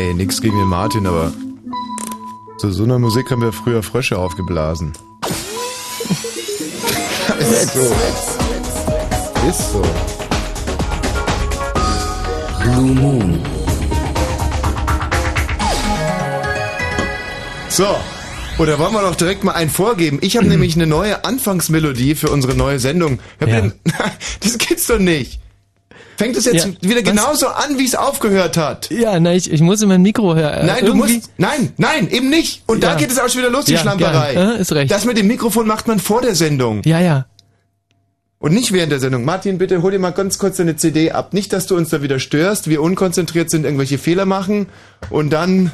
Ey, nix gegen den Martin, aber zu so einer Musik haben wir früher Frösche aufgeblasen. Ist so. Ist so. Blue Moon. So. Oder wollen wir doch direkt mal einen vorgeben? Ich habe nämlich eine neue Anfangsmelodie für unsere neue Sendung. Hör Ja. Das gibt's doch nicht. Fängt es jetzt Ja, wieder was? genauso an, wie es aufgehört hat? Ja, na, ich, ich muss in mein Mikro hören. Nein, du musst. Nein, nein, eben nicht. Und da Ja. geht es auch schon wieder los, die Ja, Schlamperei. gern. Äh, ist recht. Das mit dem Mikrofon macht man vor der Sendung. Ja, ja. Und nicht während der Sendung. Martin, bitte hol dir mal ganz kurz deine CD ab. Nicht, dass du uns da wieder störst, wir unkonzentriert sind, irgendwelche Fehler machen und dann.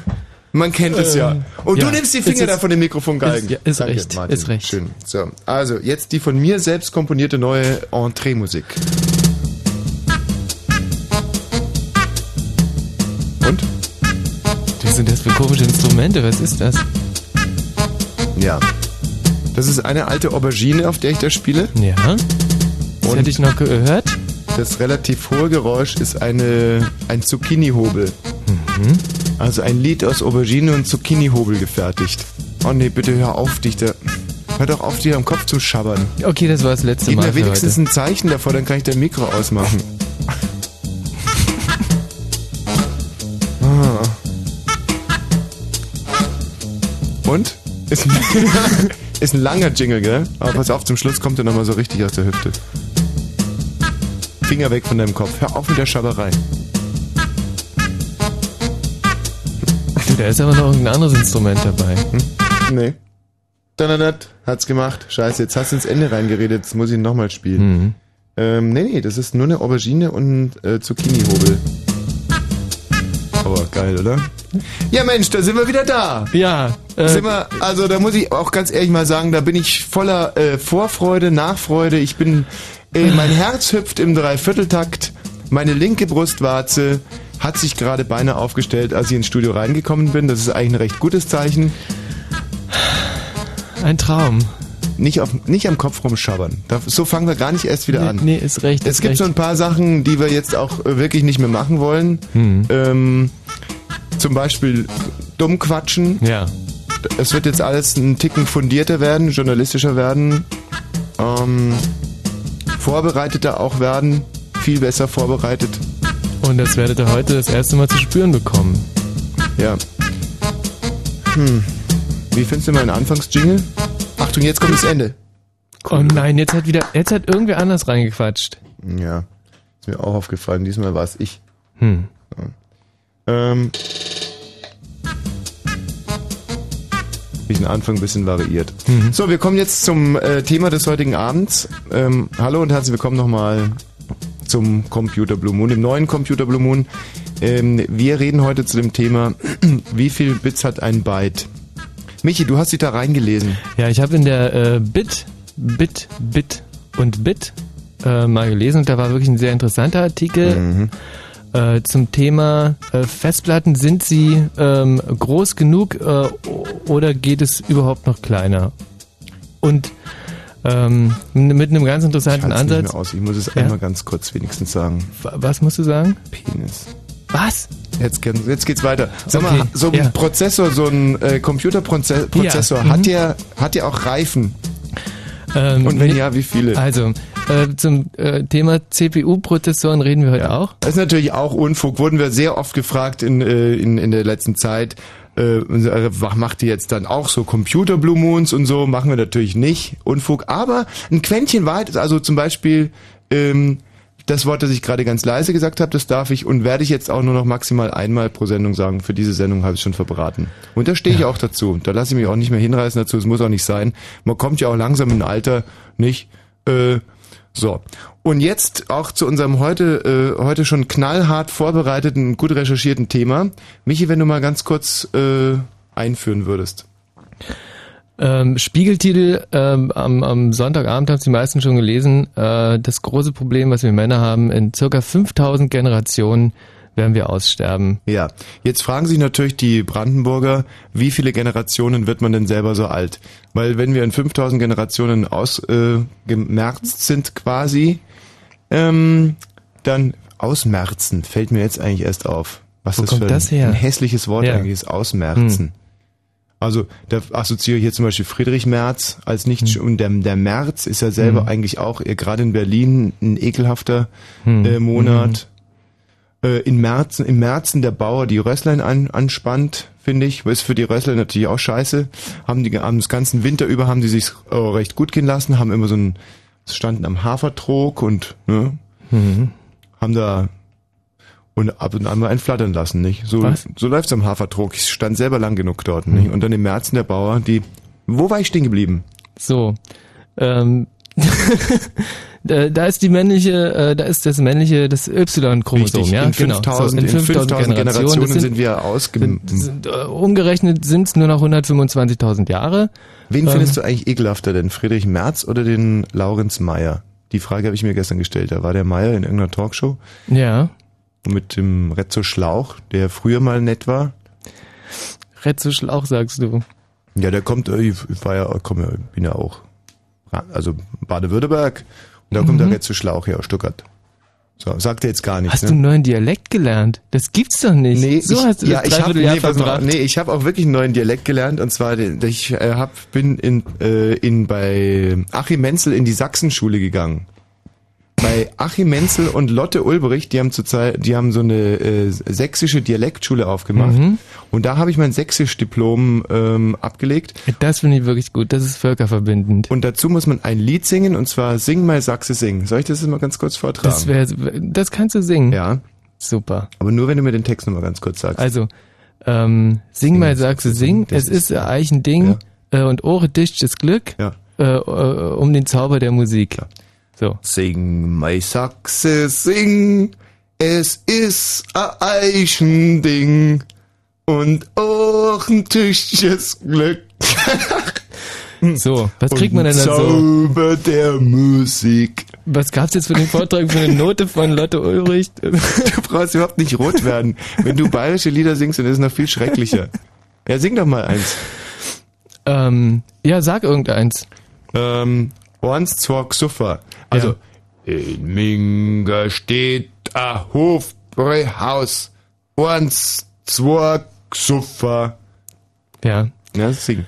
Man kennt es ja. Ähm, Und ja. du nimmst die Ist Finger jetzt- da von dem Mikrofon geigen. Ist- ja, ist Danke, recht, Martin. ist recht. Schön. So, also jetzt die von mir selbst komponierte neue Entree-Musik. Und? Sind das für komische Instrumente? Was ist das? Ja. Das ist eine alte Aubergine, auf der ich da spiele. Ja. Das Und hätte ich noch gehört. das relativ hohe Geräusch ist eine, ein Zucchini-Hobel. Also ein Lied aus Aubergine und Zucchini-Hobel gefertigt. Oh nee, bitte hör auf, dich da. Hör doch auf, dir am Kopf zu schabbern. Okay, das war das letzte Gib Mal mir für wenigstens heute. ein Zeichen davor, dann kann ich dein Mikro ausmachen. Und? Ist ein, ist ein langer Jingle, gell? Aber pass auf, zum Schluss kommt er nochmal so richtig aus der Hüfte. Finger weg von deinem Kopf. Hör auf mit der Schaberei. Da ist aber noch irgendein anderes Instrument dabei. Hm? Nee. Danadat, hat's gemacht. Scheiße, jetzt hast du ins Ende reingeredet, jetzt muss ich ihn nochmal spielen. Mhm. Ähm, nee, nee, das ist nur eine Aubergine und äh, Zucchini-Hobel. Aber geil, oder? Ja Mensch, da sind wir wieder da. Ja, äh, Sind wir, also da muss ich auch ganz ehrlich mal sagen, da bin ich voller äh, Vorfreude, Nachfreude. Ich bin, äh, mein Herz hüpft im Dreivierteltakt. Meine linke Brustwarze hat sich gerade beinahe aufgestellt, als ich ins Studio reingekommen bin. Das ist eigentlich ein recht gutes Zeichen. ein Traum. Nicht, auf, nicht am Kopf rumschabbern. Da, so fangen wir gar nicht erst wieder Nee, an. nee, ist recht. Es ist gibt recht. so ein paar Sachen, die wir jetzt auch äh, wirklich nicht mehr machen wollen. Hm. Ähm, zum Beispiel dumm quatschen. Ja. Es wird jetzt alles ein Ticken fundierter werden, journalistischer werden, ähm, vorbereiteter auch werden, viel besser vorbereitet. Und das werdet ihr heute das erste Mal zu spüren bekommen. Ja. Hm. Wie findest du meinen Anfangsjingle? Achtung, jetzt kommt das Ende. Oh nein, jetzt hat wieder, jetzt hat irgendwer anders reingequatscht. Ja, ist mir auch aufgefallen. Diesmal war es ich. Hm. Ähm, ich den Anfang ein bisschen variiert. Mhm. So, wir kommen jetzt zum äh, Thema des heutigen Abends. Ähm, hallo und herzlich willkommen nochmal zum Computer Blue Moon, dem neuen Computer Blue Moon. Ähm, wir reden heute zu dem Thema, wie viel Bits hat ein Byte? Michi, du hast dich da reingelesen. Ja, ich habe in der äh, Bit, Bit, Bit und Bit äh, mal gelesen und da war wirklich ein sehr interessanter Artikel Mhm. Äh, zum Thema äh, Festplatten. Sind sie ähm, groß genug äh, oder geht es überhaupt noch kleiner? Und ähm, mit einem ganz interessanten nicht Ansatz. mehr aus. Ich muss es Ja. einmal ganz kurz wenigstens sagen. Wa- Was musst du sagen? Penis. Was? Jetzt, jetzt geht's weiter. Sag Okay, mal, so ein ja. Prozessor, so ein äh, Computerprozessor, Ja, mhm. hat der hat der auch Reifen? Ähm, Und wenn ja, wie viele? Also, äh, zum äh, Thema CPU-Prozessoren reden wir heute auch. Das ist natürlich auch Unfug. Wurden wir sehr oft gefragt in, äh, in, in der letzten Zeit. Äh, äh, macht ihr jetzt dann auch so Computer Blue Moons und so? Machen wir natürlich nicht. Unfug. Aber ein Quäntchen weit ist also zum Beispiel ähm, das Wort, das ich gerade ganz leise gesagt habe, das darf ich und werde ich jetzt auch nur noch maximal einmal pro Sendung sagen. Für diese Sendung habe ich schon verbraten. Und da stehe ich auch dazu. Da lasse ich mich auch nicht mehr hinreißen dazu. Es muss auch nicht sein. Man kommt ja auch langsam in ein Alter, nicht? Äh, so. Und jetzt auch zu unserem heute, äh, heute schon knallhart vorbereiteten, gut recherchierten Thema. Michi, wenn du mal ganz kurz äh, einführen würdest. Ähm, Spiegeltitel ähm, am, am Sonntagabend haben es die meisten schon gelesen. Äh, das große Problem, was wir Männer haben, in circa 5000 Generationen werden wir aussterben. Ja, jetzt fragen sich natürlich die Brandenburger, wie viele Generationen wird man denn selber so alt? Weil wenn wir in 5000 Generationen ausgemerzt äh, sind quasi, ähm, dann ausmerzen fällt mir jetzt eigentlich erst auf. Was Wo das kommt für das ein, her? ein hässliches Wort Ja. eigentlich ist, ausmerzen. Also da assoziiere ich hier zum Beispiel Friedrich Merz als nicht Hm. und der, der März ist ja selber eigentlich auch gerade in Berlin ein ekelhafter Hm. äh, Monat. Äh, in Märzen, im Märzen der Bauer die Rösslein an, anspannt, finde ich. Ist für die Rössler natürlich auch scheiße. Haben die haben das ganzen Winter über haben die sich äh, recht gut gehen lassen, haben immer so ein standen am Hafertrog und ne, Mhm. haben da und ab und an mal einen flattern lassen, nicht? So, Was? so läuft's am Hafertrog. Ich stand selber lang genug dort, nicht? Und dann im Märzen der Bauer, die, wo war ich stehen geblieben? So. Ähm, da da ist die männliche, äh, da ist das männliche, das Y-Chromosom, ja, in genau. 5000, So, in 5000 Generationen Das sind, sind wir ausge... sind, äh, umgerechnet sind es nur noch 125.000 Jahre. Wen ähm, findest du eigentlich ekelhafter, den Friedrich Merz oder den Laurenz Meyer? Die Frage habe ich mir gestern gestellt. Da war der Meyer in irgendeiner Talkshow Ja. mit dem Rezzo Schlauch, der früher mal nett war. Retzo Schlauch, sagst du. Ja, der kommt, äh, ich war ja, komm ja, bin ja auch, also Baden-Württemberg. Und da kommt der Retzo Schlauch her aus Stuttgart. So, sagt er jetzt gar nichts. Mhm. Hast du ne? einen neuen Dialekt gelernt? Das gibt's doch nicht. Nee, so ich, hast du ja, das ich habe Dreivierteljahr nee, verbracht. nee, ich habe auch wirklich einen neuen Dialekt gelernt und zwar ich äh, hab, bin in äh, in bei Achim Menzel in die Sachsenschule gegangen. Bei Achim Menzel und Lotte Ulbricht, die haben zurzeit, die haben so eine äh, sächsische Dialektschule aufgemacht Mhm. und da habe ich mein Sächsisch-Diplom ähm, abgelegt Das finde ich wirklich gut. Das ist völkerverbindend. und dazu muss man ein Lied singen und zwar Sing mal Sachse sing. Soll ich das jetzt mal ganz kurz vortragen? Das wäre, das kannst du singen. ja, Super. aber nur wenn du mir den Text nochmal ganz kurz sagst. Also, ähm, sing mal, sagst du, sing. Das Es ist ein Eichending äh, und Ohre dicht das Glück ja. äh, äh, um den Zauber der Musik. So. Sing, my Sachse, sing, es ist a Eichending und auch ein tüchtiges Glück. So, was kriegt man denn Und da so? Zauber der Musik. Was gab's jetzt für den Vortrag für eine Note von Lotte Ulrich? Du brauchst überhaupt nicht rot werden. Wenn du bayerische Lieder singst, dann ist es noch viel schrecklicher. Ja, sing doch mal eins. ähm, ja, sag irgendeins. Ähm, Once zwar Xuffer. Also, in Minga steht a Hofbräuhaus. Once zwar Xuffer. Ja. Ja, sing.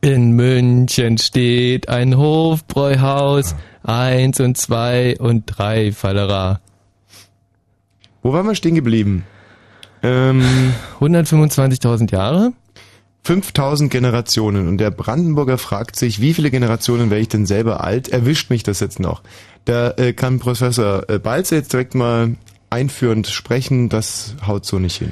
In München steht ein Hofbräuhaus, eins und zwei und drei Fallera. Wo waren wir stehen geblieben? Ähm, 125.000 Jahre? 5000 Generationen. Und der Brandenburger fragt sich, wie viele Generationen wäre ich denn selber alt? Erwischt mich das jetzt noch? Da äh, kann Professor äh, Balzer jetzt direkt mal einführend sprechen. Das haut so nicht hin.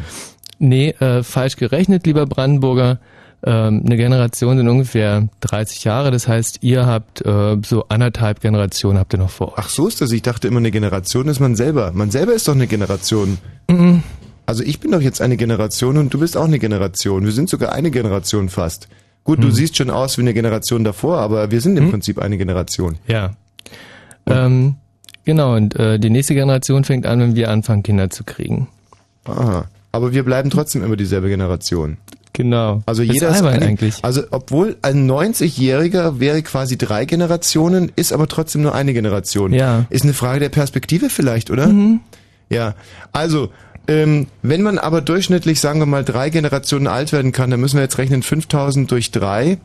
Nee, äh, falsch gerechnet, lieber Brandenburger. Ähm, eine Generation sind ungefähr 30 Jahre, das heißt, ihr habt äh, so anderthalb Generationen habt ihr noch vor euch. Ach, so ist das. Ich dachte immer, eine Generation ist man selber. Man selber ist doch eine Generation. Also ich bin doch jetzt eine Generation und du bist auch eine Generation. Wir sind sogar eine Generation fast. Gut, du siehst schon aus wie eine Generation davor, aber wir sind im Prinzip eine Generation. Ja. Ähm, genau, und äh, die nächste Generation fängt an, wenn wir anfangen, Kinder zu kriegen. Aha. Aber wir bleiben trotzdem immer dieselbe Generation. Genau. Also Das jeder ist ist eine, eigentlich. Also obwohl ein 90-Jähriger wäre quasi drei Generationen, ist aber trotzdem nur eine Generation. Ja. Mhm. Ist eine Frage der Perspektive vielleicht, oder? Ja. Also ähm, wenn man aber durchschnittlich, sagen wir mal, drei Generationen alt werden kann, dann müssen wir jetzt rechnen 5000 durch drei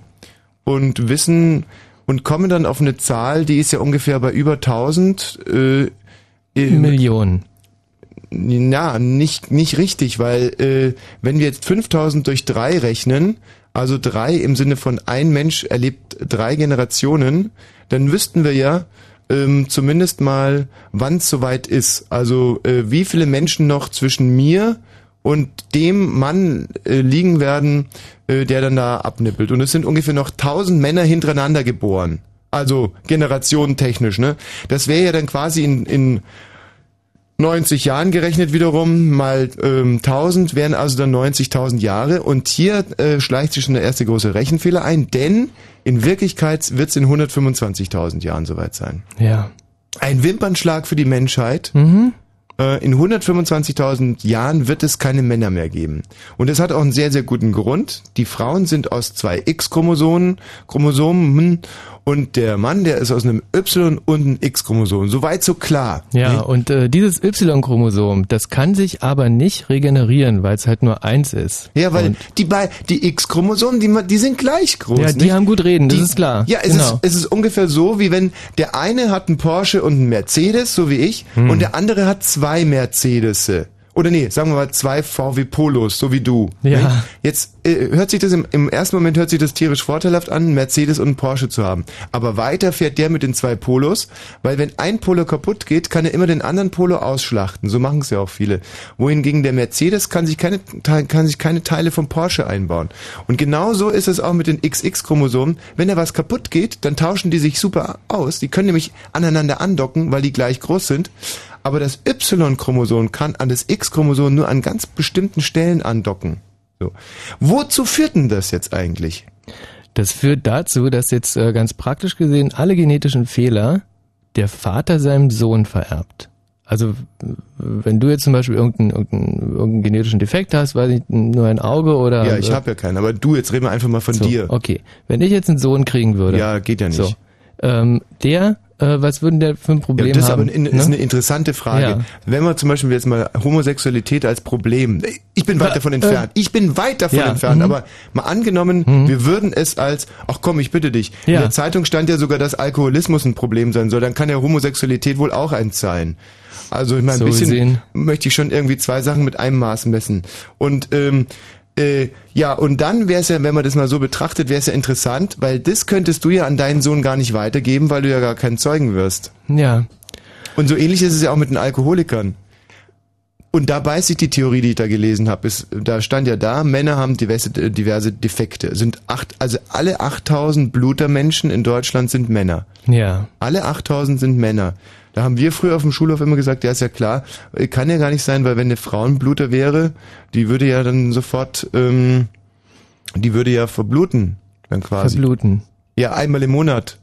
und wissen und kommen dann auf eine Zahl, die ist ja ungefähr bei über 1000. Äh, Millionen. na, nicht, nicht richtig, weil äh, wenn wir jetzt 5000 durch drei rechnen, also drei im Sinne von ein Mensch erlebt drei Generationen, dann wüssten wir ja ähm, zumindest mal, wann es soweit ist. Also äh, wie viele Menschen noch zwischen mir und dem Mann äh, liegen werden, äh, der dann da abnippelt. Und es sind ungefähr noch 1000 Männer hintereinander geboren. Also generationentechnisch, ne? Das wäre ja dann quasi in, in 90 Jahren gerechnet wiederum mal ähm, 1000 wären also dann 90.000 Jahre und hier äh, schleicht sich schon der erste große Rechenfehler ein, denn in Wirklichkeit wird es in 125.000 Jahren soweit sein. Ja. Ein Wimpernschlag für die Menschheit. Mhm. äh, in 125.000 Jahren wird es keine Männer mehr geben. Und das hat auch einen sehr, sehr guten Grund. Die Frauen sind aus zwei X-Chromosomen Chromosomen und der Mann, der ist aus einem Y und einem X-Chromosom. Soweit so klar. Ja, ne? und äh, dieses Y-Chromosom, das kann sich aber nicht regenerieren, weil es halt nur eins ist. Ja, weil und, die bei die X-Chromosomen, die, die sind gleich groß. Ja, die nicht? haben gut reden, das die, ist klar. Ja, es, genau. ist, es ist ungefähr so, wie wenn der eine hat einen Porsche und einen Mercedes, so wie ich, Hm. und der andere hat zwei Mercedes. Oder nee, sagen wir mal zwei VW Polos, so wie du. Ja. Ne? Jetzt äh, hört sich das im, im ersten Moment hört sich das tierisch vorteilhaft an, Mercedes und einen Porsche zu haben. Aber weiter fährt der mit den zwei Polos, weil wenn ein Polo kaputt geht, kann er immer den anderen Polo ausschlachten. So machen es ja auch viele. Wohingegen der Mercedes kann sich keine kann sich keine Teile vom Porsche einbauen. Und genauso ist es auch mit den XX-Chromosomen. Wenn da was kaputt geht, dann tauschen die sich super aus. Die können nämlich aneinander andocken, weil die gleich groß sind. Aber das Y-Chromosom kann an das X-Chromosom nur an ganz bestimmten Stellen andocken. So. Wozu führt denn das jetzt eigentlich? Das führt dazu, dass jetzt äh, ganz praktisch gesehen alle genetischen Fehler der Vater seinem Sohn vererbt. Also wenn du jetzt zum Beispiel irgendeinen, irgendeinen, irgendeinen genetischen Defekt hast, weiß ich, nur ein Auge oder... Ja, ich äh, habe ja keinen, aber du, jetzt reden wir einfach mal von so, dir. Okay, wenn ich jetzt einen Sohn kriegen würde... Ja, geht ja nicht. So, ähm, der, äh, was würden der für ein Problem Ja, das ist haben? aber in, ne? ist eine interessante Frage. Ja. Wenn wir zum Beispiel jetzt mal Homosexualität als Problem, ich bin weit davon äh, entfernt, ich bin weit davon ja, entfernt, mhm. aber mal angenommen, wir würden es als, ach komm, ich bitte dich, in der Zeitung stand ja sogar, dass Alkoholismus ein Problem sein soll, dann kann ja Homosexualität wohl auch eins sein. Also ich meine, ein So bisschen gesehen. möchte ich schon irgendwie zwei Sachen mit einem Maß messen. Und ähm, äh, ja, und dann wäre es ja, wenn man das mal so betrachtet, wäre es ja interessant, weil das könntest du ja an deinen Sohn gar nicht weitergeben, weil du ja gar kein Zeugen wirst. Ja, Und so ähnlich ist es ja auch mit den Alkoholikern. Und da beißt sich die Theorie, die ich da gelesen habe. Da stand ja da, Männer haben diverse, diverse Defekte. Sind acht, also alle 8000 Blutermenschen in Deutschland sind Männer. ja. Alle 8000 sind Männer. Da haben wir früher auf dem Schulhof immer gesagt, ja ist ja klar, äh, kann ja gar nicht sein, weil wenn eine Frauenbluter wäre, die würde ja dann sofort, ähm, die würde ja verbluten, dann quasi. Verbluten. Ja, einmal im Monat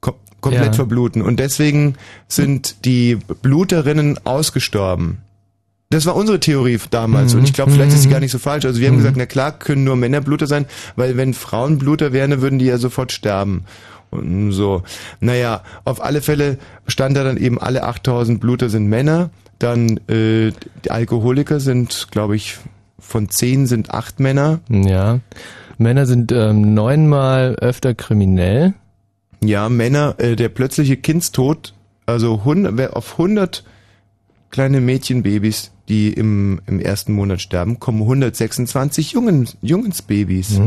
kom komplett Ja. verbluten. Und deswegen sind die Bluterinnen ausgestorben. Das war unsere Theorie damals. Und ich glaube, vielleicht ist sie gar nicht so falsch. Also wir haben gesagt, na klar, können nur Männer Bluter sein, weil wenn Frauen Bluter wären, dann würden die ja sofort sterben. Und so. Naja, auf alle Fälle stand da dann eben, alle 8000 Bluter sind Männer. Dann äh, die Alkoholiker sind, glaube ich, von zehn sind acht Männer. Ja. Männer sind ähm, neunmal öfter kriminell. Ja, Männer, äh, der plötzliche Kindstod, also 100, wer auf 100 kleine Mädchenbabys, die im, im ersten Monat sterben, kommen 126 Jungen, Jungensbabys.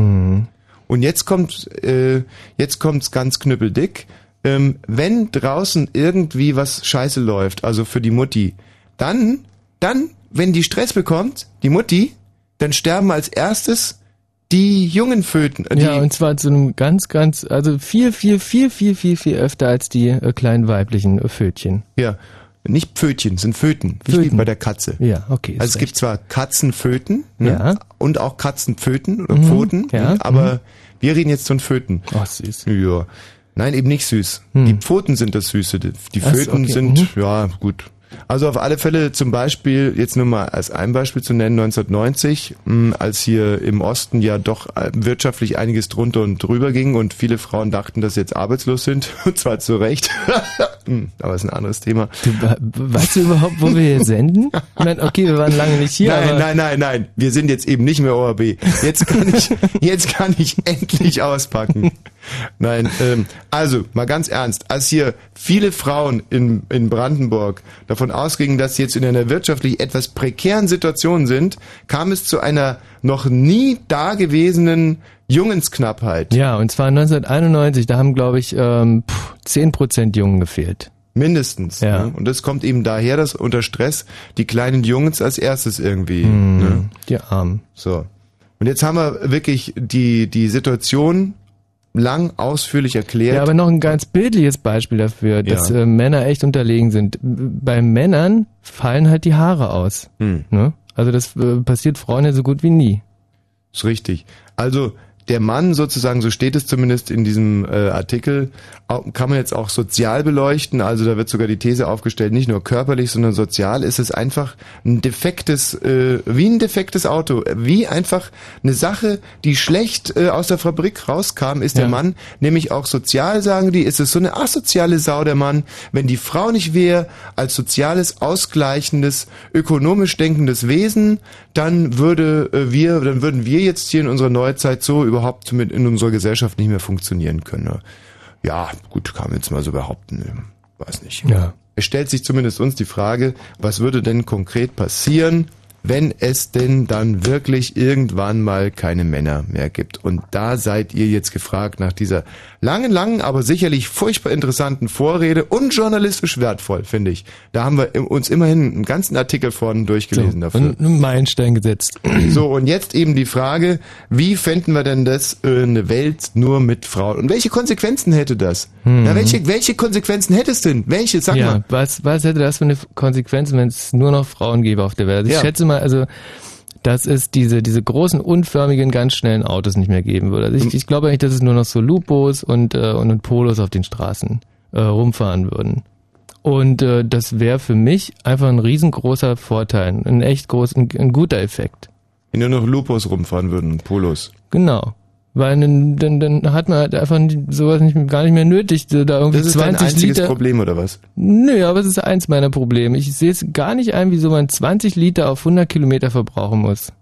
Und jetzt kommt, äh, jetzt kommt's ganz knüppeldick. Ähm, wenn draußen irgendwie was scheiße läuft, also für die Mutti, dann, dann, wenn die Stress bekommt, die Mutti, dann sterben als erstes die jungen Föten. äh, Die, Ja, und zwar zu einem ganz, ganz, also viel, viel, viel, viel, viel, viel öfter als die äh, kleinen weiblichen äh, Fötchen. Ja, nicht Pfötchen, sind Föten, nicht wie Föten. bei der Katze. Ja, okay. Also es recht. gibt zwar Katzenföten ne? Ja. und auch Katzenpföten oder Pfoten, ja, ne? aber wir reden jetzt von Föten. Oh, süß. Ja. Nein, eben nicht süß. Die Pfoten sind das Süße. Die Ach Föten okay, sind, ja, gut. Also auf alle Fälle zum Beispiel, jetzt nur mal als ein Beispiel zu nennen, 1990, mh, als hier im Osten ja doch äh, wirtschaftlich einiges drunter und drüber ging und viele Frauen dachten, dass sie jetzt arbeitslos sind, und zwar zu Recht. Hm, Aber ist ein anderes Thema. Du, we- weißt du überhaupt, wo wir hier senden? Ich meine, okay, wir waren lange nicht hier, nein, nein, nein, nein. Wir sind jetzt eben nicht mehr ORB. Jetzt kann ich, jetzt kann ich endlich auspacken. Nein, ähm, also mal ganz ernst, als hier viele Frauen in, in Brandenburg davon ausgingen, dass sie jetzt in einer wirtschaftlich etwas prekären Situation sind, kam es zu einer noch nie dagewesenen Jungensknappheit. ja, und zwar 1991, da haben, glaube ich, ähm, pff, 10% Jungen gefehlt. Mindestens. Ja. Ne? Und das kommt eben daher, dass unter Stress die kleinen Jungs als erstes irgendwie. Hm. Ne? Die Armen. So. Und jetzt haben wir wirklich die, die Situation lang ausführlich erklärt. Ja, aber noch ein ganz bildliches Beispiel dafür, dass Ja. äh, Männer echt unterlegen sind. Bei Männern fallen halt die Haare aus. Hm. Ne? Also das äh, passiert Frauen ja so gut wie nie. ist richtig. Also der Mann sozusagen, so steht es zumindest in diesem äh, Artikel, kann man jetzt auch sozial beleuchten. Also da wird sogar die These aufgestellt, nicht nur körperlich, sondern sozial ist es einfach ein defektes, äh, wie ein defektes Auto, wie einfach eine Sache, die schlecht äh, aus der Fabrik rauskam, ist der Ja. Mann, nämlich auch sozial, sagen die, ist es so eine asoziale Sau der Mann, wenn die Frau nicht wäre als soziales, ausgleichendes, ökonomisch denkendes Wesen, dann würde äh, wir, dann würden wir jetzt hier in unserer Neuzeit so überhaupt mit in unserer Gesellschaft nicht mehr funktionieren können. ne? Ja, gut, kann man jetzt mal so behaupten. ne? Weiß nicht. Ja. Es stellt sich zumindest uns die Frage, was würde denn konkret passieren, wenn es denn dann wirklich irgendwann mal keine Männer mehr gibt. Und da seid ihr jetzt gefragt nach dieser langen, langen, aber sicherlich furchtbar interessanten Vorrede und journalistisch wertvoll, finde ich. Da haben wir uns immerhin einen ganzen Artikel vorhin durchgelesen dafür. Und einen Meilenstein gesetzt. So, und jetzt eben die Frage, wie fänden wir denn das, äh, eine Welt nur mit Frauen? Und welche Konsequenzen hätte das? Na, welche, welche Konsequenzen hätte es denn? Welche? Sag ja, mal. was, was hätte das für eine Konsequenz, wenn es nur noch Frauen gäbe auf der Welt? Ich Ja. schätze mal, also, dass es diese, diese großen, unförmigen, ganz schnellen Autos nicht mehr geben würde. Also ich, ich glaube eigentlich, dass es nur noch so Lupos und, äh, und, Polos auf den Straßen äh, rumfahren würden. Und äh, das wäre für mich einfach ein riesengroßer Vorteil, ein echt groß, ein, ein guter Effekt. Wenn nur noch Lupos rumfahren würden und Polos. Genau. Weil dann, dann, dann hat man halt einfach sowas nicht, gar nicht mehr nötig, da irgendwie Das ist dein 20 einziges Liter. Problem, oder was? Nö, aber es ist eins meiner Probleme. Ich sehe es gar nicht ein, wieso man 20 Liter auf 100 Kilometer verbrauchen muss.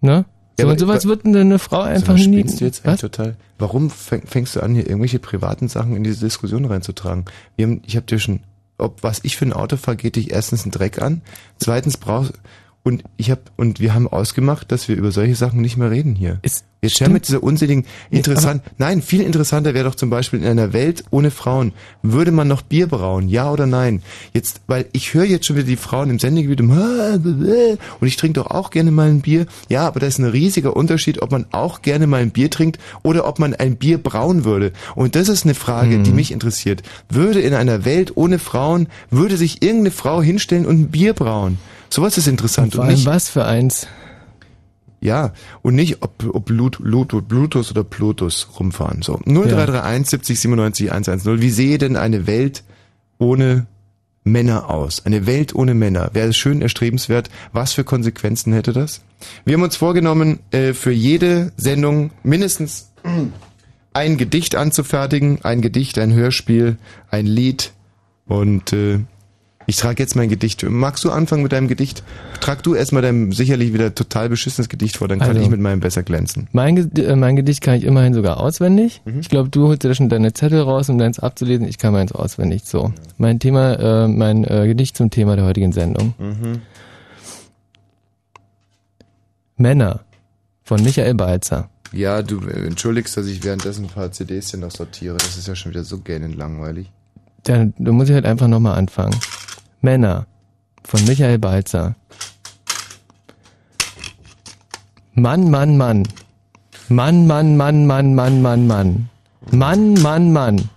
Ne? So, Ja, aber- und sowas wird denn eine Frau einfach mal, nie. du jetzt was? total? Warum fäng, fängst du an, hier irgendwelche privaten Sachen in diese Diskussion reinzutragen? Wir haben, ich habe dir schon, ob was ich für ein Auto fahre, geht dich erstens einen Dreck an, zweitens brauchst und ich habe und wir haben ausgemacht, dass wir über solche Sachen nicht mehr reden hier. Es Jetzt stimmt. mit dieser unsinnigen, interessant, nein, viel interessanter wäre doch zum Beispiel in einer Welt ohne Frauen, würde man noch Bier brauen, ja oder nein? Jetzt, weil ich höre jetzt schon wieder die Frauen im Sendegebiet um, und ich trinke doch auch gerne mal ein Bier. Ja, aber da ist ein riesiger Unterschied, ob man auch gerne mal ein Bier trinkt oder ob man ein Bier brauen würde. Und das ist eine Frage, Hm. die mich interessiert. Würde in einer Welt ohne Frauen, würde sich irgendeine Frau hinstellen und ein Bier brauen? Sowas ist interessant. Vor und allem nicht, was für eins. ja, und nicht, ob, ob Blut, Blut, Bluetooth oder Plutus rumfahren. So, 0331 70 97 110. Wie sehe denn eine Welt ohne Männer aus? Eine Welt ohne Männer. Wäre es schön erstrebenswert? Was für Konsequenzen hätte das? Wir haben uns vorgenommen, äh, für jede Sendung mindestens ein Gedicht anzufertigen. Ein Gedicht, ein Hörspiel, ein Lied. Und äh, ich trage jetzt mein Gedicht. Magst du anfangen mit deinem Gedicht? Trag du erstmal dein sicherlich wieder total beschissenes Gedicht vor, dann kann Also. ich mit meinem besser glänzen. Mein, Ge- äh, mein Gedicht kann ich immerhin sogar auswendig. Mhm. Ich glaube, du holst dir schon deine Zettel raus, um deins abzulesen. Ich kann meins auswendig. So. Mein Thema, äh, mein äh, Gedicht zum Thema der heutigen Sendung. Mhm. Männer von Michael Balzer. Ja, du äh, entschuldigst, dass ich währenddessen ein paar CDs hier noch sortiere. Das ist ja schon wieder so gähnend langweilig. Dann, da muss ich halt einfach nochmal anfangen. Männer von Michael Balzer. Mann, Mann, Mann. Mann, Mann, Mann, Mann, Mann, Mann, Mann. Mann, Mann, Mann.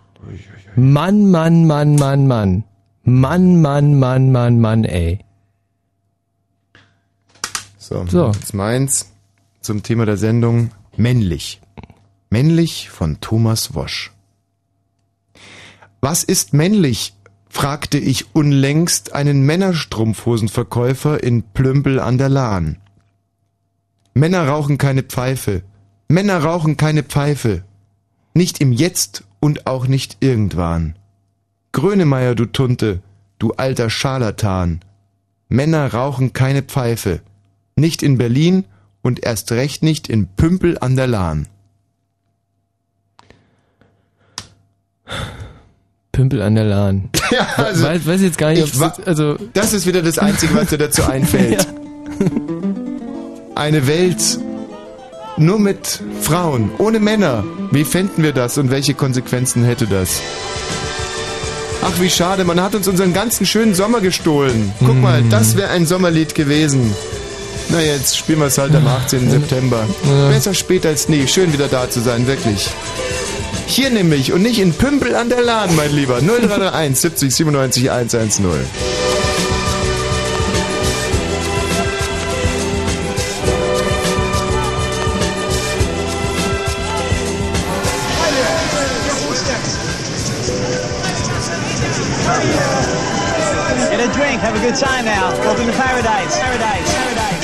Mann, Mann, Mann, Mann, Mann. Mann, Mann, Mann, Mann, Mann, ey. So, So. jetzt meins zum Thema der Sendung männlich. Männlich von Thomas Wosch. Was ist männlich? Fragte ich unlängst einen Männerstrumpfhosenverkäufer in Plümpel an der Lahn. Männer rauchen keine Pfeife. Männer rauchen keine Pfeife. Nicht im Jetzt und auch nicht irgendwann. Grönemeyer, du Tunte, du alter Scharlatan. Männer rauchen keine Pfeife. Nicht in Berlin und erst recht nicht in Pümpel an der Lahn. Pümpel an der Lahn. Ja, also, weiß, weiß jetzt gar nicht, ob also das ist wieder das Einzige, was dir dazu einfällt. Eine Welt nur mit Frauen, ohne Männer. Wie fänden wir das und welche Konsequenzen hätte das? Ach, wie schade, man hat uns unseren ganzen schönen Sommer gestohlen. Guck mal, das wäre ein Sommerlied gewesen. Na, jetzt spielen wir es halt am 18. September. Besser spät als nie. Schön wieder da zu sein, wirklich. Hier nämlich und nicht in Pümpel an der Laden, mein Lieber. 0331 70 97 110. Get a drink, have a good time now. Welcome to paradise, paradise, paradise.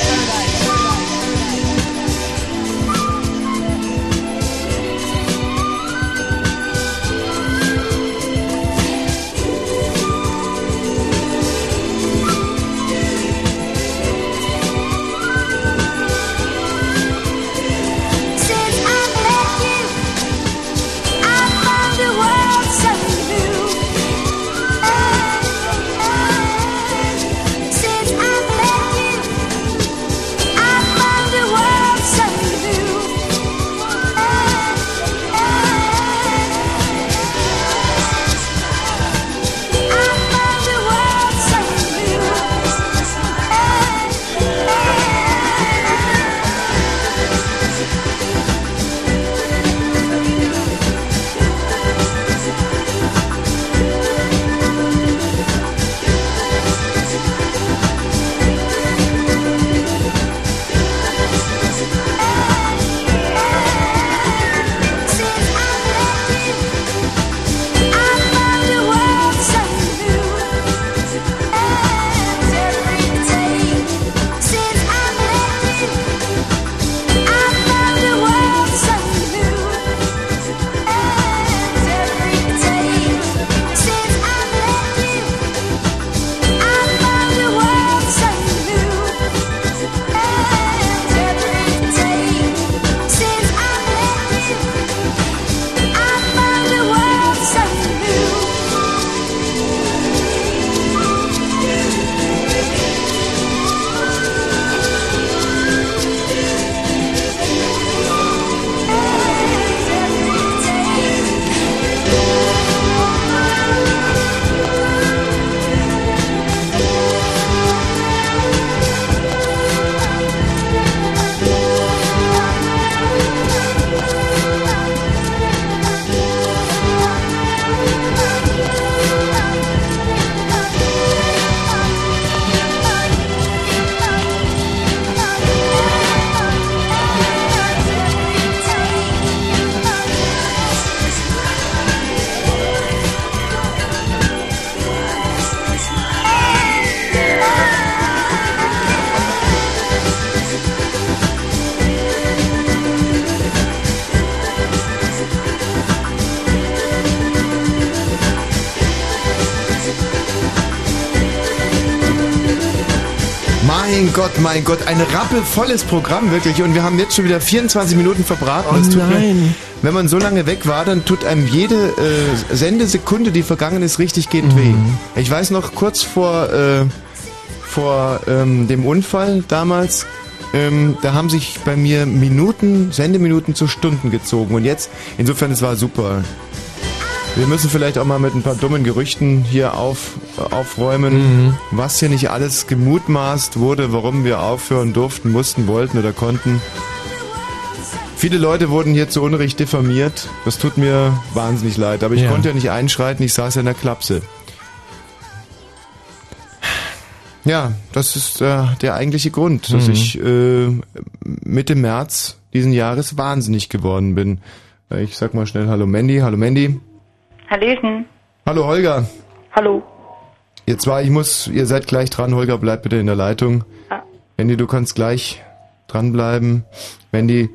Mein Gott, mein Gott, ein rappelvolles Programm wirklich und wir haben jetzt schon wieder 24 Minuten verbraten. Oh tut Mir, nein. wenn man so lange weg war, dann tut einem jede äh, Sendesekunde, die vergangen ist, richtig Mhm. gehend weh. Ich weiß noch kurz vor äh, vor ähm, dem Unfall damals, ähm, da haben sich bei mir Minuten, Sendeminuten zu Stunden gezogen und jetzt, insofern, es war super. Wir müssen vielleicht auch mal mit ein paar dummen Gerüchten hier auf, aufräumen, was hier nicht alles gemutmaßt wurde, warum wir aufhören durften, mussten, wollten oder konnten. Viele Leute wurden hier zu Unrecht diffamiert. Das tut mir wahnsinnig leid, aber ich Ja. konnte ja nicht einschreiten, ich saß ja in der Klapse. Ja, das ist äh, der eigentliche Grund, dass Mhm. ich äh, Mitte März diesen Jahres wahnsinnig geworden bin. Ich sag mal schnell Hallo Mandy, hallo Mandy. Hallöchen. Hallo Holger. Hallo. Ihr zwei, ich muss, ihr seid gleich dran. Holger, bleib bitte in der Leitung. Ah. Wendy, du kannst gleich dranbleiben. Wendy,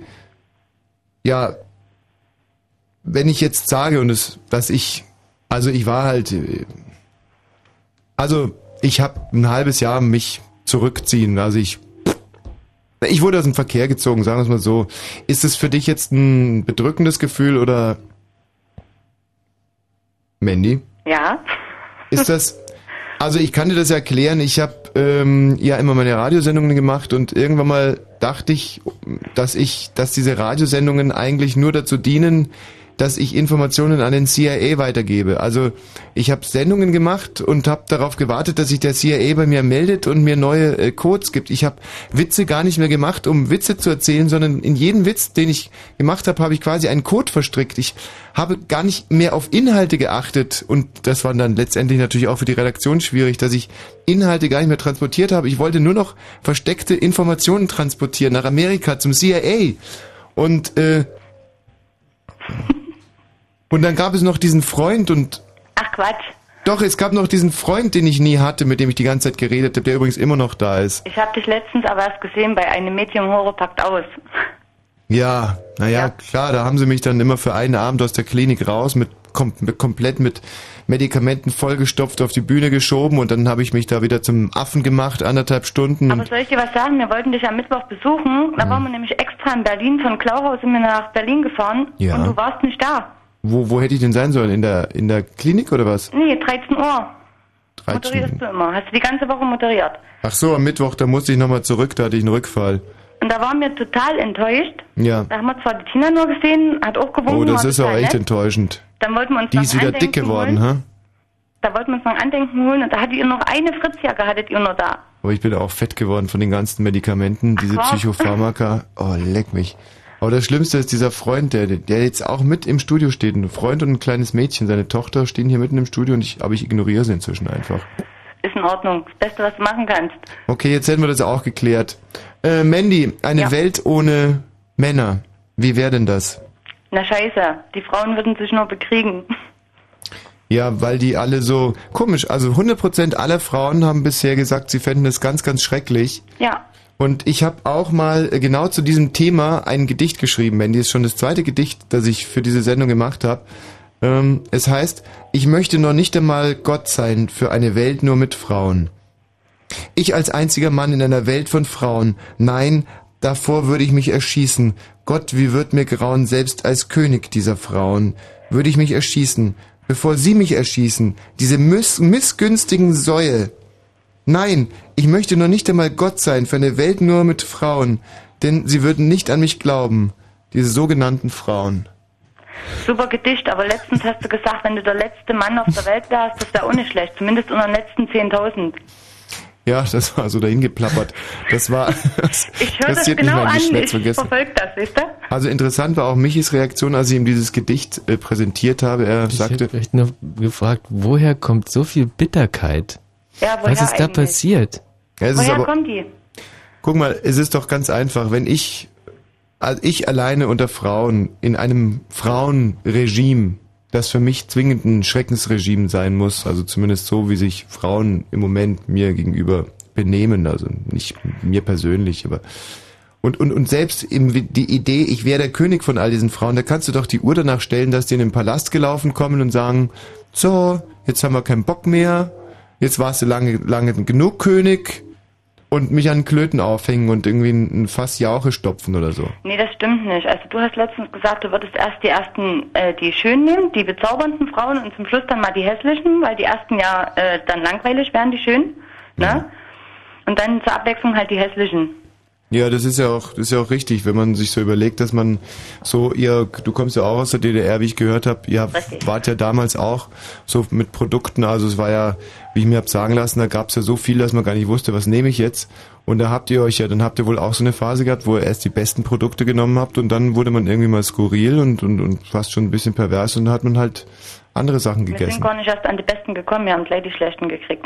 ja, wenn ich jetzt sage und es, dass ich, also ich war halt, also ich habe ein halbes Jahr mich zurückziehen. Also ich, ich wurde aus dem Verkehr gezogen, sagen wir es mal so. Ist es für dich jetzt ein bedrückendes Gefühl oder Mandy? Ja. Ist das, also ich kann dir das erklären, ich habe ähm, ja immer meine Radiosendungen gemacht und irgendwann mal dachte ich, dass ich, dass diese Radiosendungen eigentlich nur dazu dienen, dass ich Informationen an den CIA weitergebe. Also ich habe Sendungen gemacht und habe darauf gewartet, dass sich der CIA bei mir meldet und mir neue äh, Codes gibt. Ich habe Witze gar nicht mehr gemacht, um Witze zu erzählen, sondern in jedem Witz, den ich gemacht habe, habe ich quasi einen Code verstrickt. Ich habe gar nicht mehr auf Inhalte geachtet und das war dann letztendlich natürlich auch für die Redaktion schwierig, dass ich Inhalte gar nicht mehr transportiert habe. Ich wollte nur noch versteckte Informationen transportieren nach Amerika zum CIA und äh, und dann gab es noch diesen Freund und Ach Quatsch. Doch, es gab noch diesen Freund, den ich nie hatte, mit dem ich die ganze Zeit geredet habe, der übrigens immer noch da ist. Ich habe dich letztens aber erst gesehen bei einem im Horror packt aus. Ja, naja, klar, da haben sie mich dann immer für einen Abend aus der Klinik raus, mit, kom mit komplett mit Medikamenten vollgestopft auf die Bühne geschoben und dann habe ich mich da wieder zum Affen gemacht, anderthalb Stunden. Aber soll ich dir was sagen? Wir wollten dich am Mittwoch besuchen. Da waren wir nämlich extra in Berlin. Von Klauhaus sind wir nach Berlin gefahren. Ja. Und du warst nicht da. Wo, wo hätte ich denn sein sollen? In der, in der Klinik oder was? Nee, 13 Uhr. 13. Moderierst du immer. Hast du die ganze Woche moderiert. Ach so, am Mittwoch, da musste ich nochmal zurück, da hatte ich einen Rückfall. Und da waren wir total enttäuscht. Ja. Da haben wir zwar die Tina nur gesehen, hat auch gewunken. Oh, das ist auch echt nett. enttäuschend. Dann wollten wir uns Die noch ist wieder dick geworden, ha? Da wollten wir uns noch ein Andenken holen und da hattet ihr noch eine Fritzjacke, hattet ihr nur da. Aber ich bin auch fett geworden von den ganzen Medikamenten, diese was? Psychopharmaka. Oh, leck mich. Aber das Schlimmste ist dieser Freund, der, der jetzt auch mit im Studio steht. Ein Freund und ein kleines Mädchen. Seine Tochter stehen hier mitten im Studio und ich, aber ich ignoriere sie inzwischen einfach. Ist in Ordnung. Das Beste, was du machen kannst. Okay, jetzt hätten wir das auch geklärt. Äh, Mandy, eine Ja. Welt ohne Männer. Wie wäre denn das? Na scheiße, die Frauen würden sich nur bekriegen. Ja, weil die alle so komisch, also 100% aller Frauen haben bisher gesagt, sie fänden das ganz, ganz schrecklich. Ja. Und ich habe auch mal äh, genau zu diesem Thema ein Gedicht geschrieben. Mandy ist schon das zweite Gedicht, das ich für diese Sendung gemacht habe. Ähm, es heißt, ich möchte noch nicht einmal Gott sein für eine Welt nur mit Frauen. Ich als einziger Mann in einer Welt von Frauen. Nein, davor würde ich mich erschießen. Gott, wie wird mir grauen, selbst als König dieser Frauen. Würde ich mich erschießen, bevor sie mich erschießen, diese miss missgünstigen Säue. Nein, ich möchte noch nicht einmal Gott sein für eine Welt nur mit Frauen, denn sie würden nicht an mich glauben, diese sogenannten Frauen. Super Gedicht, aber letztens hast du gesagt, wenn du der letzte Mann auf der Welt wärst, das wäre auch nicht schlecht. Zumindest unter den letzten 10.000. Ja, das war so dahin geplappert. Das war, das Ich höre das genau nicht mein an, ich verfolge das, weißt du? Also interessant war auch Michis Reaktion, als ich ihm dieses Gedicht äh, präsentiert habe. Er Ich sagte, habe echt nur gefragt, woher kommt so viel Bitterkeit? Ja, woher Was ist da eigentlich? passiert? ja, es ist Woher aber, kommt die? guck mal, es ist doch ganz einfach, wenn ich, also ich alleine unter Frauen in einem Frauenregime, das für mich zwingend ein Schreckensregime sein muss, also zumindest so, wie sich Frauen im Moment mir gegenüber benehmen, also nicht mir persönlich, aber und, und, und selbst eben die Idee, ich wäre der König von all diesen Frauen, da kannst du doch die Uhr danach stellen, dass die in den Palast gelaufen kommen und sagen, so, jetzt haben wir keinen Bock mehr, jetzt warst du lange, lange genug König und mich an Klöten aufhängen und irgendwie ein ein Fass Jauche stopfen oder so. Nee, das stimmt nicht. Also du hast letztens gesagt, du würdest erst die ersten, äh, die schönen nehmen, die bezaubernden Frauen und zum Schluss dann mal die hässlichen, weil die ersten ja äh, dann langweilig wären, die schönen. Ne? Und dann zur Abwechslung halt die hässlichen. Ja, das ist ja auch, das ist ja auch richtig, wenn man sich so überlegt, dass man so, ihr, du kommst ja auch aus der DDR, wie ich gehört habe, ihr Richtig. wart ja damals auch so mit Produkten, also es war ja, wie ich mir hab sagen lassen, da gab's ja so viel, dass man gar nicht wusste, was nehme ich jetzt. Und da habt ihr euch ja, dann habt ihr wohl auch so eine Phase gehabt, wo ihr erst die besten Produkte genommen habt und dann wurde man irgendwie mal skurril und, und, und fast schon ein bisschen pervers und dann hat man halt andere Sachen Wir sind gegessen. gar nicht erst an die besten gekommen, wir haben gleich die schlechten gekriegt.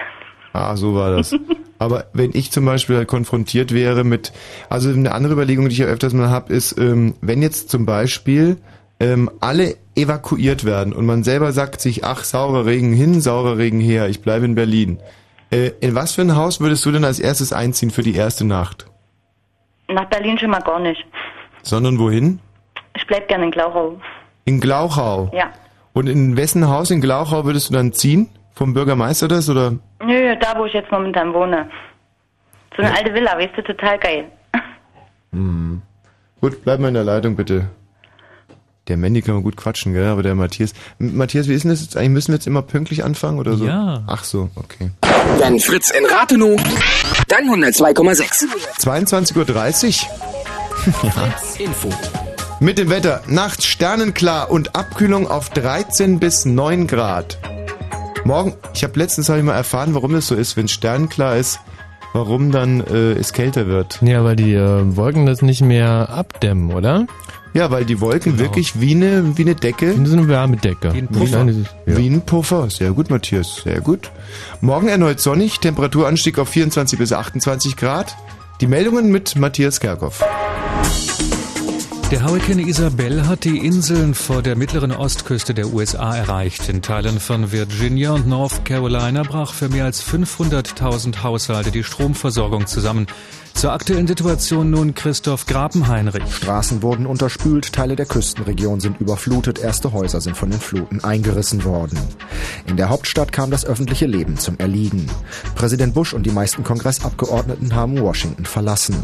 Ah, so war das. Aber wenn ich zum Beispiel halt konfrontiert wäre mit, also eine andere Überlegung, die ich ja öfters mal habe, ist, ähm, wenn jetzt zum Beispiel ähm, alle evakuiert werden und man selber sagt sich, ach, saurer Regen hin, saurer Regen her, ich bleibe in Berlin. Äh, in was für ein Haus würdest du denn als erstes einziehen für die erste Nacht? Nach Berlin schon mal gar nicht. Sondern wohin? Ich bleib gerne in Glauchau. In Glauchau. Ja. Und in wessen Haus in Glauchau würdest du dann ziehen? Vom Bürgermeister das oder? Nö, da wo ich jetzt momentan wohne. So eine alte Villa, weißt du, total geil. Gut, bleib mal in der Leitung bitte. Der Mandy kann man gut quatschen, gell? Aber der Matthias. Matthias, wie ist denn das jetzt eigentlich? Müssen wir jetzt immer pünktlich anfangen oder so? Ja. Ach so, okay. Dann Fritz in Rathenow. Dann 102,6. 22.30 Uhr. Info. Mit dem Wetter. Nachts sternenklar und Abkühlung auf 13 bis 9 Grad. Morgen, ich habe letztens hab ich mal erfahren, warum das so ist, wenn sternenklar ist, warum dann äh, es kälter wird. Ja, weil die äh, Wolken das nicht mehr abdämmen, oder? Ja, weil die Wolken wirklich wie eine, wie eine Decke Wie so eine Wärmedecke. Wie ein Puffer. Ja. Wie ein Puffer. Sehr gut, Matthias. Sehr gut. Morgen erneut sonnig, Temperaturanstieg auf 24 bis 28 Grad. Die Meldungen mit Matthias Kerkhoff. Der Hurrikan Isabel hat die Inseln vor der mittleren Ostküste der USA erreicht. In Teilen von Virginia und North Carolina brach für mehr als 500.000 Haushalte die Stromversorgung zusammen. Zur aktuellen Situation nun Christoph Grapenheinrich. Straßen wurden unterspült, Teile der Küstenregion sind überflutet, erste Häuser sind von den Fluten eingerissen worden. In der Hauptstadt kam das öffentliche Leben zum Erliegen. Präsident Bush und die meisten Kongressabgeordneten haben Washington verlassen.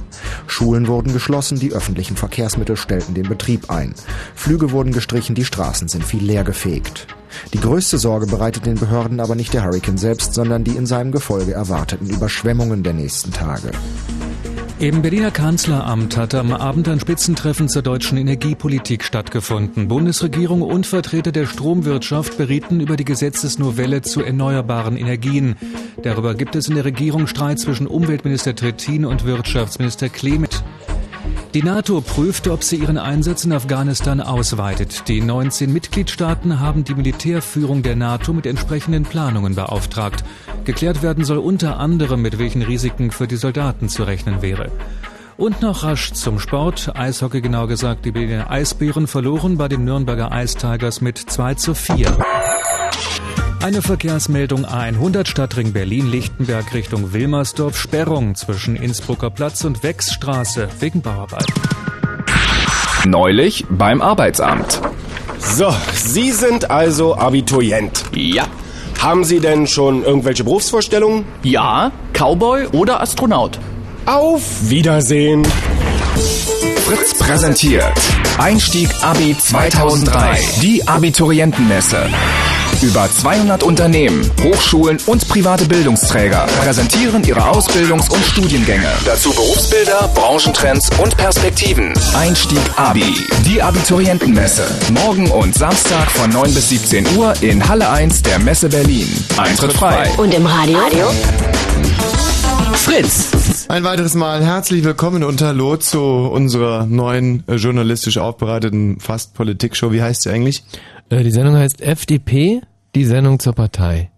Schulen wurden geschlossen, die öffentlichen Verkehrsmittel den Betrieb ein. Flüge wurden gestrichen, die Straßen sind viel leer gefegt. Die größte Sorge bereitet den Behörden aber nicht der Hurrikan selbst, sondern die in seinem Gefolge erwarteten Überschwemmungen der nächsten Tage. Im Berliner Kanzleramt hat am Abend ein Spitzentreffen zur deutschen Energiepolitik stattgefunden. Bundesregierung und Vertreter der Stromwirtschaft berieten über die Gesetzesnovelle zu erneuerbaren Energien. Darüber gibt es in der Regierung Streit zwischen Umweltminister Trittin und Wirtschaftsminister Clement. Die NATO prüft, ob sie ihren Einsatz in Afghanistan ausweitet. Die 19 Mitgliedstaaten haben die Militärführung der NATO mit entsprechenden Planungen beauftragt. Geklärt werden soll unter anderem, mit welchen Risiken für die Soldaten zu rechnen wäre. Und noch rasch zum Sport. Eishockey genau gesagt, die Berliner Eisbären verloren bei den Nürnberger Ice Tigers mit 2 zu 4. Eine Verkehrsmeldung A100 Stadtring Berlin-Lichtenberg Richtung Wilmersdorf. Sperrung zwischen Innsbrucker Platz und Wechsstraße wegen Bauarbeit. Neulich beim Arbeitsamt. So, Sie sind also Abiturient. Ja. Haben Sie denn schon irgendwelche Berufsvorstellungen? Ja, Cowboy oder Astronaut. Auf Wiedersehen. Fritz präsentiert Einstieg Abi 2003. Die Abiturientenmesse. Über 200 Unternehmen, Hochschulen und private Bildungsträger präsentieren ihre Ausbildungs- und Studiengänge. Dazu Berufsbilder, Branchentrends und Perspektiven. Einstieg Abi. Die Abiturientenmesse. Morgen und Samstag von 9 bis 17 Uhr in Halle 1 der Messe Berlin. Eintritt frei. Und im Radio? Fritz. Ein weiteres Mal herzlich willkommen und hallo zu unserer neuen äh, journalistisch aufbereiteten Fast Politik Show. Wie heißt sie eigentlich? Äh, die Sendung heißt FDP, die Sendung zur Partei.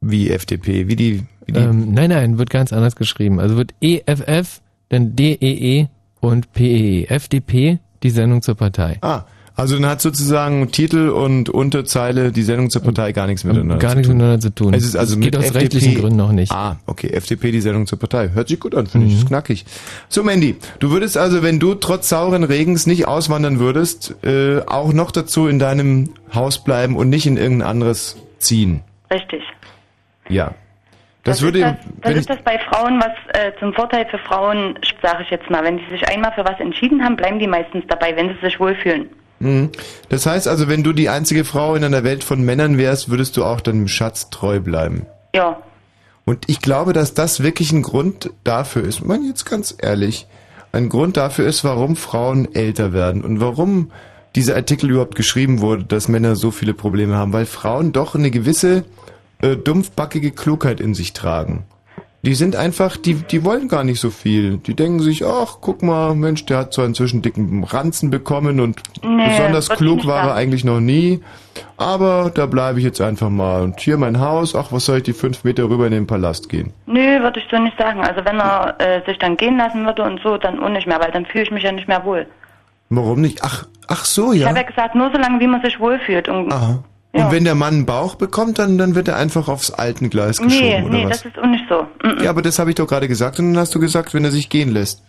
Wie FDP, wie die, wie die Ähm, nein, nein, wird ganz anders geschrieben. Also wird EFF, dann DEE und PEE. FDP, die Sendung zur Partei. Ah, also dann hat sozusagen Titel und Unterzeile die Sendung zur Partei gar nichts miteinander Gar zu nichts tun. miteinander zu tun. Es ist also Es geht mit aus FDP rechtlichen Gründen noch nicht. Ah, okay, FDP die Sendung zur Partei. Hört sich gut an, finde ich, Mhm. ist knackig. So Mandy, du würdest also, wenn du trotz sauren Regens nicht auswandern würdest, äh, auch noch dazu in deinem Haus bleiben und nicht in irgendein anderes ziehen. Richtig. Ja. Das, Das würde, ist das, das, ist das bei Frauen, was äh, zum Vorteil für Frauen, sage ich jetzt mal. Wenn sie sich einmal für was entschieden haben, bleiben die meistens dabei, wenn sie sich wohlfühlen. Mhm. Das heißt also, wenn du die einzige Frau in einer Welt von Männern wärst, würdest du auch deinem Schatz treu bleiben. Ja. Und ich glaube, dass das wirklich ein Grund dafür ist, man jetzt ganz ehrlich, ein Grund dafür ist, warum Frauen älter werden und warum dieser Artikel überhaupt geschrieben wurde, dass Männer so viele Probleme haben, weil Frauen doch eine gewisse äh, dumpfbackige Klugheit in sich tragen. Die sind einfach, die, die wollen gar nicht so viel. Die denken sich, ach, guck mal, Mensch, der hat zwar inzwischen dicken Ranzen bekommen und Nee, besonders ich klug war er eigentlich noch nie. Aber da bleibe ich jetzt einfach mal. Und hier mein Haus, ach, was soll ich die fünf Meter rüber in den Palast gehen? Nö, würde ich so nicht sagen. Also wenn er äh, sich dann gehen lassen würde und so, dann auch nicht mehr, weil dann fühle ich mich ja nicht mehr wohl. Warum nicht? Ach, ach so, Ich ja. habe ja gesagt, nur so lange, wie man sich wohlfühlt. Und Aha. Ja. Und wenn der Mann einen Bauch bekommt, dann, dann wird er einfach aufs alten Gleis geschoben, nee, oder nee, was? das ist auch nicht so. Mm, mm. Ja, aber das habe ich doch gerade gesagt und dann hast du gesagt, wenn er sich gehen lässt.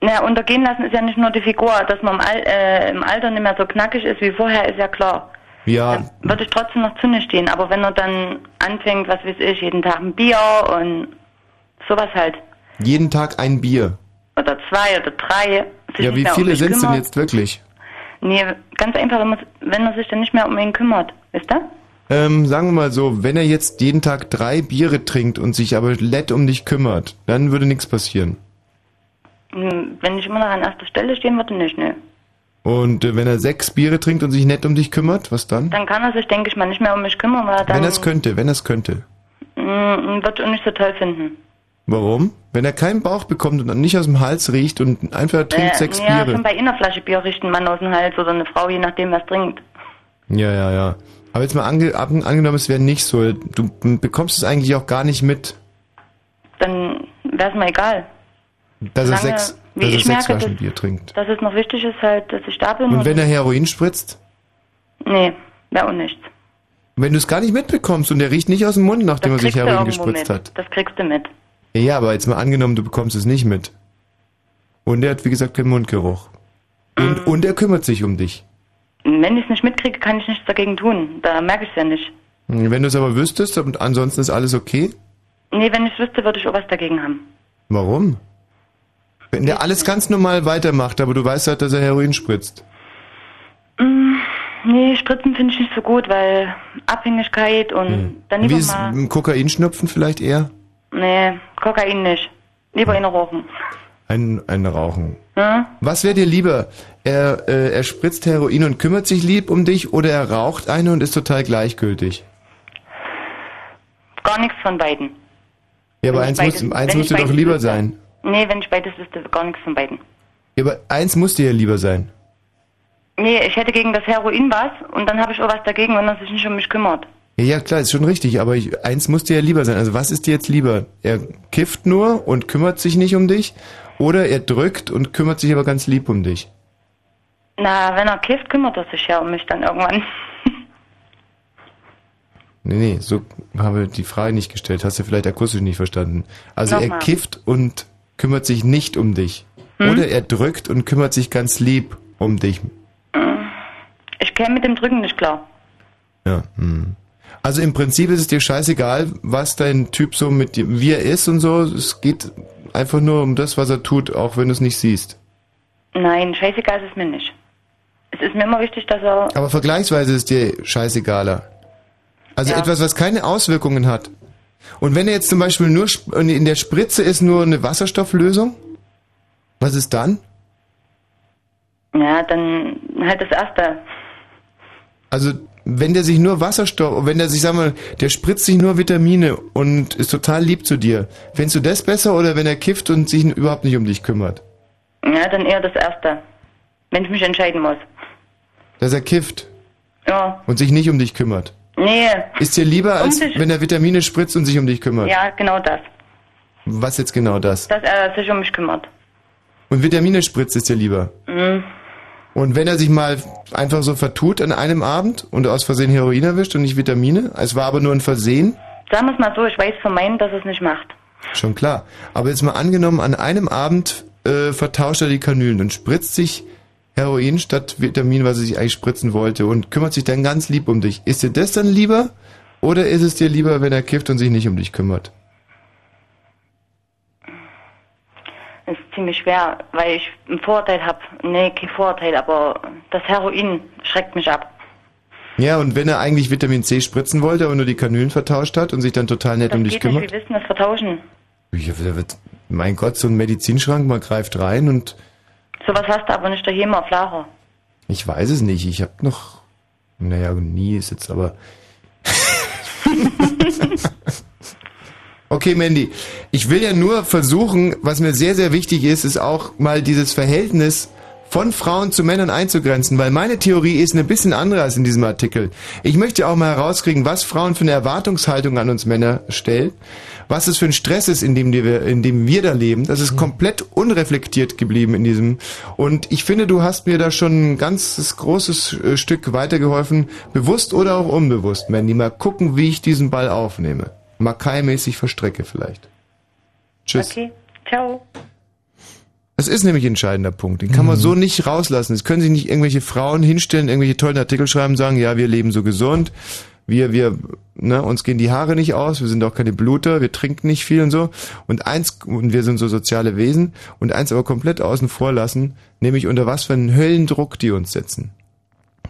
Naja, untergehen lassen ist ja nicht nur die Figur, dass man im, Al äh, im Alter nicht mehr so knackig ist wie vorher, ist ja klar. Ja, Würde ich trotzdem noch zu stehen. Aber wenn er dann anfängt, was weiß ich, jeden Tag ein Bier und sowas halt. jeden Tag ein Bier. Oder zwei oder drei. Ja, wie um viele mich sind es denn jetzt wirklich? Nee, ganz einfach, wenn man- wenn er sich dann nicht mehr um ihn kümmert. Wisst ihr? Ähm, sagen wir mal so, wenn er jetzt jeden Tag drei Biere trinkt und sich aber nett um dich kümmert, dann würde nichts passieren. Hm, Wenn ich immer noch an erster Stelle stehen würde, nicht, ne. Und äh, wenn er sechs Biere trinkt und sich nett um dich kümmert, was dann? Dann kann er sich, denke ich mal, nicht mehr um mich kümmern, weil er dann Wenn er es könnte, wenn er es könnte. mm, wird auch nicht so toll finden. Warum? Wenn er keinen Bauch bekommt und dann nicht aus dem Hals riecht und einfach trinkt Äh, sechs ja, Biere. schon bei einer Flasche Bier riecht ein Mann aus dem Hals oder eine Frau, je nachdem, was trinkt. Ja, ja, ja. Aber jetzt mal ange angenommen, es wäre nicht so. Du bekommst es eigentlich auch gar nicht mit. Dann wäre es mir egal. Dass er Solange, sechs, wie dass er sechs Flaschen dass- Bier trinkt. Dass es noch wichtig ist halt, dass ich da bin. Und wenn er Heroin spritzt? Nee, wäre auch nichts. Wenn du es gar nicht mitbekommst und der riecht nicht aus dem Mund, nachdem er sich Heroin gespritzt mit. hat. Das kriegst du mit. Ja, aber jetzt mal angenommen, du bekommst es nicht mit. Und er hat, wie gesagt, keinen Mundgeruch. Und, und er kümmert sich um dich. Wenn ich es nicht mitkriege, kann ich nichts dagegen tun. Da merke ich es ja nicht. Wenn du es aber wüsstest und ansonsten ist alles okay, Nee, wenn ich es wüsste, würde ich auch was dagegen haben. warum? Wenn der alles ganz normal weitermacht, aber du weißt halt, dass er Heroin spritzt. Mm, nee, Spritzen finde ich nicht so gut, weil Abhängigkeit und dann Wie lieber ist mal. ein Kokainschnupfen vielleicht eher? Nee, Kokain nicht. Lieber in rauchen. Ein, ein Rauchen. Hm? Was wäre dir lieber? Er, äh, er spritzt Heroin und kümmert sich lieb um dich oder er raucht eine und ist total gleichgültig? Gar nichts von beiden. Ja, aber Wenn eins, ich muss, beides- eins muss dir doch beides lieber wüsste. sein. Nee, wenn ich beides wüsste, gar nichts von beiden. Ja, aber eins muss dir ja lieber sein. Nee, ich hätte gegen das Heroin was und dann habe ich auch was dagegen, wenn er sich nicht um mich kümmert. Ja, klar, ist schon richtig, aber ich, eins muss dir ja lieber sein. Also was ist dir jetzt lieber? Er kifft nur und kümmert sich nicht um dich oder er drückt und kümmert sich aber ganz lieb um dich? Na, wenn er kifft, kümmert er sich ja um mich dann irgendwann. Nee, nee, so habe ich die Frage nicht gestellt. Hast du vielleicht akustisch nicht verstanden. Also er Nochmal. kifft und kümmert sich nicht um dich. Hm? Oder er drückt und kümmert sich ganz lieb um dich. Ich käme mit dem Drücken nicht klar. Ja. Hm. Also im Prinzip ist es dir scheißegal, was dein Typ so mit dir, wie er ist und so. Es geht einfach nur um das, was er tut, auch wenn du es nicht siehst. Nein, scheißegal ist es mir nicht. Es ist mir immer wichtig, dass er... Aber vergleichsweise ist dir scheißegaler. Also Ja. etwas, was keine Auswirkungen hat. Und wenn er jetzt zum Beispiel nur in der Spritze ist nur eine Wasserstofflösung, was ist dann? Ja, dann halt das Erste. Also wenn der sich nur Wasserstoff, wenn der sich, sag mal, der spritzt sich nur Vitamine und ist total lieb zu dir, findest du das besser oder wenn er kifft und sich überhaupt nicht um dich kümmert? Ja, dann eher das Erste. Wenn ich mich entscheiden muss. Dass er kifft Ja. und sich nicht um dich kümmert. Nee. Ist dir lieber, Um als sich- wenn er Vitamine spritzt und sich um dich kümmert? Ja, genau das. Was jetzt genau das? Dass er sich um mich kümmert. Und Vitamine spritzt ist dir lieber? Mhm. Und wenn er sich mal einfach so vertut an einem Abend und aus Versehen Heroin erwischt und nicht Vitamine, es war aber nur ein Versehen, Sagen wir es mal so, ich weiß von meinen, dass er es nicht macht. schon klar. Aber jetzt mal angenommen, an einem Abend äh, vertauscht er die Kanülen und spritzt sich Heroin statt Vitamin, was er sich eigentlich spritzen wollte und kümmert sich dann ganz lieb um dich. Ist dir das dann lieber oder ist es dir lieber, wenn er kifft und sich nicht um dich kümmert? Das ist ziemlich schwer, weil ich einen Vorteil habe. Nee, kein Vorteil, aber das Heroin schreckt mich ab. Ja, und wenn er eigentlich Vitamin C spritzen wollte, aber nur die Kanülen vertauscht hat und sich dann total nett Das um dich geht kümmert? nicht, wir wissen das vertauschen. Ja, mein Gott, so ein Medizinschrank, man greift rein und Sowas hast du aber nicht daheim auf Lager. ich weiß es nicht. Ich habe noch, naja, nie ist jetzt aber. okay, Mandy, ich will ja nur versuchen, was mir sehr, sehr wichtig ist, ist auch mal dieses Verhältnis von Frauen zu Männern einzugrenzen, weil meine Theorie ist eine bisschen andere als in diesem Artikel. Ich möchte auch mal herauskriegen, was Frauen für eine Erwartungshaltung an uns Männer stellen, was es für ein Stress ist, in dem wir, in dem wir da leben. Das ist komplett unreflektiert geblieben in diesem. Und ich finde, du hast mir da schon ein ganzes großes äh, Stück weitergeholfen, bewusst oder auch unbewusst, Mandy. Mal gucken, wie ich diesen Ball aufnehme. Makai-mäßig verstrecke vielleicht. Tschüss. Okay, ciao. Das ist nämlich ein entscheidender Punkt. Den kann man so nicht rauslassen. Es können sich nicht irgendwelche Frauen hinstellen, irgendwelche tollen Artikel schreiben, sagen, ja, wir leben so gesund, wir, wir, ne, uns gehen die Haare nicht aus, wir sind auch keine Bluter, wir trinken nicht viel und so. Und eins, und wir sind so soziale Wesen, und eins aber komplett außen vor lassen, nämlich unter was für einen Höllendruck die uns setzen.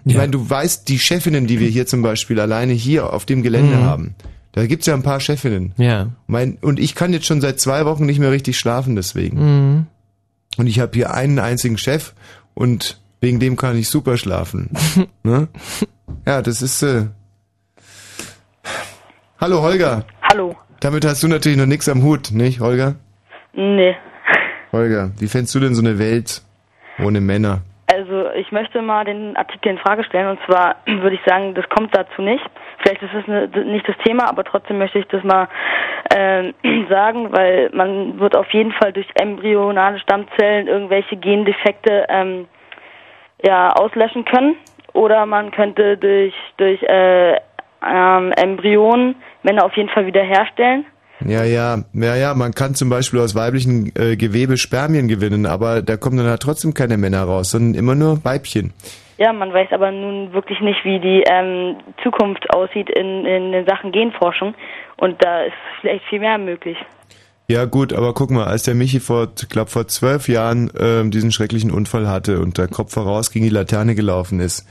Ich meine, du weißt, die Chefinnen, die wir hier zum Beispiel alleine hier auf dem Gelände Mhm. haben, da gibt's ja ein paar Chefinnen. Ja. Mein, und ich kann jetzt schon seit zwei Wochen nicht mehr richtig schlafen deswegen. Mhm. Und ich habe hier einen einzigen Chef und wegen dem kann ich super schlafen. ne? Ja, das ist. Äh Hallo Holger. Hallo. Damit hast du natürlich noch nichts am Hut, nicht, Holger? Nee. Holger, wie fändest du denn so eine Welt ohne Männer? Also ich möchte mal den Artikel in Frage stellen und zwar würde ich sagen, das kommt dazu nicht. Vielleicht ist es ne, nicht das Thema, aber trotzdem möchte ich das mal ähm, sagen, weil man wird auf jeden Fall durch embryonale Stammzellen irgendwelche Gendefekte ähm, ja, auslöschen können. Oder man könnte durch, durch äh, ähm, Embryonen Männer auf jeden Fall wiederherstellen. Ja, ja, ja, ja, man kann zum Beispiel aus weiblichen äh, Gewebe Spermien gewinnen, aber da kommen dann halt trotzdem keine Männer raus, sondern immer nur Weibchen. Ja, man weiß aber nun wirklich nicht, wie die ähm, Zukunft aussieht in, in den Sachen Genforschung. Und da ist vielleicht viel mehr möglich. Ja gut, aber guck mal, als der Michi vor, glaub vor zwölf Jahren ähm, diesen schrecklichen Unfall hatte und der Kopf voraus gegen die Laterne gelaufen ist,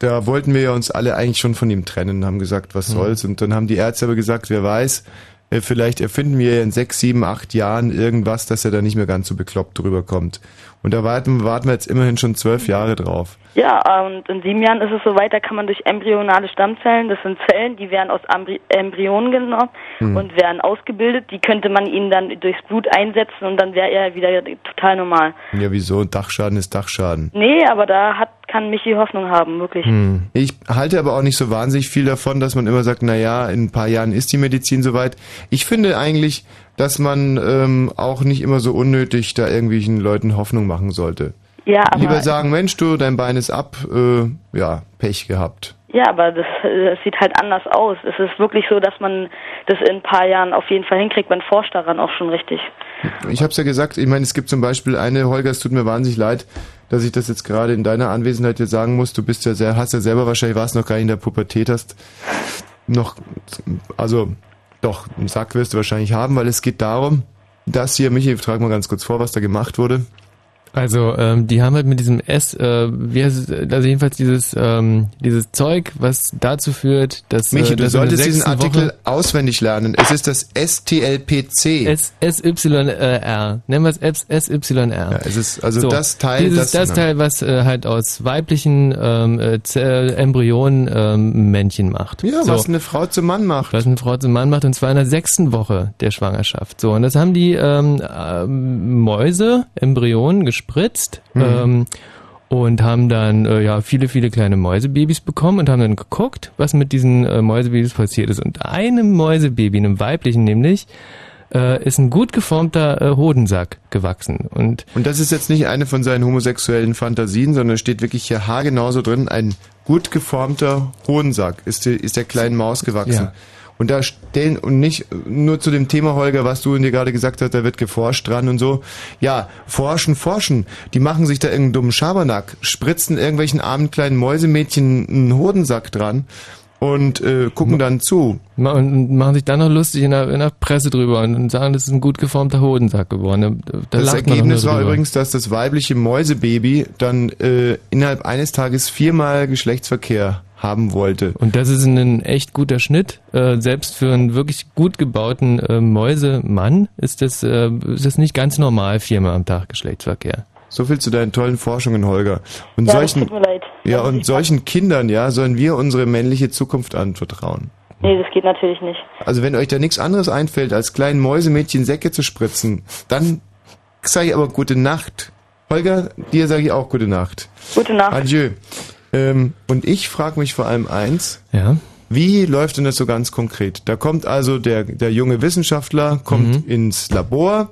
da wollten wir ja uns alle eigentlich schon von ihm trennen, haben gesagt, was soll's. Und dann haben die Ärzte aber gesagt, wer weiß, äh, vielleicht erfinden wir in sechs, sieben, acht Jahren irgendwas, dass er da nicht mehr ganz so bekloppt drüber kommt. Und da warten, warten wir jetzt immerhin schon zwölf Jahre drauf. Ja, und in sieben Jahren ist es soweit, da kann man durch embryonale Stammzellen, das sind Zellen, die werden aus Embry Embryonen genommen Hm. und werden ausgebildet, die könnte man ihnen dann durchs Blut einsetzen und dann wäre er wieder total normal. Ja, wieso? Dachschaden ist Dachschaden. Nee, aber da hat, kann Michi Hoffnung haben, wirklich. Hm. Ich halte aber auch nicht so wahnsinnig viel davon, dass man immer sagt, na ja, in ein paar Jahren ist die Medizin soweit. Ich finde eigentlich, dass man ähm, auch nicht immer so unnötig da irgendwelchen Leuten Hoffnung machen sollte. Ja, aber, Lieber sagen, Mensch, du, dein Bein ist ab, äh, ja, Pech gehabt. ja, aber das, das sieht halt anders aus. Es ist wirklich so, dass man das in ein paar Jahren auf jeden Fall hinkriegt. Man forscht daran auch schon richtig. Ich habe es ja gesagt, ich meine, es gibt zum Beispiel eine, Holger, es tut mir wahnsinnig leid, dass ich das jetzt gerade in deiner Anwesenheit dir sagen muss. Du bist ja sehr, hast ja selber wahrscheinlich, warst noch gar nicht in der Pubertät, hast noch, also doch, einen Sack wirst du wahrscheinlich haben, weil es geht darum, dass hier, Michi, trag mal ganz kurz vor, was da gemacht wurde. Also, ähm, die haben halt mit diesem S, äh, wie heißt es, also jedenfalls dieses, ähm, dieses Zeug, was dazu führt, dass Michi, äh, du dass der solltest diesen Artikel Woche auswendig lernen. Es ist das STLPC. S, SYR. Nennen wir es S, SYR. Ja, es ist also das Teil, dieses, das- das Teil, was äh, halt aus weiblichen ähm, äh, Embryonen ähm, Männchen macht. ja, so. was eine Frau zum Mann macht. Was eine Frau zum Mann macht, und zwar in der sechsten Woche der Schwangerschaft. So, und das haben die ähm, ähm, Mäuse, Embryonen gespritzt Mhm. ähm, und haben dann äh, ja viele, viele kleine Mäusebabys bekommen und haben dann geguckt, was mit diesen äh, Mäusebabys passiert ist. Und einem Mäusebaby, einem weiblichen nämlich, äh, ist ein gut geformter äh, Hodensack gewachsen. Und Und das ist jetzt nicht eine von seinen homosexuellen Fantasien, sondern es steht wirklich hier haargenauso drin, ein gut geformter Hodensack ist, die, ist der kleinen Maus gewachsen. Ja. Und da stellen, und nicht nur zu dem Thema, Holger, was du dir gerade gesagt hast, da wird geforscht dran und so. Ja, forschen, forschen. Die machen sich da irgendeinen dummen Schabernack, spritzen irgendwelchen armen kleinen Mäusemädchen einen Hodensack dran und äh, gucken dann zu. und machen sich dann noch lustig in der, in der Presse drüber und, und sagen, das ist ein gut geformter Hodensack geworden. Da, da das Ergebnis war übrigens, dass das weibliche Mäusebaby dann äh, innerhalb eines Tages viermal Geschlechtsverkehr haben wollte. Und das ist ein echt guter Schnitt. Äh, selbst für einen wirklich gut gebauten äh, Mäusemann ist das, äh, ist das nicht ganz normal, viermal am Tag Geschlechtsverkehr. So viel zu deinen tollen Forschungen, Holger. Und Ja, solchen, tut mir leid. ja, und solchen Kindern, ja, sollen wir unsere männliche Zukunft anvertrauen. Nee, das geht natürlich nicht. Also wenn euch da nichts anderes einfällt, als kleinen Mäusemädchen Säcke zu spritzen, dann sage ich aber gute Nacht. Holger, dir sage ich auch gute Nacht. Gute Nacht. Adieu. Ähm, und ich frage mich vor allem eins. Ja. Wie läuft denn das so ganz konkret? Da kommt also der, der junge Wissenschaftler, kommt ins Labor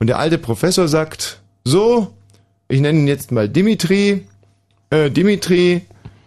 und der alte Professor sagt, so, ich nenne ihn jetzt mal Dimitri, äh, Dimitri,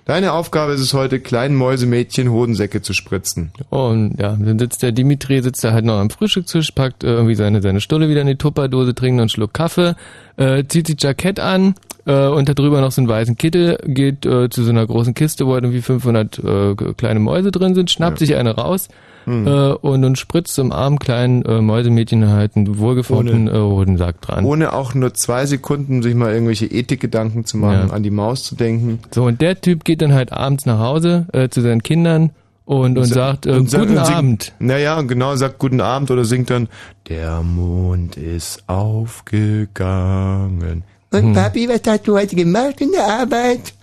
deine Aufgabe ist es heute, kleinen Mäusemädchen Hodensäcke zu spritzen. Und ja, dann sitzt der Dimitri, sitzt da halt noch am Frühstückstisch, packt äh, irgendwie seine, seine Stulle wieder in die Tupperdose, trinkt noch einen Schluck Kaffee, äh, zieht sich Jackett an äh, und da drüber noch so einen weißen Kittel, geht äh, zu so einer großen Kiste, wo halt irgendwie 500 äh, kleine Mäuse drin sind, schnappt sich eine raus Hm. äh, und, und spritzt zum armen kleinen äh, Mäusemädchen halt einen wohlgeformten äh, Hodensack dran. Ohne auch nur zwei Sekunden sich mal irgendwelche Ethikgedanken zu machen, Ja. an die Maus zu denken. So, und der Typ geht dann halt abends nach Hause äh, zu seinen Kindern und, und sa- sagt, äh, und sagt- guten singt- Abend. Naja, und genau, sagt guten Abend oder singt dann, der Mond ist aufgegangen. Und Hm. Papi, was hast du heute gemacht in der Arbeit?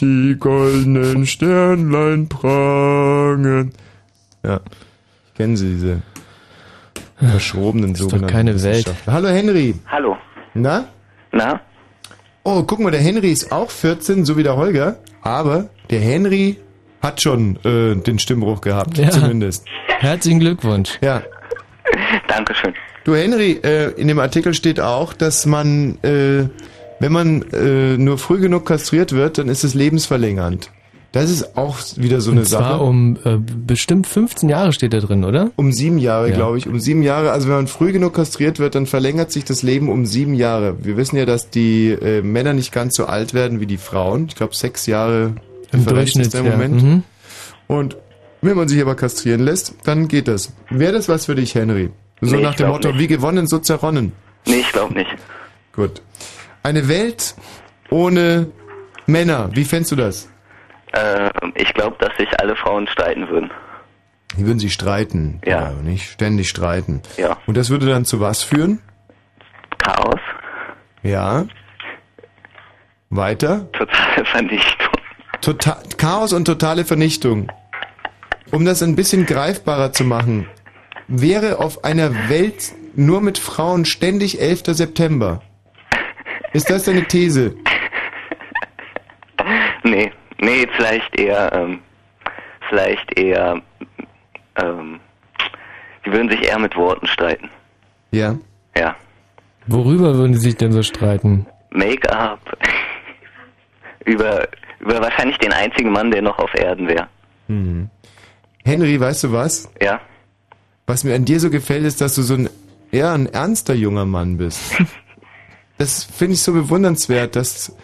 Die goldenen Sternlein prangen. Ja, ich kenne sie, diese verschrobenen ist doch keine Welt. Hallo Henry. Hallo. Na? Na? Oh, guck mal, der Henry ist auch 14, so wie der Holger. Aber der Henry hat schon äh, den Stimmbruch gehabt, Ja. zumindest. Herzlichen Glückwunsch. Ja. Dankeschön. Du Henry, äh, in dem Artikel steht auch, dass man, äh, wenn man äh, nur früh genug kastriert wird, dann ist es lebensverlängernd. Das ist auch wieder so eine Und zwar Sache. um äh, bestimmt 15 Jahre steht da drin, oder? Um sieben Jahre, Ja. glaube ich. Um sieben Jahre. Also wenn man früh genug kastriert wird, dann verlängert sich das Leben um sieben Jahre. Wir wissen ja, dass die äh, Männer nicht ganz so alt werden wie die Frauen. Ich glaube sechs Jahre Im Differenz Durchschnitt, ist der ja. Moment. Mhm. Und wenn man sich aber kastrieren lässt, dann geht das. Wäre das was für dich, Henry? So Nee, nach dem Motto, nicht. wie gewonnen, so zerronnen. Nee, ich glaube nicht. Gut. Eine Welt ohne Männer, wie fändst du das? Äh, ich glaube, dass sich alle Frauen streiten würden. Die würden sich streiten. Ja. nicht ständig streiten. Ja. Und das würde dann zu was führen? Chaos. Ja. Weiter? Totale Vernichtung. Total, Chaos und totale Vernichtung. Um das ein bisschen greifbarer zu machen, wäre auf einer Welt nur mit Frauen ständig 11. September. Ist das deine These? Nee, nee, vielleicht eher, ähm, vielleicht eher, ähm, die würden sich eher mit Worten streiten. Ja. Ja. Worüber würden sie sich denn so streiten? Make-up. über, über wahrscheinlich den einzigen Mann, der noch auf Erden wäre. Hm. Henry, weißt du was? Ja. Was mir an dir so gefällt, ist, dass du so ein eher ein ernster junger Mann bist. Das finde ich so bewundernswert, dass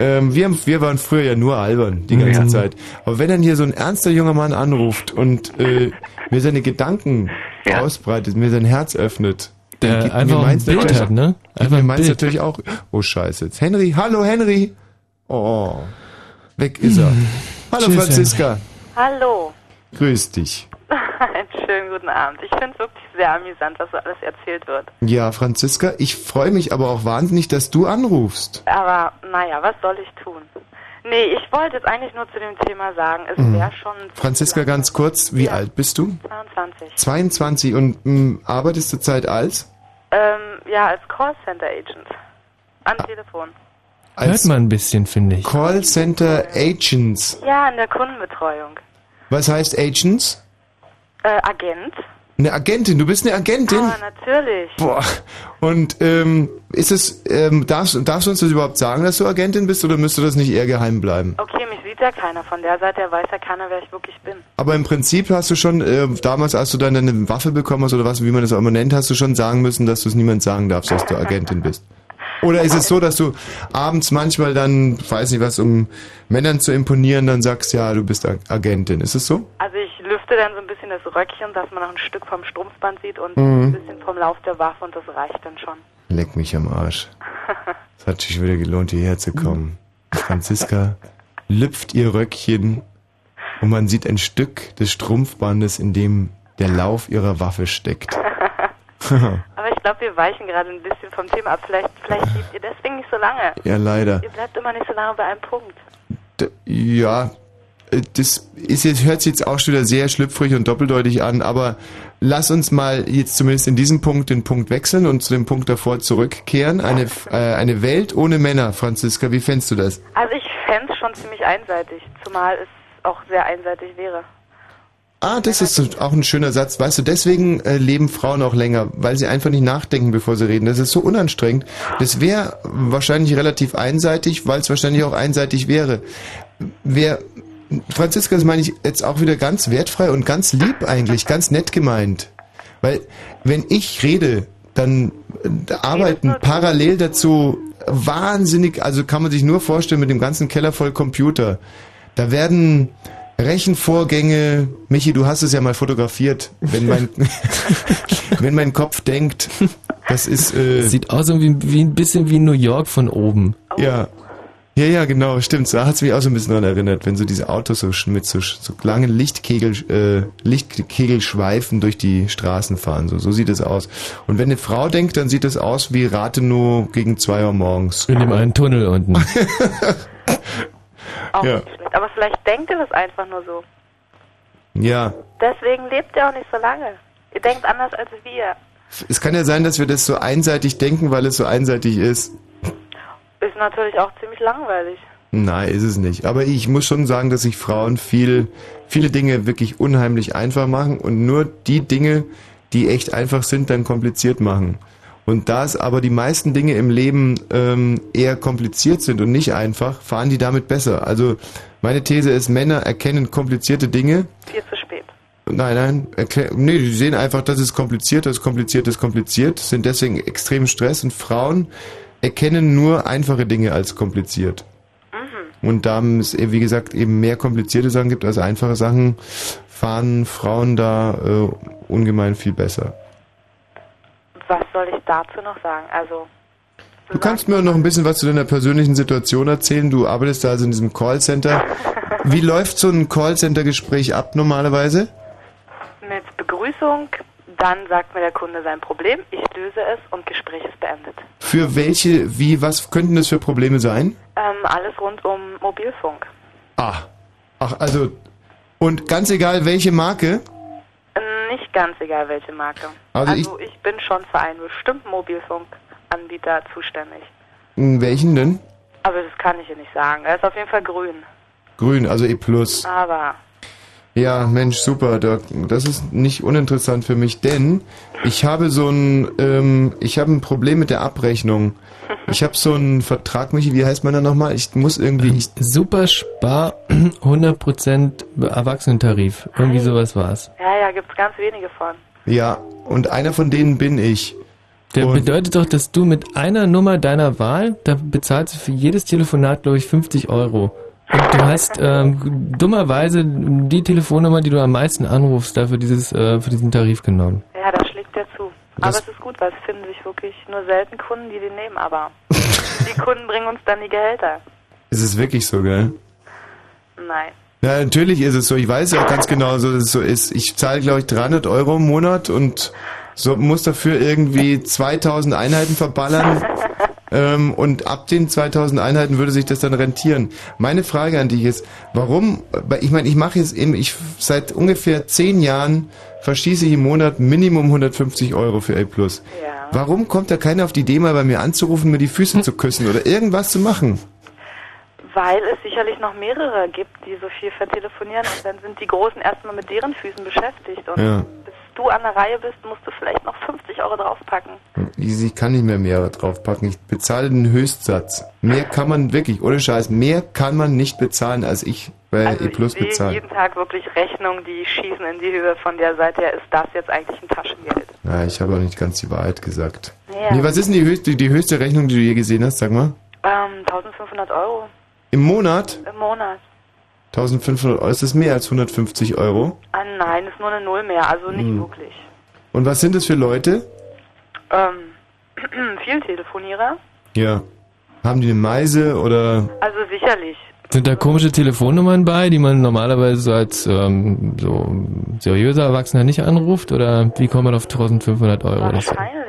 ähm, wir, wir waren früher ja nur albern die ganze Ja. Zeit. Aber wenn dann hier so ein ernster junger Mann anruft und äh, mir seine Gedanken ausbreitet, mir sein Herz öffnet, dann Der gibt einfach mir ein meins Bild natürlich, hat, ne? Einfach mir ein meins Bild. natürlich auch. Oh Scheiße, jetzt Henry, hallo Henry. Oh, weg ist er. Hallo Tschüss, Franziska, Hallo. grüß dich. Einen schönen guten Abend. Ich finde es wirklich sehr amüsant, was so alles erzählt wird. Ja, Franziska, ich freue mich aber auch wahnsinnig, dass du anrufst. Aber naja, was soll ich tun? Nee, ich wollte jetzt eigentlich nur zu dem Thema sagen, es Mhm. wäre schon Franziska, ganz kurz, wie alt bist du? 22. 22 und mh, arbeitest du Zeit als? Ähm, ja, als Callcenter Agent. Am Telefon. Hört man ein bisschen, finde ich. Callcenter Agents. Ja, in der Kundenbetreuung. Was heißt Agents? Äh, Agent? Eine Agentin, du bist eine Agentin? Ah, natürlich. Boah. Und ähm, ist es, ähm, darfst, darfst du uns das überhaupt sagen, dass du Agentin bist oder müsste das nicht eher geheim bleiben? Okay, mich sieht ja keiner. Von der Seite her weiß ja keiner, wer ich wirklich bin. Aber im Prinzip hast du schon, äh, damals, als du dann deine Waffe bekommen hast oder was, wie man das auch immer nennt, hast du schon sagen müssen, dass du es niemand sagen darfst, dass du Agentin bist. Oder ist es so, dass du abends manchmal dann, weiß nicht was, um Männern zu imponieren, dann sagst, ja, du bist Ag- Agentin. Ist es so? Also ich lüfte dann so ein bisschen das Röckchen, dass man noch ein Stück vom Strumpfband sieht und Mhm. ein bisschen vom Lauf der Waffe und das reicht dann schon. Leck mich am Arsch. Es hat sich wieder gelohnt, hierher zu kommen. Franziska lüpft ihr Röckchen und man sieht ein Stück des Strumpfbandes, in dem der Lauf ihrer Waffe steckt. Aber ich glaube, wir weichen gerade ein bisschen vom Thema ab. Vielleicht, vielleicht lebt ihr deswegen nicht so lange. ja, leider. Ihr bleibt immer nicht so lange bei einem Punkt. D ja, das ist jetzt, hört sich jetzt auch schon wieder sehr schlüpfrig und doppeldeutig an, aber lass uns mal jetzt zumindest in diesem Punkt den Punkt wechseln und zu dem Punkt davor zurückkehren. Eine, äh, eine Welt ohne Männer, Franziska, wie fändst du das? Also ich fände es schon ziemlich einseitig, zumal es auch sehr einseitig wäre. Ah, das ist auch ein schöner Satz. Weißt du, deswegen äh, leben Frauen auch länger, weil sie einfach nicht nachdenken, bevor sie reden. Das ist so unanstrengend. Das wäre wahrscheinlich relativ einseitig, weil es wahrscheinlich auch einseitig wäre. Wer, Franziska, das meine ich jetzt auch wieder ganz wertfrei und ganz lieb eigentlich, ganz nett gemeint. Weil, wenn ich rede, dann äh, arbeiten parallel dazu wahnsinnig, also kann man sich nur vorstellen mit dem ganzen Keller voll Computer. Da werden Rechenvorgänge, Michi, du hast es ja mal fotografiert, wenn mein, wenn mein Kopf denkt, das ist, äh, Sieht aus wie, wie ein bisschen wie New York von oben. ja. Ja, ja, genau, stimmt. Da hat's mich auch so ein bisschen dran erinnert, wenn so diese Autos so sch- mit so, so langen Lichtkegel, äh, Lichtkegelschweifen durch die Straßen fahren. So, so sieht es aus. Und wenn eine Frau denkt, dann sieht es aus wie Rathenow gegen zwei Uhr morgens. In dem einen Tunnel unten. Auch Ja. nicht schlecht. Aber vielleicht denkt ihr das einfach nur so. Ja. Deswegen lebt ihr auch nicht so lange. Ihr denkt anders als wir. Es kann ja sein, dass wir das so einseitig denken, weil es so einseitig ist. Ist natürlich auch ziemlich langweilig. Nein, ist es nicht. Aber ich muss schon sagen, dass sich Frauen viel, viele Dinge wirklich unheimlich einfach machen und nur die Dinge, die echt einfach sind, dann kompliziert machen. Und da es aber die meisten Dinge im Leben ähm, eher kompliziert sind und nicht einfach, fahren die damit besser. Also meine These ist, Männer erkennen komplizierte Dinge. Viel zu spät. Nein, nein, erklär, nee, die sehen einfach, das ist kompliziert, das ist kompliziert, das ist kompliziert, sind deswegen extrem Stress und Frauen erkennen nur einfache Dinge als kompliziert. Und da es, eben, wie gesagt, eben mehr komplizierte Sachen gibt als einfache Sachen, fahren Frauen da äh, ungemein viel besser. Was soll ich dazu noch sagen? Also, Du kannst mir noch ein bisschen was zu deiner persönlichen Situation erzählen. Du arbeitest da also in diesem Callcenter. Wie läuft so ein Callcenter-Gespräch ab normalerweise? mit Begrüßung, dann sagt mir der Kunde sein Problem, ich löse es und Gespräch ist beendet. Für welche, wie, was könnten das für Probleme sein? Ähm, alles rund um Mobilfunk. Ah, ach, also, und ganz egal welche Marke? Ähm, Nicht ganz egal welche Marke. Also Also, ich, bin schon für einen bestimmten Mobilfunkanbieter zuständig. In welchen denn? Aber das kann ich hier nicht sagen. Er ist auf jeden Fall grün. Grün, also E+. Aber Ja, Mensch, super. Da, das ist nicht uninteressant für mich, denn ich habe so ein, ähm, ich habe ein Problem mit der Abrechnung. Ich habe so einen Vertrag, Michi, wie heißt man da nochmal? Ich muss irgendwie, ich, Super Spar 100% Erwachsenentarif. Irgendwie sowas war's. ja, ja, gibt's ganz wenige von. ja, und einer von denen bin ich. Der Und- bedeutet doch, dass du mit einer Nummer deiner Wahl, da bezahlst du für jedes Telefonat, glaube ich, 50 Euro. Du hast ähm, dummerweise die Telefonnummer, die du am meisten anrufst, dafür dieses, äh, für diesen Tarif genommen. Ja, da schlägt der zu. Aber Das- es ist gut, weil es finden sich wirklich nur selten Kunden, die den nehmen. Aber die Kunden bringen uns dann die Gehälter. Ist es wirklich so, gell? Nein. Ja, natürlich ist es so. Ich weiß ja auch ganz genau, so, dass es so ist. Ich zahle, glaube ich, 300 Euro im Monat und so muss dafür irgendwie 2000 Einheiten verballern. ähm, und ab den 2000 Einheiten würde sich das dann rentieren. Meine Frage an dich ist, warum, ich meine, ich mache jetzt eben, ich seit ungefähr 10 Jahren verschieße ich im Monat Minimum 150 Euro für A+. Warum kommt da keiner auf die Idee, mal bei mir anzurufen, mir die Füße zu küssen oder irgendwas zu machen? Weil es sicherlich noch mehrere gibt, die so viel vertelefonieren und dann sind die Großen erstmal mit deren Füßen beschäftigt. Und Ja. bis du an der Reihe bist, musst du vielleicht noch 50 Euro draufpacken. Ich, ich kann nicht mehr mehr draufpacken. Ich bezahle den Höchstsatz. Mehr kann man wirklich, ohne Scheiß, mehr kann man nicht bezahlen, als ich bei E Plus Ich sehe bezahle. jeden Tag wirklich Rechnungen, die schießen in die Höhe. Von der Seite her ist das jetzt eigentlich ein Taschengeld. Ja, ich habe auch nicht ganz die Wahrheit gesagt. Ja. Nee, was ist denn die höchste, die höchste Rechnung, die du je gesehen hast, sag mal? Ähm, 1500 Euro Im Monat? im Monat. 1500 Euro, ist das mehr als 150 Euro? Ah, nein, ist nur eine Null mehr, also nicht Hm. wirklich. Und was sind das für Leute? Ähm, viel Telefonierer. Ja. Haben die eine Meise oder... Also sicherlich. Sind da komische Telefonnummern bei, die man normalerweise so als ähm, so seriöser Erwachsener nicht anruft? Oder wie kommt man auf 1500 Euro? oder so? Wahrscheinlich.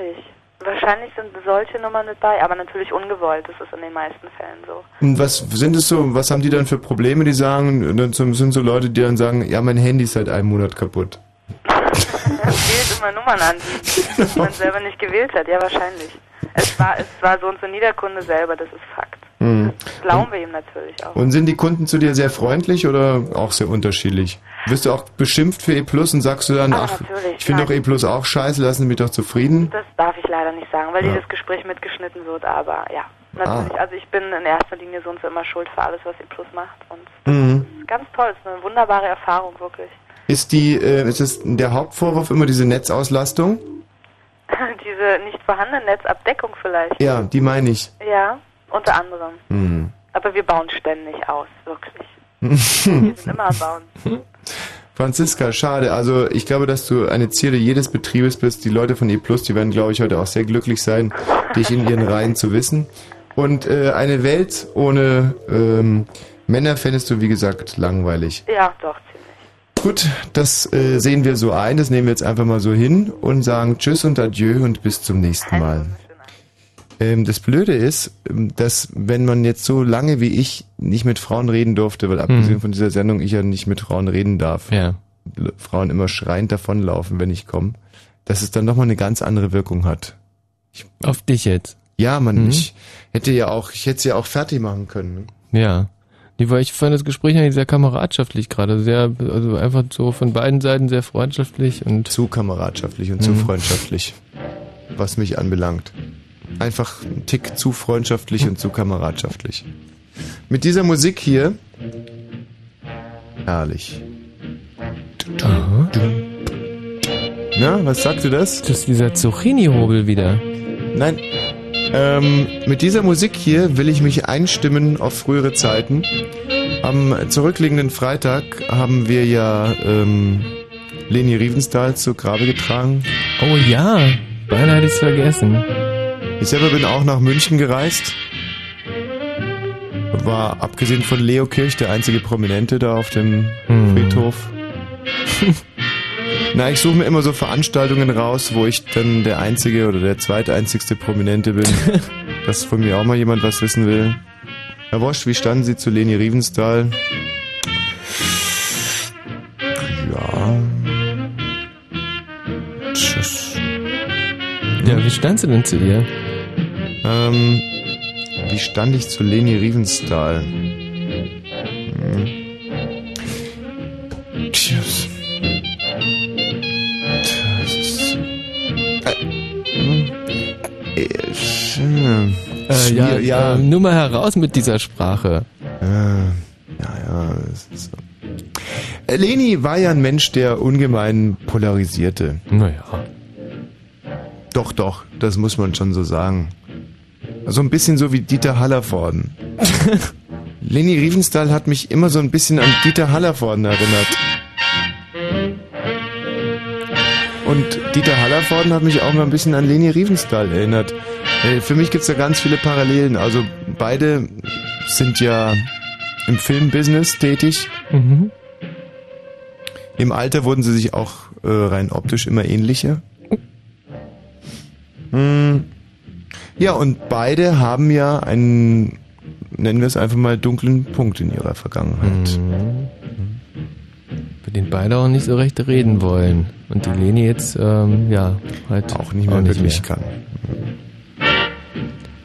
Wahrscheinlich sind solche Nummern mit bei, aber natürlich ungewollt. Das ist in den meisten Fällen so. Und was sind es so, was haben die dann für Probleme, die sagen, dann sind so Leute, die dann sagen, ja, mein Handy ist seit einem Monat kaputt. wählt immer Nummern an, die man selber nicht gewählt hat. Ja, wahrscheinlich. Es war, es war so und so nie der Kunde selber, das ist Fakt. Hm. Das glauben wir ihm natürlich auch. Und sind die Kunden zu dir sehr freundlich oder auch sehr unterschiedlich? Wirst du auch beschimpft für E Plus und sagst du dann, Ah, ach, natürlich, ich finde doch E Plus auch scheiße, lassen Sie mich doch zufrieden? Das darf ich leider nicht sagen, weil Ja. dieses Gespräch mitgeschnitten wird, aber ja. Natürlich, also ich bin in erster Linie so und so immer schuld für alles, was E Plus macht. Und Mhm. es ist ganz toll, es ist eine wunderbare Erfahrung, wirklich. Ist die, äh, ist es der Hauptvorwurf immer diese Netzauslastung? Diese nicht vorhandene Netzabdeckung vielleicht. Ja, die meine ich. Ja, unter anderem. Hm. Aber wir bauen ständig aus, wirklich. Wir sind immer am Bauen. Franziska, schade. Also ich glaube, dass du eine Zierde jedes Betriebes bist. Die Leute von E Plus, die werden, glaube ich, heute auch sehr glücklich sein, dich in ihren Reihen zu wissen. Und äh, eine Welt ohne ähm, Männer fändest du, wie gesagt, langweilig. Ja, doch. Gut, das äh, sehen wir so ein, das nehmen wir jetzt einfach mal so hin und sagen Tschüss und Adieu und bis zum nächsten Mal. Ähm, das Blöde ist, ähm, dass wenn man jetzt so lange wie ich nicht mit Frauen reden durfte, weil abgesehen von dieser Sendung ich ja nicht mit Frauen reden darf, Ja. Frauen immer schreiend davonlaufen, wenn ich komme, dass es dann nochmal eine ganz andere Wirkung hat. Auf dich jetzt? Ja, man, Mhm. ich hätte ja auch, ich hätte sie ja auch fertig machen können. Ja. Nee, weil ich fand das Gespräch eigentlich sehr kameradschaftlich gerade, sehr, also einfach so von beiden Seiten sehr freundschaftlich und. Zu kameradschaftlich und zu Mhm. freundschaftlich, was mich anbelangt. Einfach ein Tick zu freundschaftlich und zu kameradschaftlich. Mit dieser Musik hier, herrlich. Na, was sagst du das? Das ist dieser Zucchini-Hobel wieder. Nein. Ähm, mit dieser Musik hier will ich mich einstimmen auf frühere Zeiten. Am zurückliegenden Freitag haben wir ja ähm, Leni Riefenstahl zu Grabe getragen. Oh ja, beinahe hatte ich's vergessen. Ich selber bin auch nach München gereist. War abgesehen von Leo Kirch der einzige Prominente da auf dem Hm. Friedhof. Na, ich suche mir immer so Veranstaltungen raus, wo ich dann der einzige oder der zweiteinzigste Prominente bin. dass von mir auch mal jemand was wissen will. Herr Wosch, wie standen Sie zu Leni Riefenstahl? Ja. Tschüss. Ja, wie standst du denn zu ihr? Ähm, wie stand ich zu Leni Riefenstahl? Hm. Tschüss. Äh, hm. Äh, schön. Äh, ja, ja. Äh, nur mal heraus mit dieser Sprache. Ja, ja, ja. So. Äh, Leni war ja ein Mensch, der ungemein polarisierte. Naja. Doch, doch, das muss man schon so sagen. So ein bisschen so wie Dieter Hallervorden. Leni Riefenstahl hat mich immer so ein bisschen an Dieter Hallervorden erinnert. Und Dieter Hallervorden hat mich auch mal ein bisschen an Leni Riefenstahl erinnert. Äh, Für mich gibt's da ganz viele Parallelen. Also beide sind ja im Filmbusiness tätig. Mhm. Im Alter wurden sie sich auch äh, rein optisch immer ähnlicher. Hm. Ja, und beide haben ja einen, nennen wir es einfach mal, dunklen Punkt in ihrer Vergangenheit. Bei denen beide auch nicht so recht reden wollen. Und die Leni jetzt, ähm, ja, halt auch nicht mehr wirklich kann.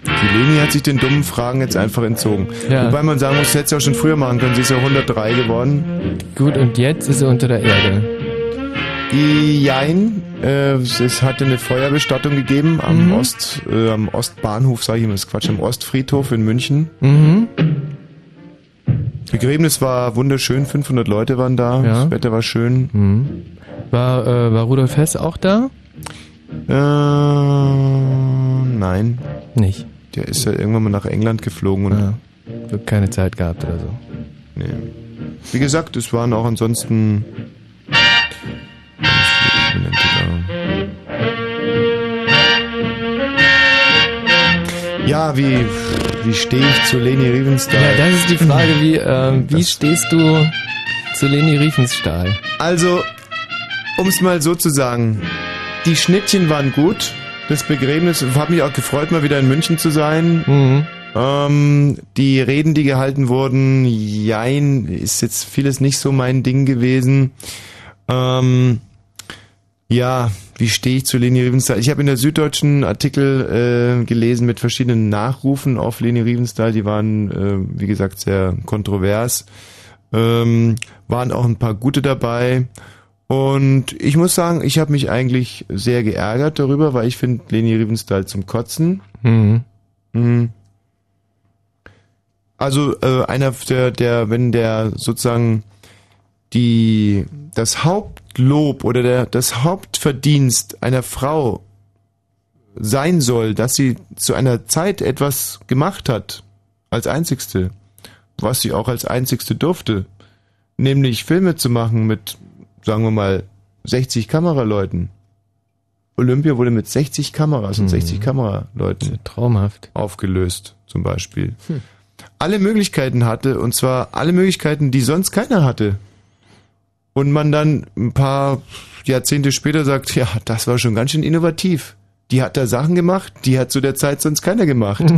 Die Leni hat sich den dummen Fragen jetzt einfach entzogen. Ja. Wobei man sagen muss, das hätte sie auch schon früher machen können. Sie ist ja 103 geworden. Gut, und jetzt ist sie unter der Erde. Jein, äh, es hatte eine Feuerbestattung gegeben am Mhm. Ost, äh, am Ostbahnhof, sage ich immer, das ist Quatsch, am Ostfriedhof in München. Mhm. Begräbnis war wunderschön, 500 Leute waren da, Ja. das Wetter war schön. Mhm. War, äh, war Rudolf Hess auch da? Äh, nein. Nicht. Der ist ja irgendwann mal nach England geflogen und Ja. Wird keine Zeit gehabt oder so. nee. Wie gesagt, es waren auch ansonsten Prominente da. Ja, wie, wie stehe ich zu Leni Riefenstahl? Ja, das ist die Frage, wie, ähm, wie stehst du zu Leni Riefenstahl? Also, um es mal so zu sagen, die Schnittchen waren gut. Das Begräbnis hat mich auch gefreut, mal wieder in München zu sein. Mhm. Ähm, die Reden, die gehalten wurden, jein, ist jetzt vieles nicht so mein Ding gewesen. Ähm, ja, wie stehe ich zu Leni Riefenstahl? Ich habe in der Süddeutschen Artikel äh, gelesen mit verschiedenen Nachrufen auf Leni Riefenstahl. Die waren, äh, wie gesagt, sehr kontrovers. Ähm, waren auch ein paar gute dabei. Und ich muss sagen, ich habe mich eigentlich sehr geärgert darüber, weil ich finde Leni Riefenstahl zum Kotzen. Mhm. Mhm. Also äh, einer der, der, wenn der sozusagen die das Hauptlob oder der das Hauptverdienst einer Frau sein soll, dass sie zu einer Zeit etwas gemacht hat als einzigste, was sie auch als einzigste durfte, nämlich Filme zu machen mit, sagen wir mal, 60 Kameraleuten. Olympia wurde mit 60 Kameras und 60 Kameraleuten traumhaft aufgelöst, zum Beispiel. Hm. Alle Möglichkeiten hatte, und zwar alle Möglichkeiten, die sonst keiner hatte. Und man dann ein paar Jahrzehnte später sagt, ja, das war schon ganz schön innovativ. Die hat da Sachen gemacht, die hat zu der Zeit sonst keiner gemacht.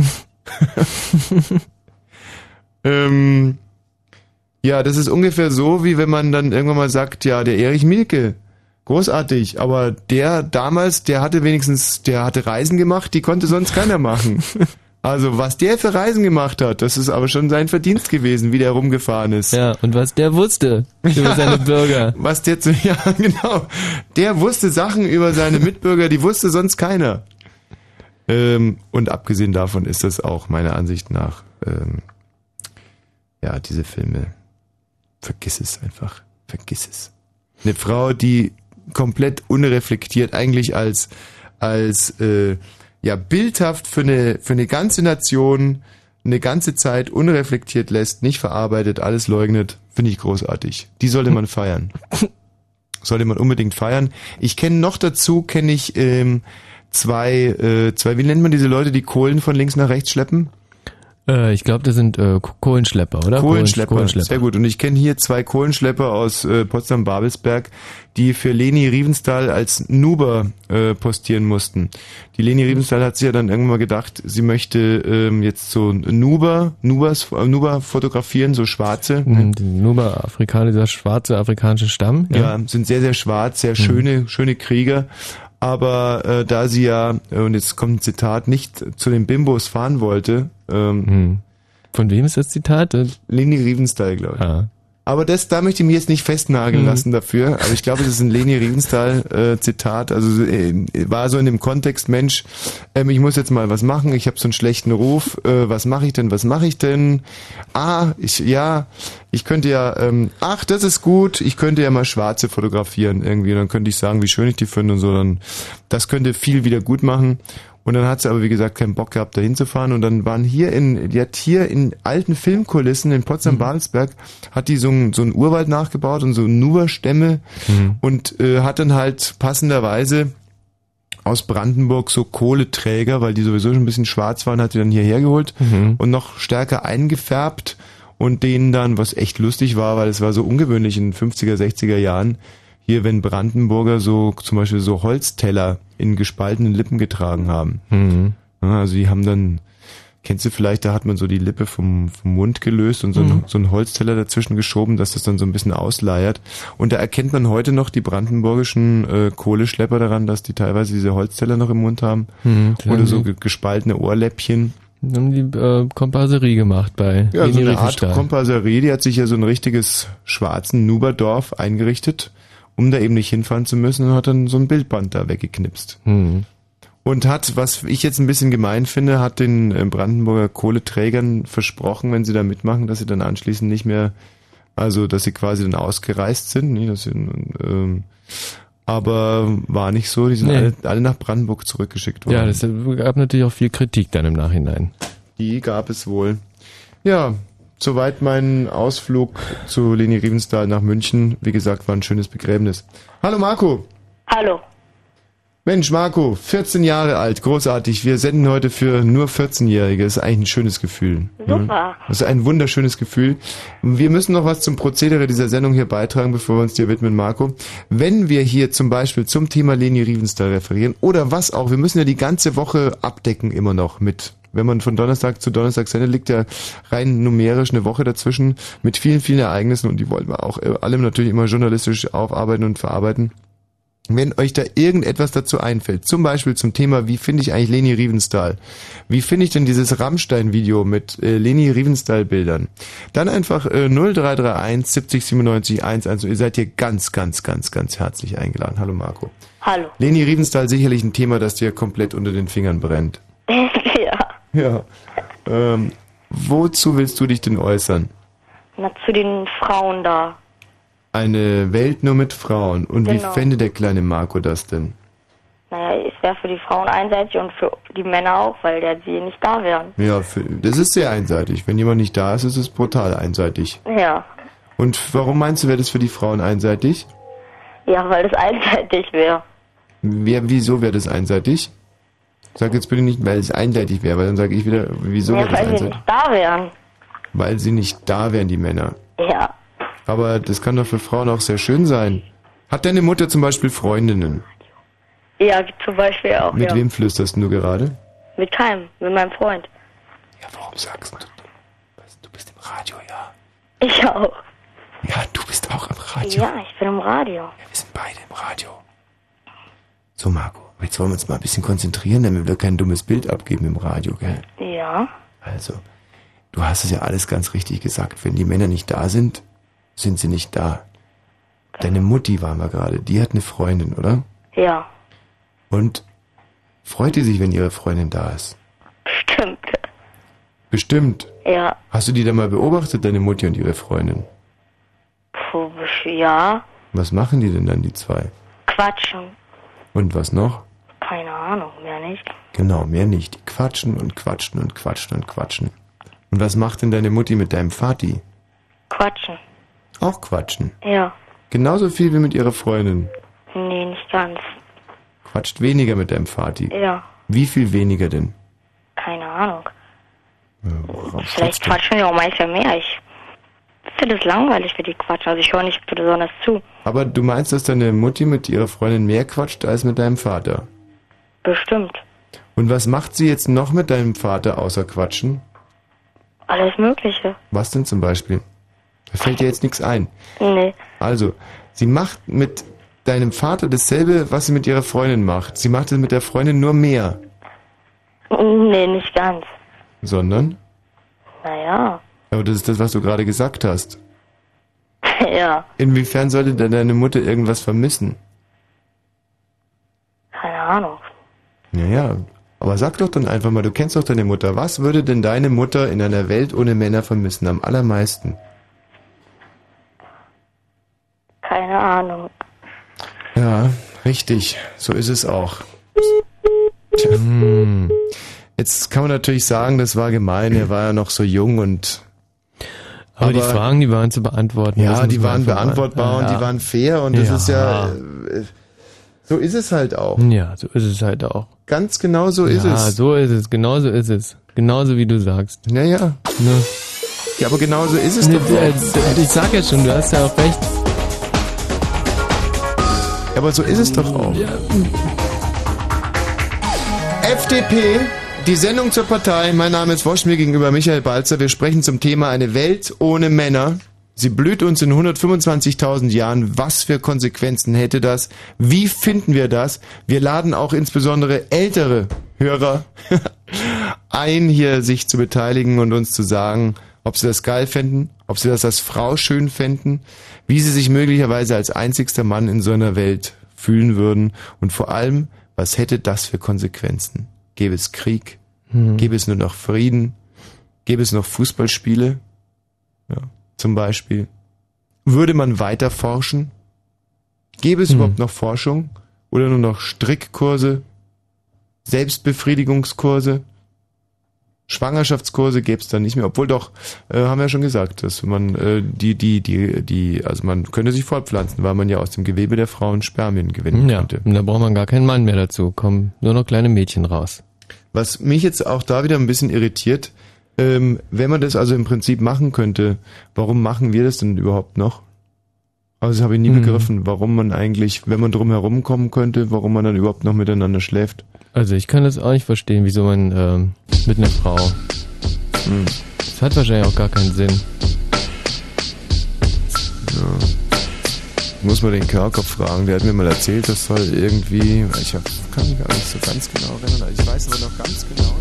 ähm, ja, das ist ungefähr so, wie wenn man dann irgendwann mal sagt, ja, der Erich Mielke, großartig, aber der damals, der hatte wenigstens, der hatte Reisen gemacht, die konnte sonst keiner machen. Also, was der für Reisen gemacht hat, das ist aber schon sein Verdienst gewesen, wie der rumgefahren ist. Ja, und was der wusste über seine Bürger. Was der zu, ja, genau. Der wusste Sachen über seine Mitbürger, die wusste sonst keiner. Ähm, und abgesehen davon ist das auch meiner Ansicht nach, ähm, ja, diese Filme, vergiss es einfach, vergiss es. Eine Frau, die komplett unreflektiert eigentlich als, als, äh, ja, bildhaft für eine, für eine ganze Nation eine ganze Zeit unreflektiert lässt, nicht verarbeitet, alles leugnet, finde ich großartig. Die sollte man feiern. Sollte man unbedingt feiern. Ich kenne noch dazu, kenne ich ähm, zwei, äh, zwei, wie nennt man diese Leute, die Kohlen von links nach rechts schleppen? Äh, ich glaube, das sind äh, Kohlenschlepper, oder? Kohlenschlepper. Kohlenschlepper. Sehr gut. Und ich kenne hier zwei Kohlenschlepper aus äh, Potsdam-Babelsberg, die für Leni Riefenstahl als Nuber äh, postieren mussten. Die Leni Riefenstahl hat sich ja dann irgendwann mal gedacht, sie möchte ähm, jetzt so Nuber, Nubers, äh, Nuber fotografieren, so schwarze. Mhm, Die Nuba Afrikaner, dieser schwarze afrikanische Stamm. Ja, sind sehr, sehr schwarz, sehr schöne, schöne Krieger. Aber äh, da sie ja, äh, und jetzt kommt ein Zitat, nicht zu den Bimbos fahren wollte, ähm, Von wem ist das Zitat? Leni Riefenstahl, glaube ich. Aber das, da möchte ich mich jetzt nicht festnageln Mhm. lassen dafür. Aber ich glaube, das ist ein Leni Riefenstahl äh, Zitat. Also äh, war so in dem Kontext, Mensch, ähm, ich muss jetzt mal was machen. Ich habe so einen schlechten Ruf. Äh, was mache ich denn? Was mache ich denn? Ah, ich ja, ich könnte ja. Ähm, ach, das ist gut. Ich könnte ja mal Schwarze fotografieren irgendwie. Dann könnte ich sagen, wie schön ich die finde und so. Dann das könnte viel wieder gut machen. Und dann hat sie aber, wie gesagt, keinen Bock gehabt, da hinzufahren. Und dann waren hier in, die hat hier in alten Filmkulissen in Potsdam-Babelsberg, hat die so einen so einen Urwald nachgebaut und so Nuberstämme und äh, hat dann halt passenderweise aus Brandenburg so Kohleträger, weil die sowieso schon ein bisschen schwarz waren, hat die dann hierher geholt und noch stärker eingefärbt und denen dann, was echt lustig war, weil es war so ungewöhnlich in den 50er, 60er Jahren, hier, wenn Brandenburger so zum Beispiel so Holzteller in gespaltenen Lippen getragen haben. Ja, also die haben dann, kennst du vielleicht, da hat man so die Lippe vom, vom Mund gelöst und so, Mhm. ein, so einen Holzteller dazwischen geschoben, dass das dann so ein bisschen ausleiert. Und da erkennt man heute noch die brandenburgischen äh, Kohleschlepper daran, dass die teilweise diese Holzteller noch im Mund haben. Mhm, Oder so ge- gespaltene Ohrläppchen. Haben die äh, Komparserie gemacht bei Ja, so eine Art. Komparserie, die hat sich ja so ein richtiges schwarzen Nuberdorf eingerichtet, um da eben nicht hinfahren zu müssen und hat dann so ein Bildband da weggeknipst. Mhm. Und hat, was ich jetzt ein bisschen gemein finde, hat den äh, Brandenburger Kohleträgern versprochen, wenn sie da mitmachen, dass sie dann anschließend nicht mehr, also dass sie quasi dann ausgereist sind, nicht, dass sie, ähm, aber war nicht so, die sind Nee. alle, alle nach Brandenburg zurückgeschickt worden. Ja, das gab natürlich auch viel Kritik dann im Nachhinein. Die gab es wohl. Ja, soweit mein Ausflug zu Leni Riefenstahl nach München. Wie gesagt, war ein schönes Begräbnis. Hallo Marco. Hallo. Mensch, Marco, 14 Jahre alt, großartig. Wir senden heute für nur 14-Jährige. Das ist eigentlich ein schönes Gefühl. Super. Das ist ein wunderschönes Gefühl. Wir müssen noch was zum Prozedere dieser Sendung hier beitragen, bevor wir uns dir widmen, Marco. Wenn wir hier zum Beispiel zum Thema Leni Riefenstahl referieren oder was auch, wir müssen ja die ganze Woche abdecken immer noch mit wenn man von Donnerstag zu Donnerstag sendet, liegt ja rein numerisch eine Woche dazwischen mit vielen, vielen Ereignissen und die wollen wir auch äh, alle natürlich immer journalistisch aufarbeiten und verarbeiten. Wenn euch da irgendetwas dazu einfällt, zum Beispiel zum Thema, wie finde ich eigentlich Leni Riefenstahl? Wie finde ich denn dieses Rammstein-Video mit äh, Leni Riefenstahl-Bildern? Dann einfach äh, 0331 70 97 11. Ihr seid hier ganz, ganz, ganz, ganz herzlich eingeladen. Hallo Marco. Hallo. Leni Riefenstahl sicherlich ein Thema, das dir komplett unter den Fingern brennt. ja. Ja. Ähm, wozu willst du dich denn äußern? Na, zu den Frauen da. Eine Welt nur mit Frauen. Und wie Genau. fände der kleine Marco das denn? Naja, es wäre für die Frauen einseitig und für die Männer auch, weil der sie nicht da wären. Ja, für, das ist sehr einseitig. Wenn jemand nicht da ist, ist es brutal einseitig. Ja. Und warum meinst du, wäre das für die Frauen einseitig? Ja, weil das einseitig wäre. Wer, wieso wäre das einseitig? Sag jetzt bitte nicht, weil es einseitig wäre, weil dann sage ich wieder, wieso Ja, das weil sie nicht da wären. Weil sie nicht da wären, die Männer. Ja. Aber das kann doch für Frauen auch sehr schön sein. Hat deine Mutter zum Beispiel Freundinnen? Ja, zum Beispiel auch, Mit ja. wem flüsterst du gerade? Mit keinem, mit meinem Freund. Ja, warum sagst du? Du bist im Radio, ja. Ich auch. Ja, du bist auch im Radio. Ja, ich bin im Radio. Wir sind beide im Radio. So, Marco, jetzt wollen wir uns mal ein bisschen konzentrieren, damit wir kein dummes Bild abgeben im Radio, gell? Ja. Also, du hast es ja alles ganz richtig gesagt. Wenn die Männer nicht da sind, sind sie nicht da. Deine Mutti waren wir gerade, die hat eine Freundin, oder? Ja. Und freut die sich, wenn ihre Freundin da ist? Stimmt. Bestimmt. Ja. Hast du die denn mal beobachtet, deine Mutti und ihre Freundin? Puh, ja. Was machen die denn dann, die zwei? Quatschen. Und was noch? Keine Ahnung, mehr nicht. Genau, mehr nicht. Die quatschen und quatschen und quatschen und quatschen. Und was macht denn deine Mutti mit deinem Vati? Quatschen. Auch quatschen. Ja. Genauso viel wie mit ihrer Freundin. Nee, nicht ganz. Quatscht weniger mit deinem Vati. Ja. Wie viel weniger denn? Keine Ahnung. Worauf Vielleicht quatschen wir auch manchmal mehr. Ich finde es langweilig, wenn die quatschen. Also ich höre nicht besonders zu. Aber du meinst, dass deine Mutti mit ihrer Freundin mehr quatscht als mit deinem Vater? Bestimmt. Und was macht sie jetzt noch mit deinem Vater außer quatschen? Alles Mögliche. Was denn zum Beispiel? Da fällt dir jetzt nichts ein. Nee. Also, sie macht mit deinem Vater dasselbe, was sie mit ihrer Freundin macht. Sie macht es mit der Freundin nur mehr. Nee, nicht ganz. Sondern? Naja. Aber das ist das, was du gerade gesagt hast. ja. Inwiefern sollte denn deine Mutter irgendwas vermissen? Keine Ahnung. Naja, aber sag doch dann einfach mal, du kennst doch deine Mutter. Was würde denn deine Mutter in einer Welt ohne Männer vermissen am allermeisten? Keine Ahnung. Ja, richtig. So ist es auch. Tja, hm. Jetzt kann man natürlich sagen, das war gemein. Er war ja noch so jung und. Aber, die Fragen, die waren zu beantworten. Ja, die waren beantwortbar und Ja. die waren fair und das Ja. ist ja. äh, So ist es halt auch. Ja, so ist es halt auch. Ganz genau so ist ja, es. so ist es. Genauso ist es. Genauso wie du sagst. Naja. Ne? Ja, aber genauso ist es ne, doch äh, auch. Ich sag ja schon, du hast ja auch recht. Ja, aber so ist es doch auch. FDP, die Sendung zur Partei. Mein Name ist Wosch, mir gegenüber Michael Balzer. Wir sprechen zum Thema eine Welt ohne Männer. Sie blüht uns in 125.000 Jahren. Was für Konsequenzen hätte das? Wie finden wir das? Wir laden auch insbesondere ältere Hörer ein, hier sich zu beteiligen und uns zu sagen, ob sie das geil fänden, ob sie das als Frau schön fänden, wie sie sich möglicherweise als einzigster Mann in so einer Welt fühlen würden und vor allem, was hätte das für Konsequenzen? Gäbe es Krieg? Hm. Gäbe es nur noch Frieden? Gäbe es noch Fußballspiele? Ja, zum Beispiel. Würde man weiter forschen? Gäbe es überhaupt noch Forschung? Oder nur noch Strickkurse? Selbstbefriedigungskurse? Schwangerschaftskurse gäbe es dann nicht mehr, obwohl doch, äh, haben wir ja schon gesagt, dass man äh, die, die, die, die, also man könnte sich fortpflanzen, weil man ja aus dem Gewebe der Frauen Spermien gewinnen Ja, könnte. und da braucht man gar keinen Mann mehr dazu. Kommen nur noch kleine Mädchen raus. Was mich jetzt auch da wieder ein bisschen irritiert, ähm, wenn man das also im Prinzip machen könnte, warum machen wir das denn überhaupt noch? Also das habe ich nie Mhm. begriffen, warum man eigentlich, wenn man drum herum kommen könnte, warum man dann überhaupt noch miteinander schläft. Also ich kann das auch nicht verstehen, wieso man ähm, mit einer Frau. Hm. Das hat wahrscheinlich auch gar keinen Sinn. Ja. Muss man den Körkopf fragen, der hat mir mal erzählt, das soll irgendwie, ich kann mich gar nicht so ganz genau erinnern, ich weiß aber noch ganz genau,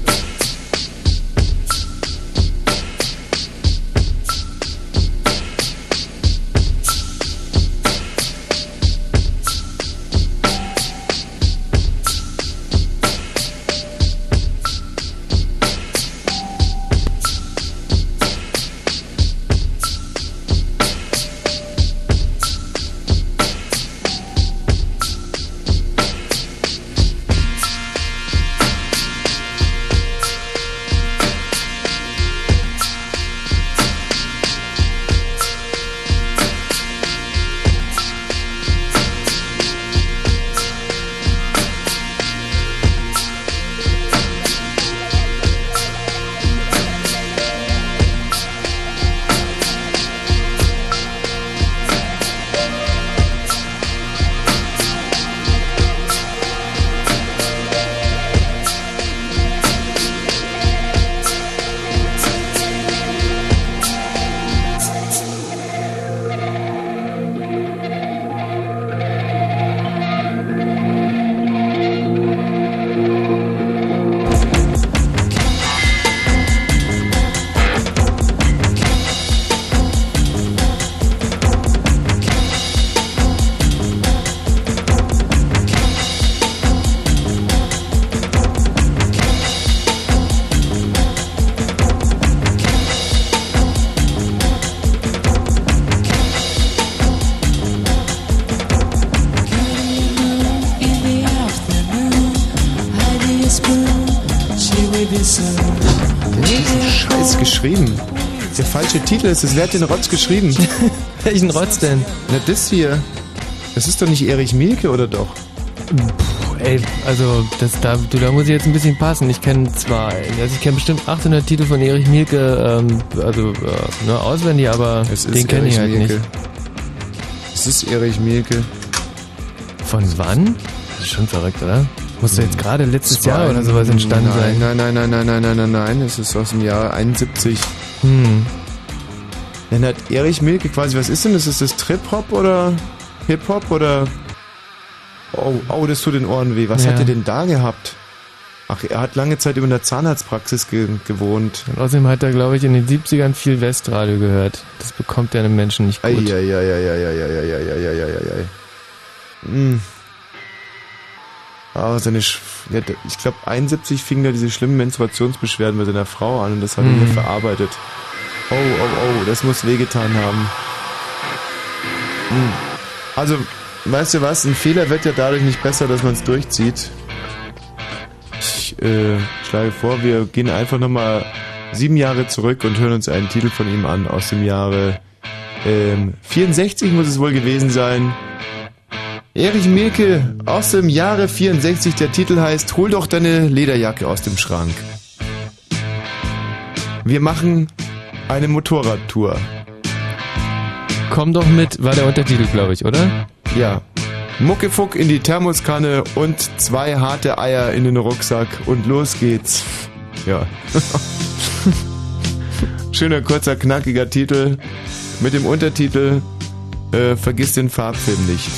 ist es. Wer hat den Rotz geschrieben? Welchen Rotz denn? Na, das hier. Das ist doch nicht Erich Mielke, oder doch? Puh, ey, also das, da, du, da muss ich jetzt ein bisschen passen. Ich kenne zwar, also ich kenne bestimmt 800 Titel von Erich Mielke, ähm, also äh, ne, auswendig, aber den kenne ich halt Mielke. nicht. Es ist Erich Mielke. Von wann? Das ist schon verrückt, oder? Muss doch jetzt gerade letztes Das war Jahr oder sowas entstanden nein, sein. Nein, nein, nein, nein, nein, nein, nein, nein. Es ist aus dem Jahr 71. Hm. Dann hat Erich Milke quasi, was ist denn das? Ist das Trip-Hop oder Hip-Hop oder... Oh, oh, das tut den Ohren weh. Was Ja. hat er denn da gehabt? Ach, er hat lange Zeit über der Zahnarztpraxis ge gewohnt. Und außerdem hat er, glaube ich, in den 70ern viel Westradio gehört. Das bekommt der einem Menschen nicht gut. Eieieiei. Hm. Aber seine, Sch ich glaube 71 fing da diese schlimmen Menstruationsbeschwerden bei seiner Frau an und das hat er Mhm. hier verarbeitet. Oh, oh, oh, das muss wehgetan haben. Hm. Also, weißt du was, ein Fehler wird ja dadurch nicht besser, dass man es durchzieht. Ich äh, schlage vor, wir gehen einfach nochmal sieben Jahre zurück und hören uns einen Titel von ihm an aus dem Jahre ähm, 64 muss es wohl gewesen sein. Erich Mielke aus dem Jahre 64. Der Titel heißt Hol doch deine Lederjacke aus dem Schrank. Wir machen eine Motorradtour. Komm doch mit, war der Untertitel, glaube ich, oder? Ja. Muckefuck in die Thermoskanne und zwei harte Eier in den Rucksack und los geht's. Ja. Schöner, kurzer, knackiger Titel mit dem Untertitel äh, Vergiss den Farbfilm nicht.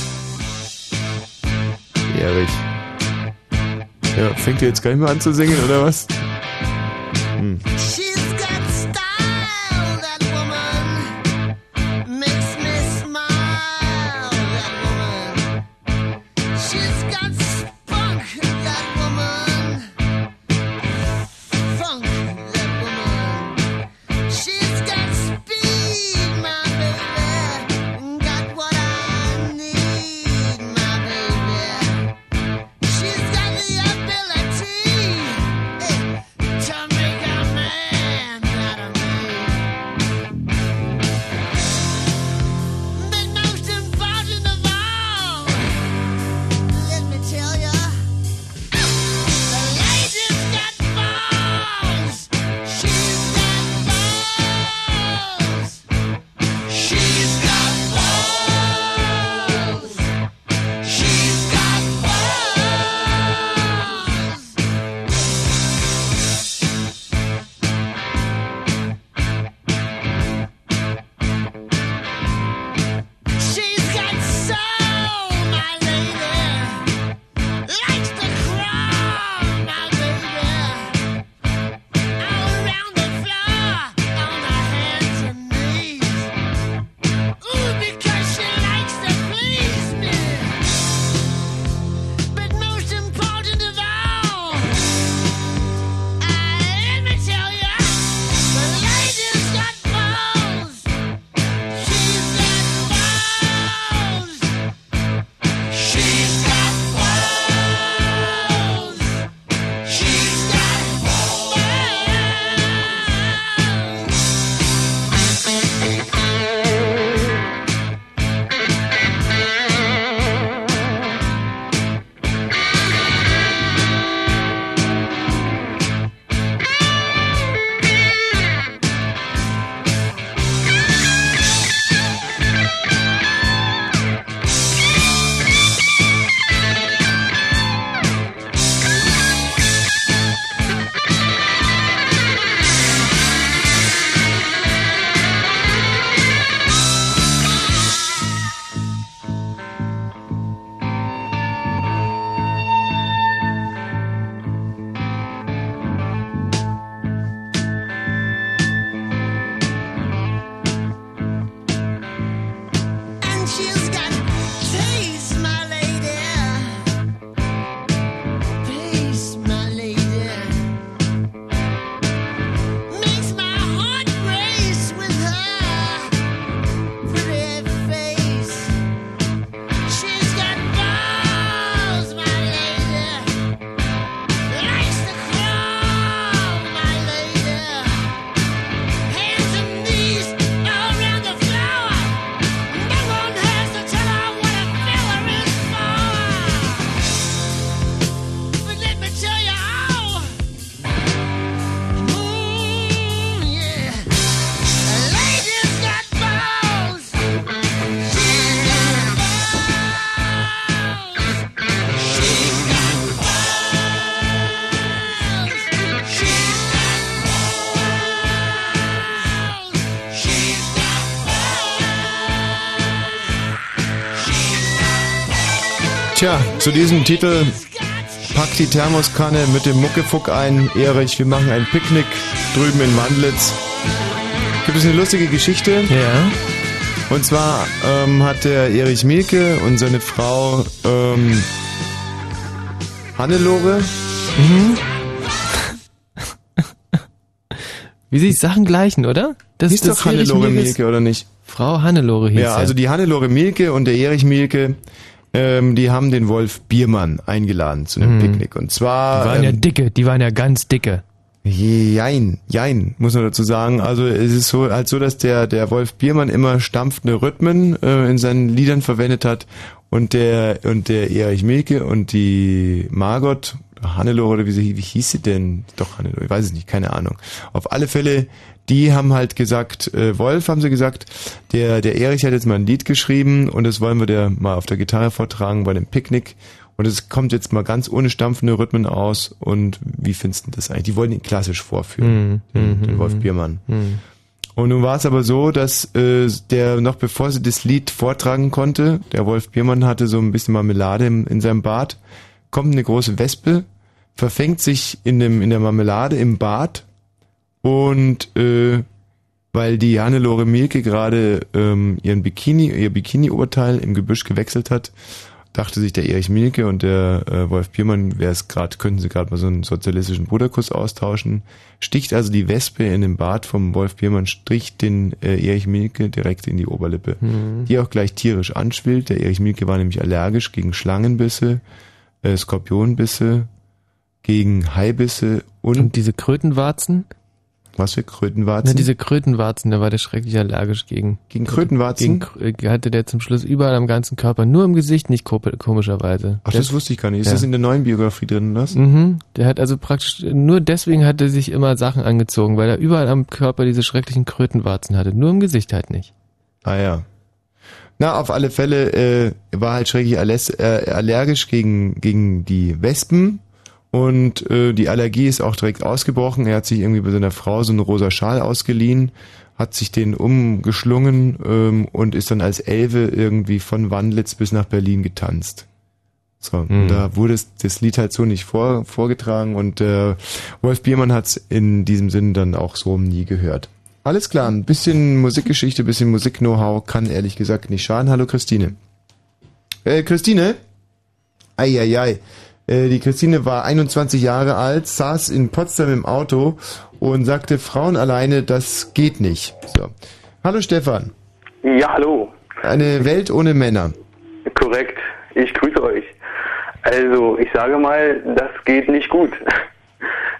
Erich. Ja, fängt ihr jetzt gar nicht mehr an zu singen, oder was? Hm. Zu diesem Titel Pack die Thermoskanne mit dem Muckefuck ein. Erich, wir machen ein Picknick drüben in Wandlitz. Gibt es eine lustige Geschichte? Ja. Und zwar ähm, hat der Erich Mielke und seine Frau ähm, Hannelore. Mhm. Wie sich Sachen gleichen, oder? Das Hieß doch Hannelore Mielke, oder nicht? Frau Hannelore hieß Ja, also die Hannelore Mielke und der Erich Mielke, ähm, die haben den Wolf Biermann eingeladen zu einem Mhm. Picknick. Und zwar... Die waren ja ähm, dicke, die waren ja ganz dicke. Jein, jein, muss man dazu sagen. Also es ist so halt so, dass der der Wolf Biermann immer stampfende Rhythmen äh, in seinen Liedern verwendet hat und der und der Erich Milke und die Margot Hannelore oder wie, sie, wie hieß sie denn? Doch Hannelore, ich weiß es nicht, keine Ahnung. Auf alle Fälle, die haben halt gesagt, äh, Wolf haben sie gesagt, der der Erich hat jetzt mal ein Lied geschrieben und das wollen wir der mal auf der Gitarre vortragen bei dem Picknick. Und es kommt jetzt mal ganz ohne stampfende Rhythmen aus. Und wie findest du das eigentlich? Die wollen ihn klassisch vorführen, Mhm, den, mhm, den Wolf mhm. Biermann. Mhm. Und nun war es aber so, dass äh, der noch bevor sie das Lied vortragen konnte, der Wolf Biermann hatte so ein bisschen Marmelade im, in seinem Bad, kommt eine große Wespe, verfängt sich in dem in der Marmelade im Bad und äh, weil die Hannelore Mielke gerade ähm, ihren Bikini, ihr Bikini-Oberteil im Gebüsch gewechselt hat, dachte sich der Erich Mielke und der äh, Wolf Biermann, wäre es gerade, könnten sie gerade mal so einen sozialistischen Bruderkuss austauschen. Sticht also die Wespe in den Bart vom Wolf Biermann, strich den äh, Erich Mielke direkt in die Oberlippe, Mhm. die auch gleich tierisch anschwillt. Der Erich Mielke war nämlich allergisch gegen Schlangenbisse, äh, Skorpionbisse, gegen Haibisse und, Und diese Krötenwarzen? was für Krötenwarzen? Na, diese Krötenwarzen, da war der schrecklich allergisch gegen. Gegen Krötenwarzen? Gegen, Krö- hatte der zum Schluss überall am ganzen Körper, nur im Gesicht nicht ko- komischerweise. Ach, der, das wusste ich gar nicht. Ist Ja. das in der neuen Biografie drin, das? Mhm. Der hat also praktisch, nur deswegen hat er sich immer Sachen angezogen, weil er überall am Körper diese schrecklichen Krötenwarzen hatte, nur im Gesicht halt nicht. Ah ja. Na, auf alle Fälle äh, war halt schrecklich äh, allergisch gegen, gegen die Wespen und äh, die Allergie ist auch direkt ausgebrochen. Er hat sich irgendwie bei seiner Frau so einen rosa Schal ausgeliehen, hat sich den umgeschlungen ähm, und ist dann als Elfe irgendwie von Wandlitz bis nach Berlin getanzt. So, Mhm. da wurde das Lied halt so nicht vor, vorgetragen und äh, Wolf Biermann hat es in diesem Sinn dann auch so nie gehört. Alles klar, ein bisschen Musikgeschichte, ein bisschen Musik-Know-how kann ehrlich gesagt nicht schaden. Hallo Christine. Äh, Christine? Eieiei. Äh, die Christine war 21 Jahre alt, saß in Potsdam im Auto und sagte, Frauen alleine, das geht nicht. So. Hallo Stefan. Ja, hallo. Eine Welt ohne Männer. Korrekt. Ich grüße euch. Also, ich sage mal, das geht nicht gut.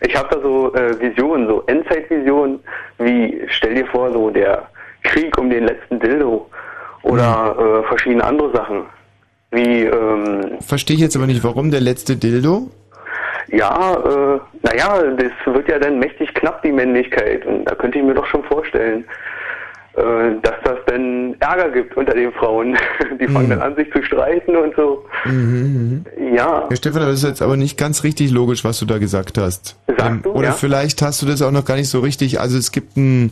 Ich habe da so äh, Visionen, so Endzeitvisionen, wie, stell dir vor, so der Krieg um den letzten Dildo oder äh, verschiedene andere Sachen. Wie, ähm, Verstehe ich jetzt aber nicht, warum der letzte Dildo? ja, äh, naja, das wird ja dann mächtig knapp, die Männlichkeit. Und da könnte ich mir doch schon vorstellen, dass das dann Ärger gibt unter den Frauen. Die fangen dann an, sich zu streiten und so. Mhm, mhm. Ja. Ja, Stefan, das ist jetzt aber nicht ganz richtig logisch, was du da gesagt hast. Ähm, du, oder ja? vielleicht hast du das auch noch gar nicht so richtig. Also es gibt ein,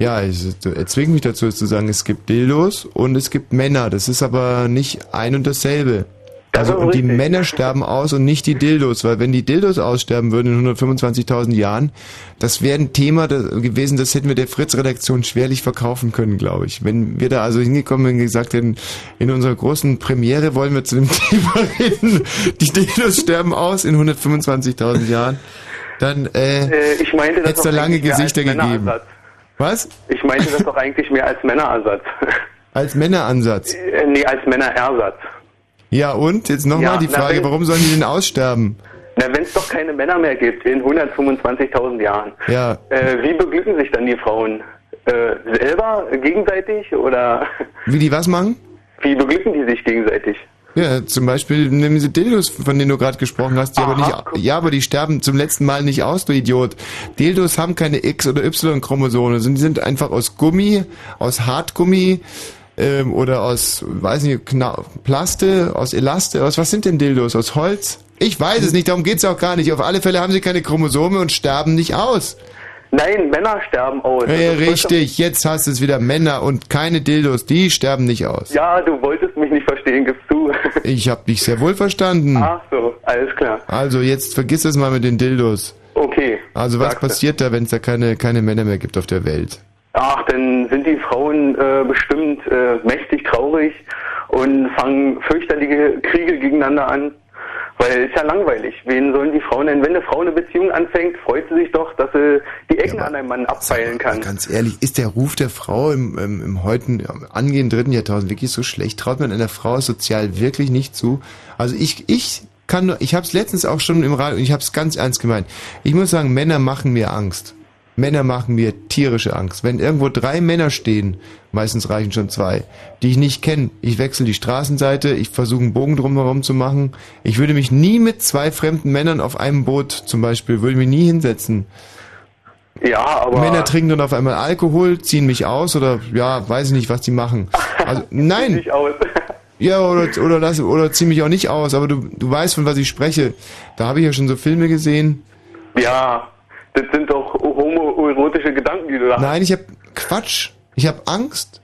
ja, ich erzwinge mich dazu, es zu sagen, es gibt Dildos und es gibt Männer. Das ist aber nicht ein und dasselbe. Also und die Männer sterben aus und nicht die Dildos, weil wenn die Dildos aussterben würden in 125.000 Jahren, das wäre ein Thema gewesen, das hätten wir der Fritz-Redaktion schwerlich verkaufen können, glaube ich. Wenn wir da also hingekommen und gesagt hätten, in unserer großen Premiere wollen wir zu dem Thema reden, die Dildos sterben aus in 125.000 Jahren, dann äh, Äh, ich meinte das hätte es da lange Gesichter gegeben. Was? Ich meinte das doch eigentlich mehr als Männeransatz. Als Männeransatz. Äh, nee, als Männerersatz. Ja und? Jetzt nochmal Ja, die na, Frage, wenn- warum sollen die denn aussterben? Na, wenn es doch keine Männer mehr gibt in 125.000 Jahren, Ja, äh, wie beglücken sich dann die Frauen? Äh, selber, gegenseitig oder wie die was machen? wie beglücken die sich gegenseitig? Ja, zum Beispiel nehmen sie Dildos, von denen du gerade gesprochen hast, die aber nicht, ja, aber die sterben zum letzten Mal nicht aus, du Idiot. Dildos haben keine X- oder Y-Chromosome, sondern die sind einfach aus Gummi, aus Hartgummi, ähm, oder aus, weiß nicht, Kna Plaste, aus Elaste, aus was sind denn Dildos? Aus Holz? Ich weiß es nicht, darum geht's auch gar nicht. Auf alle Fälle haben sie keine Chromosome und sterben nicht aus. Nein, Männer sterben aus. Ja, richtig, jetzt hast du es wieder. Männer und keine Dildos, die sterben nicht aus. Ja, du wolltest mich nicht verstehen, gibst du. Ich hab dich sehr wohl verstanden. Ach so, alles klar. Also jetzt vergiss es mal mit den Dildos. Okay. Also was passiert da, wenn es da keine, keine Männer mehr gibt auf der Welt? Ach, dann sind die Frauen äh, bestimmt äh, mächtig traurig und fangen fürchterliche Kriege gegeneinander an. Weil ist ja langweilig. Wen sollen die Frauen denn? Wenn eine Frau eine Beziehung anfängt, freut sie sich doch, dass sie die Ecken an einem Mann abfeilen kann. Ganz ehrlich, ist der Ruf der Frau im, im, im heutigen, im angehenden dritten Jahrtausend wirklich so schlecht? Traut man einer Frau sozial wirklich nicht zu? Also ich, ich kann nur, ich habe es letztens auch schon im Radio, und ich habe es ganz ernst gemeint. Ich muss sagen, Männer machen mir Angst. Männer machen mir tierische Angst. Wenn irgendwo drei Männer stehen, meistens reichen schon zwei, die ich nicht kenne, ich wechsle die Straßenseite, ich versuche einen Bogen drumherum zu machen. Ich würde mich nie mit zwei fremden Männern auf einem Boot zum Beispiel, würde ich mich nie hinsetzen. Ja, aber... Männer trinken dann auf einmal Alkohol, ziehen mich aus oder ja, weiß ich nicht, was die machen. Also nein. Ja, oder, oder, lass, oder zieh mich auch nicht aus, aber du, du weißt, von was ich spreche. Da habe ich ja schon so Filme gesehen. Ja, das sind doch homoerotische Gedanken, die du da hast. Nein, ich habe Quatsch. Ich habe Angst.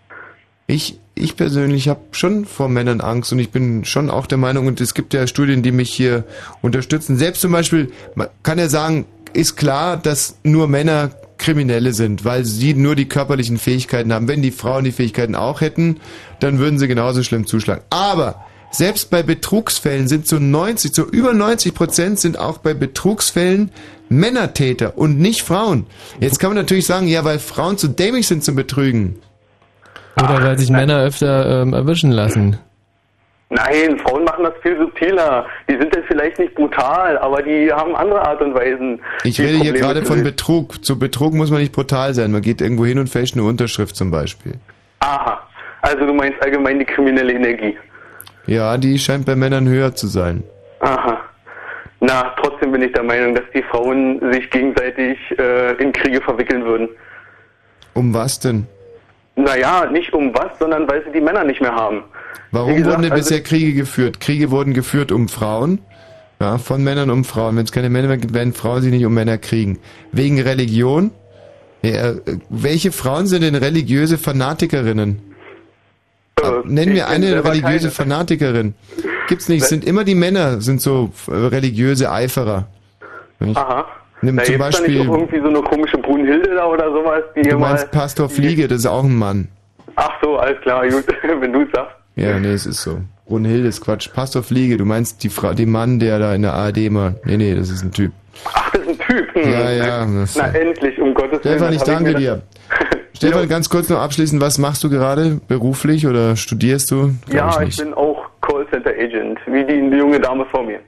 Ich, ich persönlich habe schon vor Männern Angst und ich bin schon auch der Meinung, und es gibt ja Studien, die mich hier unterstützen. Selbst zum Beispiel, man kann ja sagen, ist klar, dass nur Männer Kriminelle sind, weil sie nur die körperlichen Fähigkeiten haben. Wenn die Frauen die Fähigkeiten auch hätten, dann würden sie genauso schlimm zuschlagen. Aber selbst bei Betrugsfällen sind so 90, so über 90 Prozent sind auch bei Betrugsfällen Männertäter und nicht Frauen. Jetzt kann man natürlich sagen, ja, weil Frauen zu dämlich sind zum Betrügen. Oder weil sich Männer öfter ähm, erwischen lassen. Nein, Frauen machen das viel subtiler. Die sind dann vielleicht nicht brutal, aber die haben andere Art und Weisen. Ich rede hier gerade zu von. Betrug. Zu Betrug muss man nicht brutal sein. Man geht irgendwo hin und fälscht eine Unterschrift zum Beispiel. Aha. Also du meinst allgemein die kriminelle Energie. Ja, die scheint bei Männern höher zu sein. Aha. Na, trotzdem bin ich der Meinung, dass die Frauen sich gegenseitig äh, in Kriege verwickeln würden. Um was denn? Naja, nicht um was, sondern weil sie die Männer nicht mehr haben. Warum gesagt, wurden denn also- bisher Kriege geführt? Kriege wurden geführt um Frauen. Ja, von Männern um Frauen. Wenn es keine Männer mehr gibt, werden Frauen sich nicht um Männer kriegen. Wegen Religion? Ja, äh, welche Frauen sind denn religiöse Fanatikerinnen? Nenn ich mir kenn eine religiöse keine. Fanatikerin. Gibt's nicht. Es sind immer die Männer, sind so äh, religiöse Eiferer. Nicht? Aha. Nimm da zum da Beispiel, nicht auch irgendwie so eine komische Brunhilde da oder sowas, die du meinst Pastor Fliege, das ist auch ein Mann. Ach so, alles klar, gut, wenn du sagst. Ja, nee, es ist so. Brunhilde ist Quatsch. Pastor Fliege, du meinst die Frau, den Mann, der da in der ARD immer. Nee, nee, das ist ein Typ. Ach, das ist ein Typ. Hm. Ja, ja, Na, das- endlich, um Gottes Willen. Stefan, ich das danke dir. Stefan, ganz kurz noch abschließend, was machst du gerade beruflich oder studierst du? Das, ja, Glaub ich, nicht. bin auch Callcenter Agent, wie die, die junge Dame vor mir.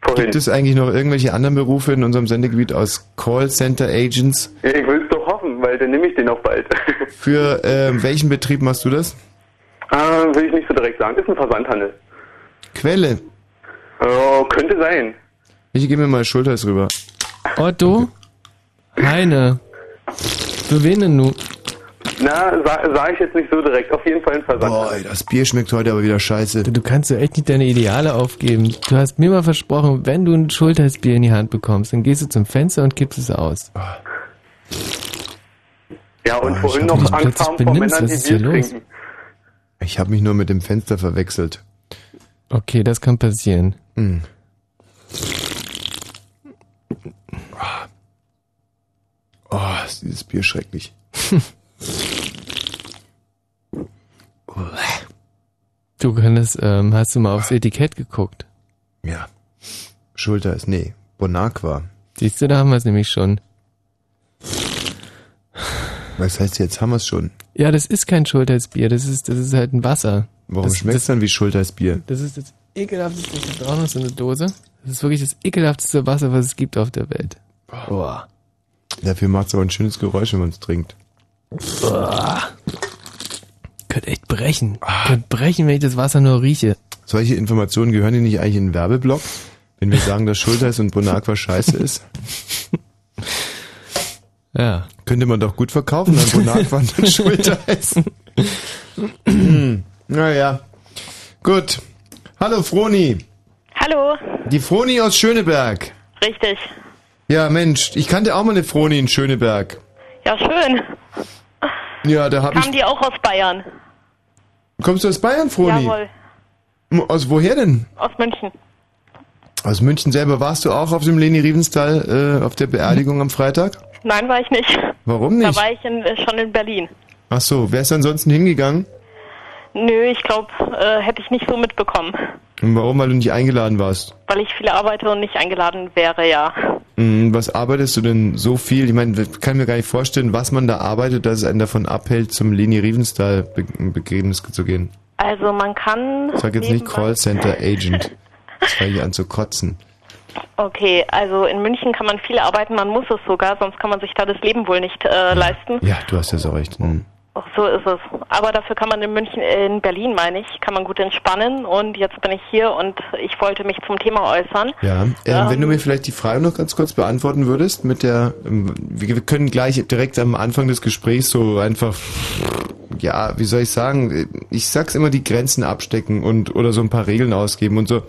Vorhin. Gibt es eigentlich noch irgendwelche anderen Berufe in unserem Sendegebiet aus Callcenter Agents? Ja, ich will es doch hoffen, weil dann nehme ich den auch bald. Für äh, welchen Betrieb machst du das? äh, will ich nicht so direkt sagen. Ist ein Versandhandel. Quelle. Oh, könnte sein. Ich gebe mir mal Schulters rüber. Otto? Heine? Für wen denn nun? Na, sage sag ich jetzt nicht so direkt. Auf jeden Fall ein Versandhandel. Boah, ey, das Bier schmeckt heute aber wieder scheiße. Du kannst ja echt nicht deine Ideale aufgeben. Du hast mir mal versprochen, wenn du ein Schultersbier in die Hand bekommst, dann gehst du zum Fenster und kippst es aus. Ja, und Oh, vorhin noch Angst haben vor Männern, was die Bier los? trinken. Ich habe mich nur mit dem Fenster verwechselt. Okay, das kann passieren. Hm. Oh, ist dieses Bier schrecklich. Du könntest, ähm, hast du mal aufs Etikett geguckt? Ja. Schulter ist, nee, Bonaqua. Siehst du, da haben wir es nämlich schon. Was heißt jetzt, haben wir es schon? Ja, das ist kein Schultersbier, das ist, das ist halt ein Wasser. Warum schmeckt es dann wie Schultersbier? Das ist das ekelhafteste, das ist auch noch so eine Dose. Das ist wirklich das ekelhafteste Wasser, was es gibt auf der Welt. Boah. Dafür macht es aber ein schönes Geräusch, wenn man es trinkt. Boah. Könnte echt brechen. Könnte brechen, wenn ich das Wasser nur rieche. Solche Informationen gehören die nicht eigentlich in den Werbeblock? Wenn wir sagen, dass Schulters und Bonaqua scheiße ist? Ja. Könnte man doch gut verkaufen, dann Bonaqua und dann Schulters. Hm, naja. Gut. Hallo Froni. Hallo, Die Froni aus Schöneberg. richtig. Ja, Mensch, ich kannte auch mal eine Froni in Schöneberg. Ja, schön. Ja, da hab Kamen ich... die auch aus Bayern? Kommst du aus Bayern, Froni? Jawohl, Aus woher denn? aus München. Aus München selber. Warst du auch auf dem Leni Riefenstahl äh, auf der Beerdigung am Freitag? Nein, war ich nicht. Warum Da nicht? war ich in, äh, schon in Berlin. Ach so, wärst du ansonsten hingegangen? Nö, ich glaube, äh, hätte ich nicht so mitbekommen. Und warum? Weil du nicht eingeladen warst. Weil ich viel arbeite und nicht eingeladen wäre, ja. Hm, Was arbeitest du denn so viel? Ich meine, kann mir gar nicht vorstellen, was man da arbeitet, dass es einen davon abhält, zum Leni Riefenstahl Be Begräbnis zu gehen. Also man kann. Sag jetzt nicht Callcenter Agent. Das fange ich an zu kotzen. Okay, also in München kann man viel arbeiten, man muss es sogar, sonst kann man sich da das Leben wohl nicht äh, leisten. Ja, du hast ja so recht. Hm. Ach, so ist es. Aber dafür kann man in München, äh, in Berlin meine ich, kann man gut entspannen und jetzt bin ich hier und ich wollte mich zum Thema äußern. Ja, ähm, wenn du mir vielleicht die Frage noch ganz kurz beantworten würdest, mit der, ähm, wir können gleich direkt am Anfang des Gesprächs so einfach, ja, wie soll ich sagen, ich sag's immer, die Grenzen abstecken und oder so ein paar Regeln ausgeben und so.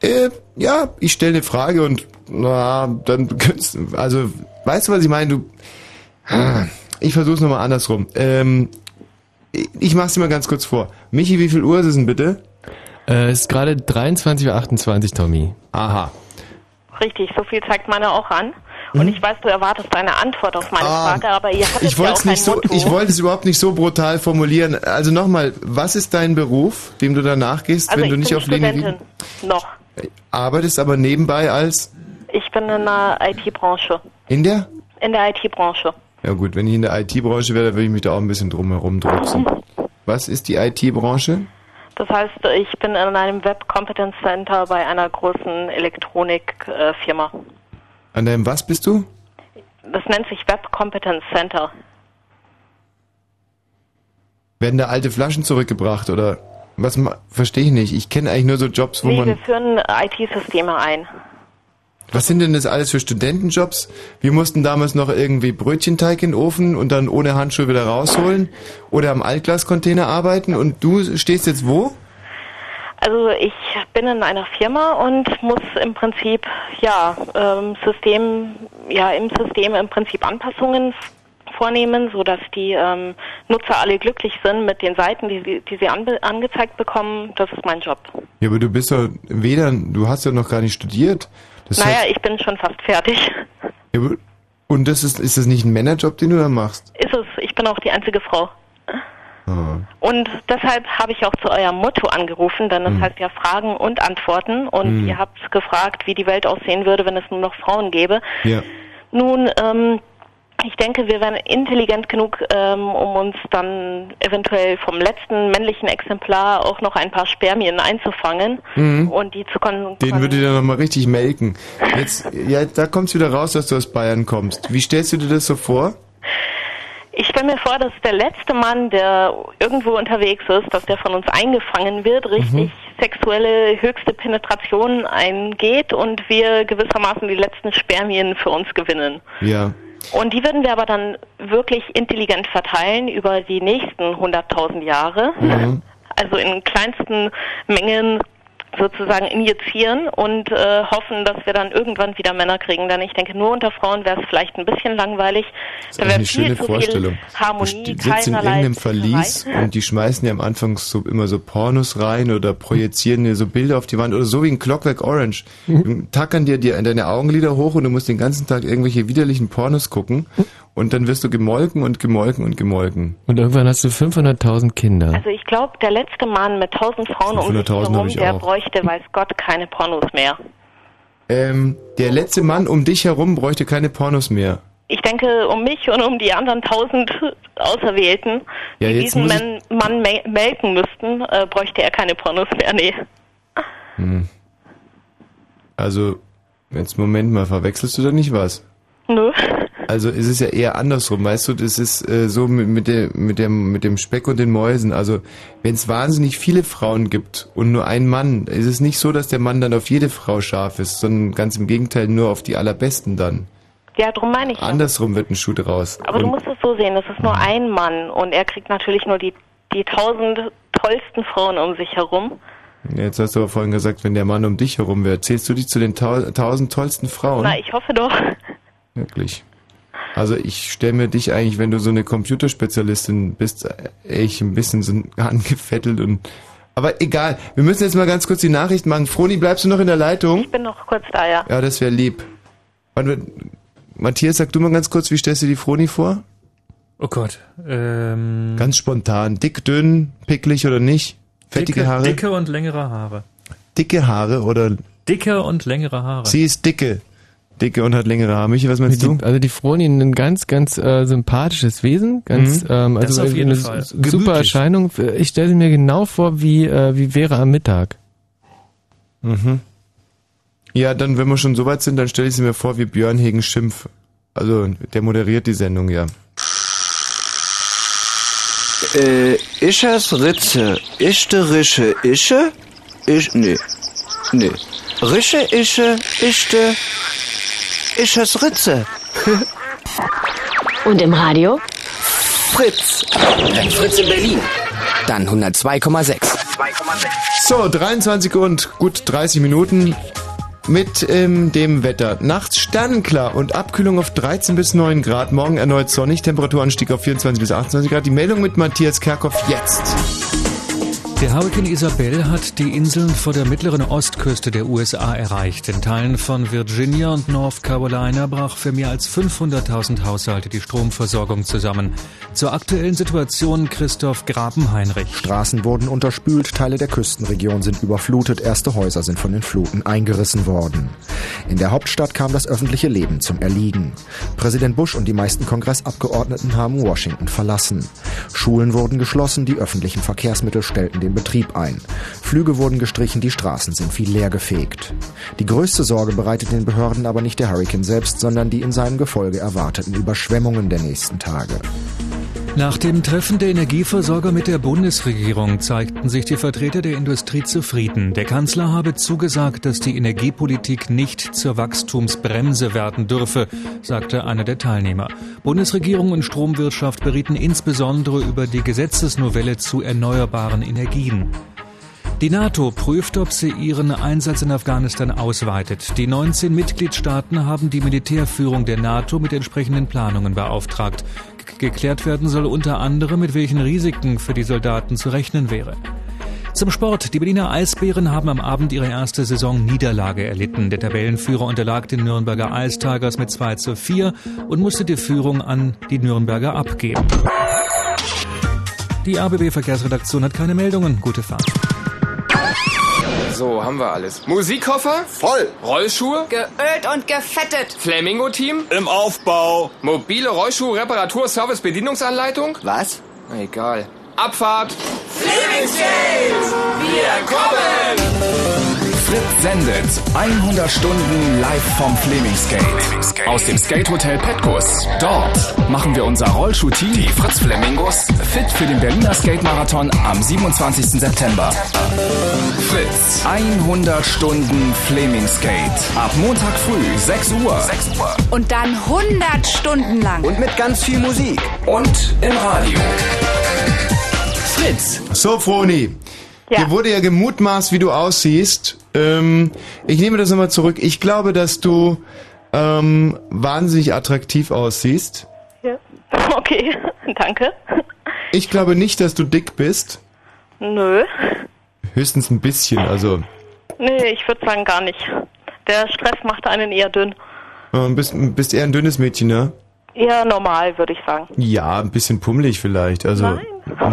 Äh, ja, ich stelle eine Frage und na, dann, könntest- also, weißt du, was ich meine? Du, Ah, ich versuch's nochmal andersrum. Ähm, ich- mach's dir mal ganz kurz vor. Michi, wie viel Uhr ist es denn bitte? Äh, es ist gerade 23.28 Uhr, Tommy. Aha. Richtig, so viel zeigt meine auch an. Und ich weiß, du erwartest eine Antwort auf meine. Ah, Frage, aber ihr hattet Ich ja wollte auch es nicht so, Motto. ich wollte es überhaupt nicht so brutal formulieren. Also nochmal, was ist dein Beruf, dem du danach gehst, also wenn du ich nicht auf Linie Studentin. Noch. arbeitest, aber nebenbei als Ich bin in der IT-Branche. in der? In der IT-Branche. Ja gut, wenn ich in der IT-Branche wäre, dann würde ich mich da auch ein bisschen drum herum drucksen. Was ist die IT-Branche? Das heißt, ich bin in einem Web Competence Center bei einer großen Elektronikfirma. An deinem was bist du? Das nennt sich Web Competence Center. Werden da alte Flaschen zurückgebracht oder was verstehe ich nicht. Ich kenne eigentlich nur so Jobs, wo Nee, wir man führen IT-Systeme ein. Was sind denn das alles für Studentenjobs? Wir mussten damals noch irgendwie Brötchenteig in den Ofen und dann ohne Handschuhe wieder rausholen oder am Altglascontainer arbeiten und du stehst jetzt wo? Also ich bin in einer Firma und muss im Prinzip ja ähm, System ja im System im Prinzip Anpassungen vornehmen, so dass die ähm, Nutzer alle glücklich sind mit den Seiten, die sie, die sie anbe angezeigt bekommen. Das ist mein Job. Ja, aber du bist doch weder, du hast ja noch gar nicht studiert. Das naja, heißt, ich bin schon fast fertig. und das ist, ist das nicht ein Männerjob, den du da machst? Ist es. Ich bin auch die einzige Frau. Ah. Und deshalb habe ich auch zu eurem Motto angerufen, denn es Hm. heißt ja Fragen und Antworten. Und Hm. ihr habt gefragt, wie die Welt aussehen würde, wenn es nur noch Frauen gäbe. Ja. Nun, ähm, ich denke, wir wären intelligent genug, ähm, um uns dann eventuell vom letzten männlichen Exemplar auch noch ein paar Spermien einzufangen Mhm. und die zu kon Den würde ich dann nochmal richtig melken. Jetzt, ja, da kommt's wieder raus, dass du aus Bayern kommst. Wie stellst du dir das so vor? Ich stelle mir vor, dass der letzte Mann, der irgendwo unterwegs ist, dass der von uns eingefangen wird, richtig sexuelle höchste Penetration eingeht und wir gewissermaßen die letzten Spermien für uns gewinnen. Ja. Und die würden wir aber dann wirklich intelligent verteilen über die nächsten 100.000 Jahre. Mhm. Also in kleinsten Mengen sozusagen injizieren und äh, hoffen, dass wir dann irgendwann wieder Männer kriegen. Denn ich denke, nur unter Frauen wäre es vielleicht ein bisschen langweilig. Das Da ist wäre eine viel schöne Vorstellung. viel Harmonie, du st- sitzt in irgendeinem Verlies und die schmeißen ja am Anfang so immer so Pornos rein oder projizieren dir so Bilder auf die Wand oder so wie ein Clockwork Orange. Tackern dir, dir deine Augenlider hoch und du musst den ganzen Tag irgendwelche widerlichen Pornos gucken und dann wirst du gemolken und gemolken und gemolken. Und irgendwann hast du 500.000 Kinder. Also ich glaube, der letzte Mann mit 1000 Frauen um sich 500.000 hab herum, der auch. bräuchte, weiß Gott, keine Pornos mehr. Ähm, der letzte Mann um dich herum bräuchte keine Pornos mehr. Ich denke, um mich und um die anderen 1000 Auserwählten, Ja, die diesen Mann, Mann mel- melken müssten, äh, bräuchte er keine Pornos mehr. Nee. hm. Also, jetzt Moment mal, verwechselst du da nicht was? Nö. Also es ist ja eher andersrum, weißt du, das ist äh, so mit, mit, der, mit, dem, mit dem Speck und den Mäusen. Also wenn es wahnsinnig viele Frauen gibt und nur ein Mann, ist es nicht so, dass der Mann dann auf jede Frau scharf ist, sondern ganz im Gegenteil nur auf die allerbesten dann. Ja, drum meine ich. ja. Andersrum wird ein Schuh draus. Aber du Und- musst es so sehen, es ist nur ein Mann und er kriegt natürlich nur die, die 1000 tollsten Frauen um sich herum. Jetzt hast du aber vorhin gesagt, wenn der Mann um dich herum wäre, zählst du dich zu den tau tausend tollsten Frauen? Na, ich hoffe doch. Wirklich. Also ich stelle mir dich eigentlich, wenn du so eine Computerspezialistin bist, echt ein bisschen so angefettelt und aber egal, wir müssen jetzt mal ganz kurz die Nachricht machen. Froni, bleibst du noch in der Leitung? Ich bin noch kurz da, ja. Ja, das wäre lieb. Matthias, sag du mal ganz kurz, wie stellst du die Froni vor? Oh Gott. Ähm, Ganz spontan. Dick, dünn, picklig oder nicht? Fettige dicke, Haare? Dicke und längere Haare. Dicke Haare oder Dicke und längere Haare. sie ist dicke. Dicke und hat längere Haare. Michi, was meinst du? Also die Froni ein ganz, ganz äh, sympathisches Wesen, ganz Mhm. ähm, Das also auf jeden eine Fall. super Gemütlich. Erscheinung. Ich stelle sie mir genau vor, wie äh, wie wäre am Mittag. Mhm. Ja, dann, wenn wir schon so weit sind, dann stelle ich sie mir vor wie Björn Hegen Schimpf. Also, der moderiert die Sendung, ja. Äh, Ischers Ritze. Ischte Rische Ische? Ich, nee. Nee. Rische Ische, Ischte. Ischers Ritze. Und im Radio? Fritz. Wenn Fritz in Berlin, dann 102,6. So, 23 und gut 30 Minuten mit ähm, dem Wetter. Nachts sternenklar und Abkühlung auf 13 bis 9 Grad. Morgen erneut sonnig, Temperaturanstieg auf 24 bis 28 Grad. Die Meldung mit Matthias Kerkhoff jetzt. Der Hurrikan Isabel hat die Inseln vor der mittleren Ostküste der USA erreicht. In Teilen von Virginia und North Carolina brach für mehr als 500.000 Haushalte die Stromversorgung zusammen. Zur aktuellen Situation Christoph Grabenheinrich. Straßen wurden unterspült, Teile der Küstenregion sind überflutet, erste Häuser sind von den Fluten eingerissen worden. In der Hauptstadt kam das öffentliche Leben zum Erliegen. Präsident Bush und die meisten Kongressabgeordneten haben Washington verlassen. Schulen wurden geschlossen, die öffentlichen Verkehrsmittel stellten den Betrieb ein. Flüge wurden gestrichen, die Straßen sind wie leer gefegt. Die größte Sorge bereitet den Behörden aber nicht der Hurrikan selbst, sondern die in seinem Gefolge erwarteten Überschwemmungen der nächsten Tage. Nach dem Treffen der Energieversorger mit der Bundesregierung zeigten sich die Vertreter der Industrie zufrieden. Der Kanzler habe zugesagt, dass die Energiepolitik nicht zur Wachstumsbremse werden dürfe, sagte einer der Teilnehmer. Bundesregierung und Stromwirtschaft berieten insbesondere über die Gesetzesnovelle zu erneuerbaren Energien. Die NATO prüft, ob sie ihren Einsatz in Afghanistan ausweitet. Die 19 Mitgliedstaaten haben die Militärführung der NATO mit entsprechenden Planungen beauftragt. Geklärt werden soll unter anderem, mit welchen Risiken für die Soldaten zu rechnen wäre. Zum Sport. Die Berliner Eisbären haben am Abend ihre erste Saison Niederlage erlitten. Der Tabellenführer unterlag den Nürnberger Ice Tigers mit 2 zu 4 und musste die Führung an die Nürnberger abgeben. Die ABB Verkehrsredaktion hat keine Meldungen. Gute Fahrt. So, haben wir alles. Musikkoffer? Voll. Rollschuhe? Geölt und gefettet. Flamingo-Team? Im Aufbau. Mobile Rollschuh-Reparatur, Service, Bedienungsanleitung? Was? Egal. Abfahrt. Flemingskate! Wir kommen! Fritz sendet 100 Stunden live vom Flemingskate. Aus dem Skatehotel Petkus. Dort machen wir unser Rollschuh-Team, die Fritz Flamingos, fit für den Berliner Skate-Marathon am 27. September. Fritz, 100 Stunden Flemingskate. Ab Montag früh, 6 Uhr. 6 Uhr. Und dann 100 Stunden lang. Und mit ganz viel Musik. Und im Radio. Fritz. So, Froni. Hier wurde ja gemutmaßt, wie du aussiehst. Ähm, ich nehme das nochmal zurück. Ich glaube, dass du ähm, wahnsinnig attraktiv aussiehst. Ja. Okay, danke. Ich glaube nicht, dass du dick bist. Nö. Höchstens ein bisschen. Also Nee, ich würde sagen gar nicht. Der Stress macht einen eher dünn. äh, bist, bist eher ein dünnes Mädchen, ne? Eher normal, würde ich sagen. Ja, ein bisschen pummelig vielleicht. Also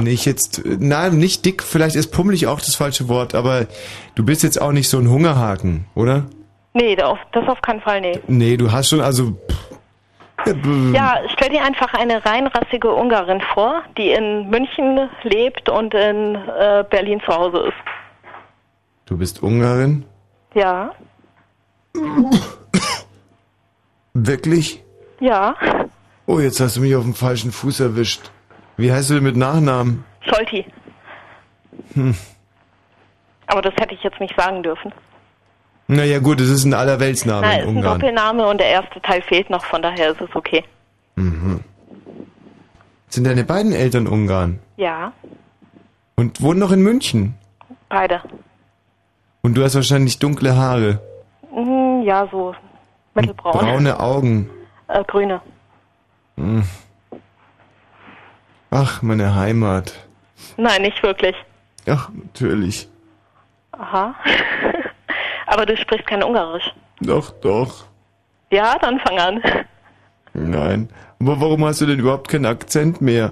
nicht jetzt, nein, nicht dick. Vielleicht ist pummelig auch das falsche Wort. Aber du bist jetzt auch nicht so ein Hungerhaken, oder? Nee, das auf, keinen Fall, nee. Nee, du hast schon also. Ja, stell dir einfach eine reinrassige Ungarin vor, die in München lebt und in äh, Berlin zu Hause ist. Du bist Ungarin? Ja, Wirklich? ja. Oh, jetzt hast du mich auf dem falschen Fuß erwischt. Wie heißt du denn mit Nachnamen? Scholti. Hm. Aber das hätte ich jetzt nicht sagen dürfen. Naja gut, es ist ein Allerweltsname Nein, in ist ein Ungarn. Doppelname und der erste Teil fehlt noch, von daher ist es okay. Mhm. Sind deine beiden Eltern Ungarn? Ja, Und wohnen noch in München? beide. Und du hast wahrscheinlich dunkle Haare, Hm, ja, so mittelbraun. braune Augen. Äh, grüne. Hm. Ach, meine Heimat. Nein, nicht wirklich. Ach, natürlich. Aha. Aber du sprichst kein Ungarisch. Doch, doch. Ja, dann fang an. Nein. Aber warum hast du denn überhaupt keinen Akzent mehr?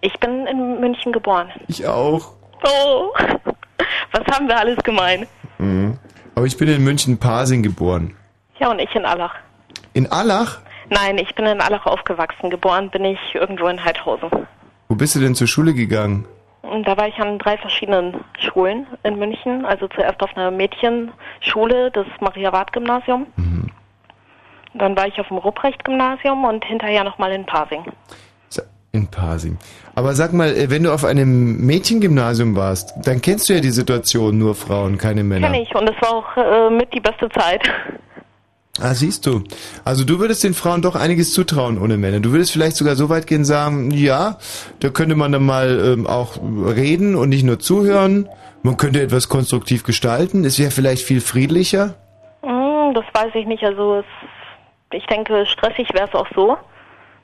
Ich bin in München geboren. Ich auch. Oh, was haben wir alles gemein? Mhm. Aber ich bin in München-Pasing geboren. Ja, und ich in Allach. In Allach? Nein, ich bin in Allach aufgewachsen. Geboren bin ich irgendwo in Heidhausen. Wo bist du denn zur Schule gegangen? Da war ich an drei verschiedenen Schulen in München. Also zuerst auf einer Mädchenschule, das Maria-Ward-Gymnasium. Dann war ich auf dem Ruprecht-Gymnasium und hinterher nochmal in Pasing. In Pasing. Aber sag mal, äh, wenn du auf einem Mädchengymnasium warst, dann kennst du ja die Situation, nur Frauen, keine Männer. Kenn ich und es war auch äh, mit die beste Zeit. Ah, siehst du. Also du würdest den Frauen doch einiges zutrauen ohne Männer. Du würdest vielleicht sogar so weit gehen sagen, ja, da könnte man dann mal ähm, auch reden und nicht nur zuhören. Man könnte etwas konstruktiv gestalten. Es wäre vielleicht viel friedlicher. Hm, das weiß ich nicht. Also es, ich denke, stressig wäre es auch so.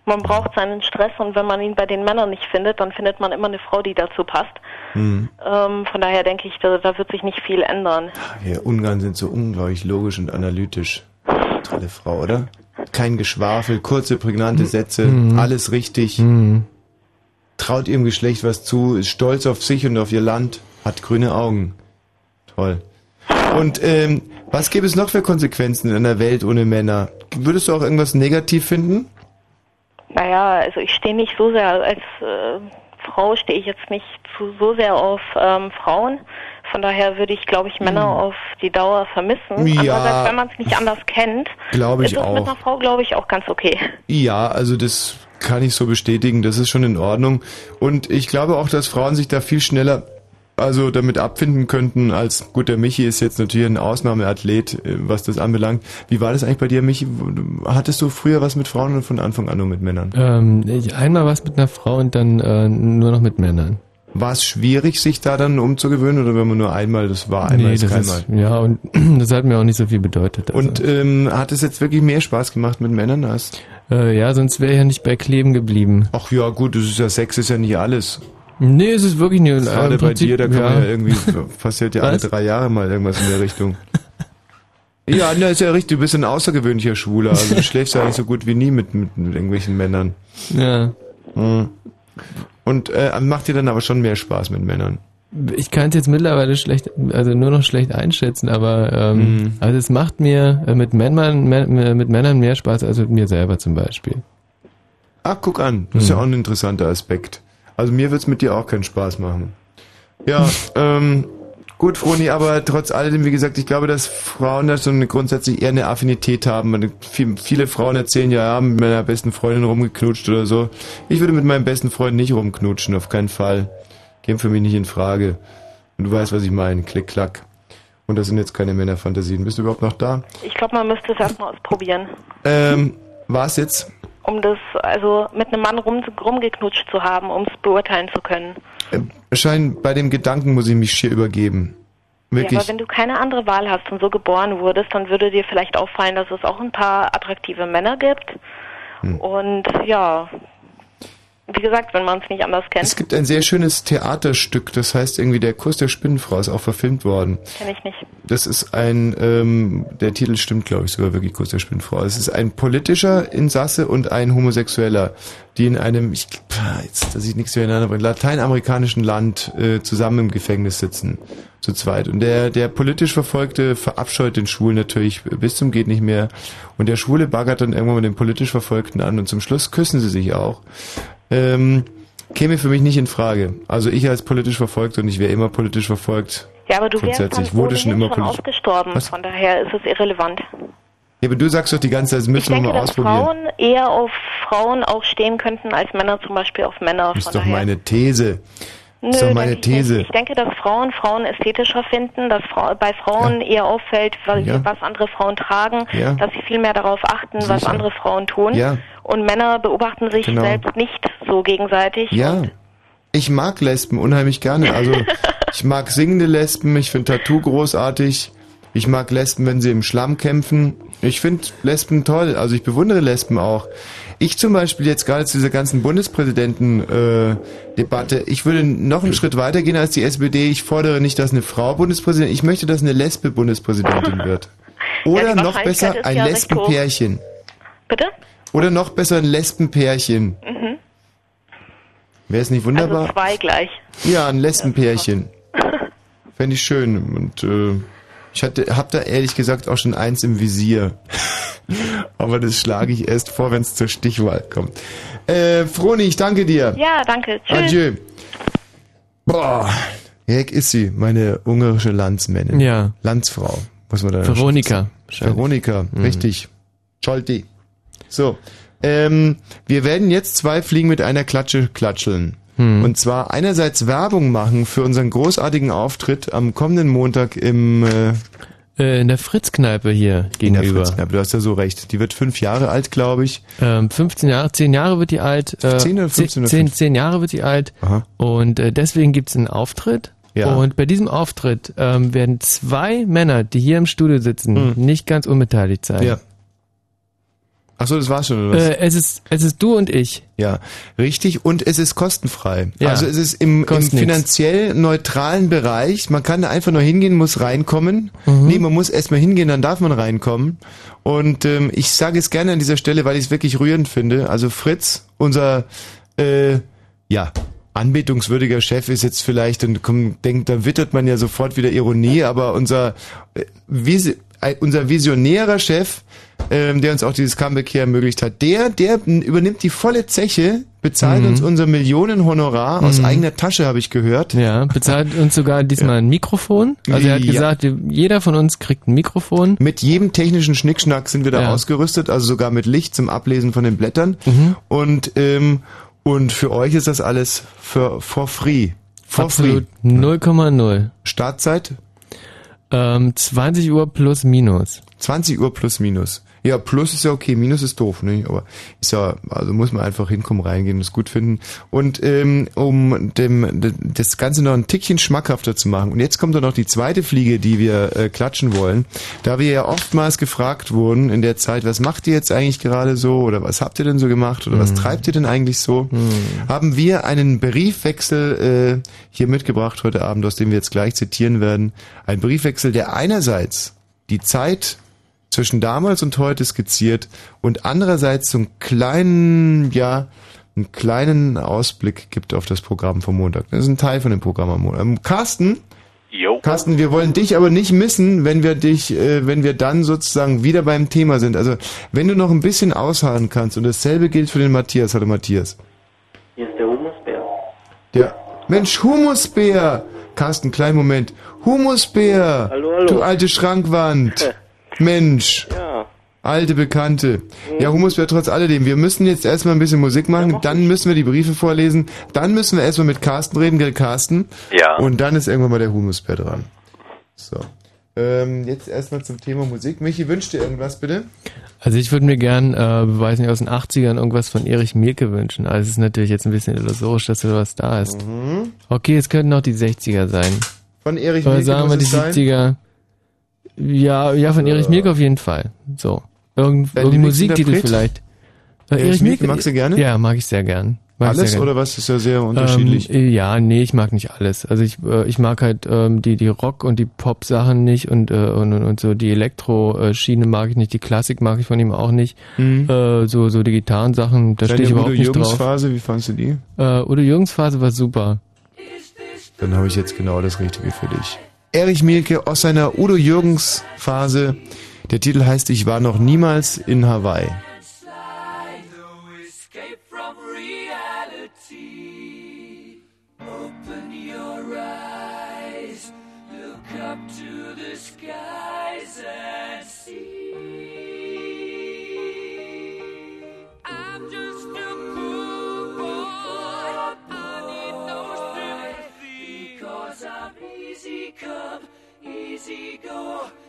Man braucht seinen Stress und wenn man ihn bei den Männern nicht findet, dann findet man immer eine Frau, die dazu passt. Hm. Ähm, von daher denke ich, da, da wird sich nicht viel ändern. Wir Ungarn sind so unglaublich logisch und analytisch. Tolle Frau, oder? Kein Geschwafel, kurze, prägnante Sätze, Mhm. alles richtig. Traut ihrem Geschlecht was zu, ist stolz auf sich und auf ihr Land, hat grüne Augen. Toll. Und ähm, was gäbe es noch für Konsequenzen in einer Welt ohne Männer? Würdest du auch irgendwas negativ finden? Naja, also ich stehe nicht so sehr, als äh, Frau stehe ich jetzt nicht zu, so sehr auf ähm, Frauen. Von daher würde ich, glaube ich, Männer auf die Dauer vermissen. Hm. Ja. Andererseits, wenn man es nicht anders kennt, Glaube ich ist es mit einer Frau, glaube ich, auch ganz okay. Ja, also das kann ich so bestätigen, das ist schon in Ordnung. Und ich glaube auch, dass Frauen sich da viel schneller also damit abfinden könnten, als gut, der Michi ist jetzt natürlich ein Ausnahmeathlet, äh, was das anbelangt. Wie war das eigentlich bei dir, Michi? Hattest du früher was mit Frauen oder von Anfang an nur mit Männern? Ähm, ich, einmal was mit einer Frau und dann äh, nur noch mit Männern. War es schwierig, sich da dann umzugewöhnen oder wenn man nur einmal, das war einmal, ist das ist, ja, und das hat mir auch nicht so viel bedeutet. Also. Und ähm, hat es jetzt wirklich mehr Spaß gemacht mit Männern als? Äh, ja, sonst wäre ich ja nicht bei Kleben geblieben. Ach ja, gut, das ist ja Sex ist ja nicht alles. Nee, es ist wirklich nicht. Gerade im bei Prinzip, dir, da kann ja. man ja irgendwie, passiert ja alle drei Jahre mal irgendwas in der Richtung. Ja, na, ist ja richtig, du bist ein außergewöhnlicher Schwuler, also du schläfst ja eigentlich so gut wie nie mit, mit, mit irgendwelchen Männern. Ja. Hm. Und äh, macht dir dann aber schon mehr Spaß mit Männern. Ich kann es jetzt mittlerweile schlecht, also nur noch schlecht einschätzen, aber ähm, Mhm. also es macht mir äh, mit Männern, Mä- mit Männern mehr Spaß als mit mir selber zum Beispiel. Ach, guck an, das ist ja auch ein interessanter Aspekt. Also mir wird's mit dir auch keinen Spaß machen. Ja, ähm, gut, Froni, aber trotz alledem, wie gesagt, ich glaube, dass Frauen da so eine grundsätzlich eher eine Affinität haben. Viele Frauen erzählen ja, haben mit meiner besten Freundin rumgeknutscht oder so. Ich würde mit meinem besten Freund nicht rumknutschen, auf keinen Fall. Käme für mich nicht in Frage. Und du weißt, was ich meine. Klick, klack. Und das sind jetzt keine Männerfantasien. Bist du überhaupt noch da? Ich glaube, man müsste es erstmal ausprobieren. Ähm, war's jetzt? Um das, also mit einem Mann rum, rumgeknutscht zu haben, um es beurteilen zu können. Schein, bei dem Gedanken muss ich mich schier übergeben. Ja, Wirklich. aber wenn du keine andere Wahl hast und so geboren wurdest, dann würde dir vielleicht auffallen, dass es auch ein paar attraktive Männer gibt. Hm. Und ja, wie gesagt, wenn man es nicht anders kennt, Es gibt ein sehr schönes Theaterstück, das heißt irgendwie Der Kuss der Spinnenfrau, ist auch verfilmt worden. kenne ich nicht. Das ist ein, ähm, der Titel stimmt, glaube ich, sogar wirklich Kuss der Spinnenfrau. Es ist ein politischer Insasse und ein Homosexueller, die in einem, ich, jetzt, dass ich nichts durcheinander bringe, lateinamerikanischen Land äh, zusammen im Gefängnis sitzen, zu zweit. Und der, der politisch Verfolgte verabscheut den Schwulen natürlich bis zum geht nicht mehr. Und der Schwule baggert dann irgendwann mit dem politisch Verfolgten an und zum Schluss küssen sie sich auch. Ähm, käme für mich nicht in Frage. Also ich als politisch verfolgt und ich wäre immer politisch verfolgt. Ja, aber du wärst dann wurde schon immer schon politisch. ausgestorben, Was? von daher ist es irrelevant. Ja, aber du sagst doch die ganze Zeit, das Ich müssen wir denke, mal dass ausprobieren. Frauen eher auf Frauen auch stehen könnten, als Männer zum Beispiel auf Männer. Das ist doch daher. meine These. Das ist Nö, doch meine denke ich. These. Ich denke, dass Frauen Frauen ästhetischer finden, dass Frau, bei Frauen eher auffällt, weil, Ja. was andere Frauen tragen, Ja. dass sie viel mehr darauf achten, was Sicher. andere Frauen tun. Ja. Und Männer beobachten sich Genau. selbst nicht so gegenseitig. Ja. Ich mag Lesben unheimlich gerne. Also Ich mag singende Lesben, ich finde Tattoo großartig. Ich mag Lesben, wenn sie im Schlamm kämpfen. Ich finde Lesben toll, also ich bewundere Lesben auch. Ich zum Beispiel jetzt gerade zu dieser ganzen Bundespräsidenten-Debatte, ich würde noch einen Schritt weiter gehen als die SPD. Ich fordere nicht, dass eine Frau Bundespräsidentin, ich möchte, dass eine Lesbe Bundespräsidentin wird. Oder die noch besser ein ja. Lesbenpärchen. Bitte? Oder noch besser ein Lesbenpärchen. Mhm. Wäre es nicht wunderbar? Also zwei gleich. Ja, ein Lesbenpärchen. Fände ich schön. Und äh, ich hatte, hab da ehrlich gesagt auch schon eins im Visier. Aber das schlage ich erst vor, wenn es zur Stichwahl kommt. Äh, Froni, ich danke dir. Ja, danke. Tschüss. Adieu. Boah, Heck ist sie, meine ungarische Landsmännin. Ja. Landsfrau, muss man da Veronika. Veronika, Mhm. richtig. Scholti. So, ähm, wir werden jetzt zwei Fliegen mit einer Klatsche klatscheln. Hm. Und zwar einerseits Werbung machen für unseren großartigen Auftritt am kommenden Montag im äh, Äh, in der Fritz-Kneipe hier in der gegenüber. Fritz-Kneipe. Du hast ja so recht. Die wird fünf Jahre alt, glaube ich. Ähm, 15 Jahre, 10 Jahre wird die alt. Äh, 10 oder 15 oder 10, 15? 10 Jahre wird die alt. Und äh, deswegen gibt's einen Auftritt. Ja. Und bei diesem Auftritt ähm, werden zwei Männer, die hier im Studio sitzen, nicht ganz unbeteiligt sein. Ja. Ach so, das war's schon, oder was? Äh, es ist es ist du und ich. Ja, richtig. Und es ist kostenfrei. Ja. Also es ist im, im Kostet nix. finanziell neutralen Bereich. Man kann da einfach nur hingehen, muss reinkommen. Mhm. Nee, man muss erstmal hingehen, dann darf man reinkommen. Und ähm, ich sage es gerne an dieser Stelle, weil ich es wirklich rührend finde. Also Fritz, unser äh, ja anbetungswürdiger Chef ist jetzt vielleicht und komm, denkt, da wittert man ja sofort wieder Ironie, aber unser äh, Visi äh, unser visionärer Chef, ähm, der uns auch dieses Comeback hier ermöglicht hat, der, der übernimmt die volle Zeche, bezahlt Mhm. uns unser Millionenhonorar aus Mhm. eigener Tasche, habe ich gehört. Ja, bezahlt uns sogar diesmal ein Mikrofon. Also er hat Ja. gesagt, jeder von uns kriegt ein Mikrofon. Mit jedem technischen Schnickschnack sind wir da Ja. ausgerüstet, also sogar mit Licht zum Ablesen von den Blättern. Mhm. Und ähm, und für euch ist das alles für for free. For Absolut free. 0,0. Startzeit? Ähm, 20 Uhr plus minus. 20 Uhr plus minus. Ja, plus ist ja okay, minus ist doof, ne? Aber ist ja, also muss man einfach hinkommen, reingehen und es gut finden. Und ähm, um dem das Ganze noch ein Tickchen schmackhafter zu machen. Und jetzt kommt dann noch die zweite Fliege, die wir äh, klatschen wollen. Da wir ja oftmals gefragt wurden in der Zeit, was macht ihr jetzt eigentlich gerade so oder was habt ihr denn so gemacht oder was Mhm. treibt ihr denn eigentlich so, haben wir einen Briefwechsel äh, hier mitgebracht heute Abend, aus dem wir jetzt gleich zitieren werden. Ein Briefwechsel, der einerseits die Zeit zwischen damals und heute skizziert und andererseits so einen kleinen, ja, einen kleinen Ausblick gibt auf das Programm vom Montag. Das ist ein Teil von dem Programm am Montag. Ähm, Carsten? Jo. Carsten, wir wollen dich aber nicht missen, wenn wir dich, äh, wenn wir dann sozusagen wieder beim Thema sind. Also, wenn du noch ein bisschen ausharren kannst und dasselbe gilt für den Matthias. Hallo Matthias. Hier ist der Humusbär. Der Mensch, Humusbär! Carsten, kleinen Moment. Humusbär! Hallo, hallo. Du alte Schrankwand! Mensch! Ja. Alte Bekannte. Ja, Humusbär trotz alledem. Wir müssen jetzt erstmal ein bisschen Musik machen, dann müssen wir die Briefe vorlesen, dann müssen wir erstmal mit Carsten reden, gell, Carsten? Ja. Und dann ist irgendwann mal der Humusbär dran. So. Ähm, jetzt erstmal zum Thema Musik. Michi, wünscht dir irgendwas, bitte? Also ich würde mir gern, äh, weiß nicht, aus den 80ern irgendwas von Erich Mielke wünschen. Also es ist natürlich jetzt ein bisschen illusorisch, dass da was da ist. Mhm. Okay, es könnten auch die 60er sein. Von Erich Oder Mielke sagen wir die es sein? 70er. Ja, ja, von Erich Mielke auf jeden Fall. So. Irgend, irgendein Musiktitel Lieblingsinterpret? vielleicht. Äh, Erich Mielke magst du gerne? Ja, mag ich sehr gern. Mag Alles sehr gern. oder was? Ist ja sehr unterschiedlich. Ähm, ja, nee, ich mag nicht alles. Also ich, äh, ich mag halt ähm, die die Rock und die Pop Sachen nicht und äh, und, und, so die Elektro äh, Schiene mag ich nicht, die Klassik mag ich von ihm auch nicht. Mhm. Äh, so so die Gitarrensachen, da stehe ich überhaupt Udo nicht Jürgens drauf. Phase, wie fandst du die? Äh, Udo Jürgens Phase war super. Dann habe ich jetzt genau das Richtige für dich. Erich Mielke aus seiner Udo Jürgens Phase. Der Titel heißt Ich war noch niemals in Hawaii. door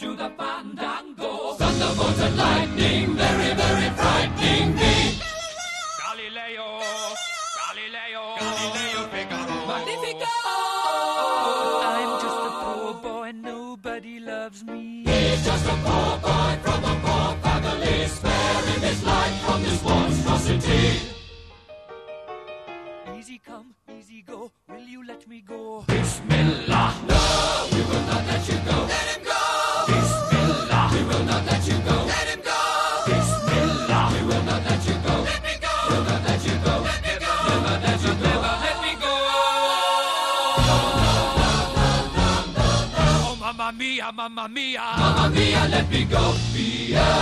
to the Mamma mia, Mamma mia, let me go. Via.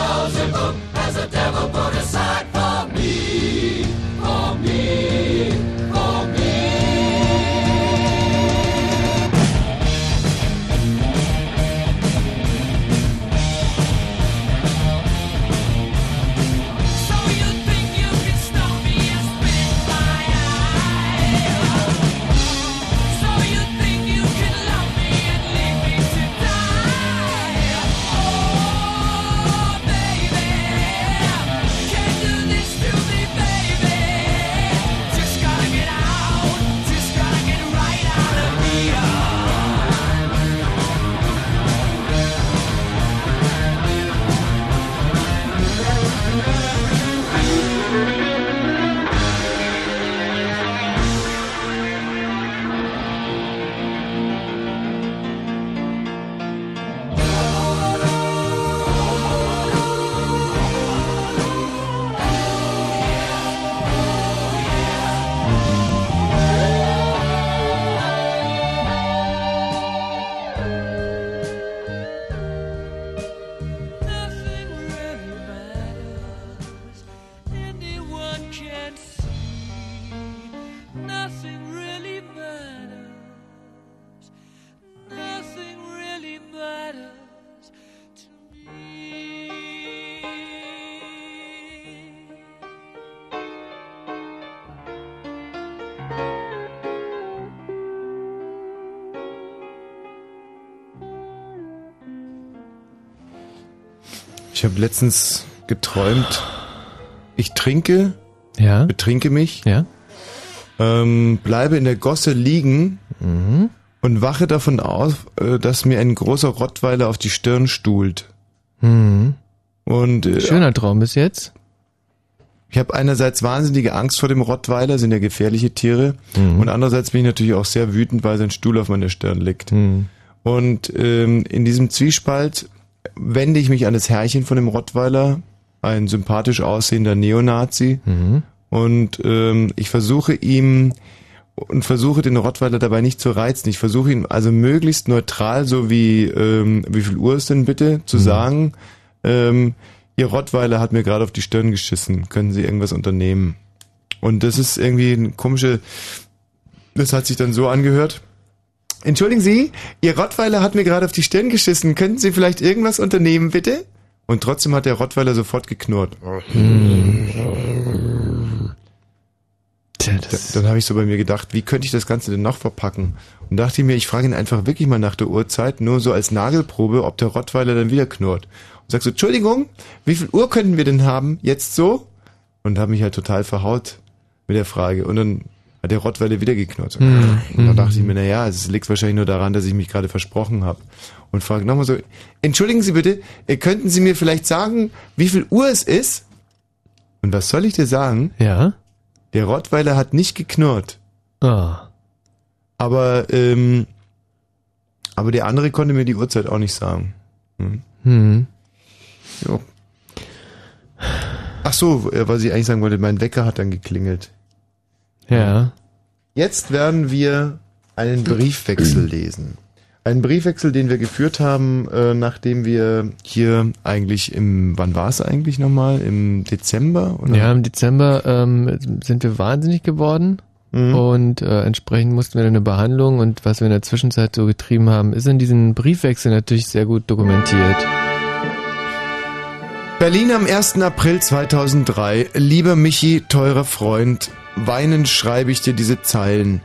letztens geträumt, ich trinke, ja. betrinke mich, ja. ähm, bleibe in der Gosse liegen mhm. und wache davon aus, äh, dass mir ein großer Rottweiler auf die Stirn stuhlt. Mhm. Und, äh, Schöner Traum bis jetzt. Ich habe einerseits wahnsinnige Angst vor dem Rottweiler, sind ja gefährliche Tiere, mhm. und andererseits bin ich natürlich auch sehr wütend, weil sein Stuhl auf meiner Stirn liegt. Mhm. Und ähm, in diesem Zwiespalt wende ich mich an das Herrchen von dem Rottweiler, ein sympathisch aussehender Neonazi, Mhm. und ähm, ich versuche ihm und versuche den Rottweiler dabei nicht zu reizen. Ich versuche ihn also möglichst neutral, so wie ähm, wie viel Uhr ist denn bitte, zu sagen, ähm, Ihr Rottweiler hat mir gerade auf die Stirn geschissen. Können Sie irgendwas unternehmen? Und das ist irgendwie eine komische. Das hat sich dann so angehört. Entschuldigen Sie, Ihr Rottweiler hat mir gerade auf die Stirn geschissen. Könnten Sie vielleicht irgendwas unternehmen, bitte? Und trotzdem hat der Rottweiler sofort geknurrt. Dann, dann habe ich so bei mir gedacht, wie könnte ich das Ganze denn noch verpacken? Und dachte mir, ich frage ihn einfach wirklich mal nach der Uhrzeit, nur so als Nagelprobe, ob der Rottweiler dann wieder knurrt. Und sag so, Entschuldigung, wie viel Uhr könnten wir denn haben? Jetzt so? Und habe mich halt total verhaut mit der Frage. Und dann hat der Rottweiler wieder geknurrt. Mhm. Und dann dachte ich mir, na ja, es liegt wahrscheinlich nur daran, dass ich mich gerade versprochen habe. Und frage nochmal so, entschuldigen Sie bitte, äh, könnten Sie mir vielleicht sagen, wie viel Uhr es ist? Und was soll ich dir sagen? Ja. Der Rottweiler hat nicht geknurrt. Ah. Aber, ähm, aber der andere konnte mir die Uhrzeit auch nicht sagen. Hm. Hm. Jo. Ach so, äh, was ich eigentlich sagen wollte, mein Wecker hat dann geklingelt. Ja. Jetzt werden wir einen Briefwechsel lesen. Einen Briefwechsel, den wir geführt haben, äh, nachdem wir hier eigentlich im, wann war es eigentlich nochmal? Im Dezember? Oder? Ja, im Dezember ähm, sind wir wahnsinnig geworden Mhm. und äh, entsprechend mussten wir dann eine Behandlung und was wir in der Zwischenzeit so getrieben haben, ist in diesem Briefwechsel natürlich sehr gut dokumentiert. Berlin am 1. April 2003. Lieber Michi, teurer Freund, weinend schreibe ich dir diese Zeilen.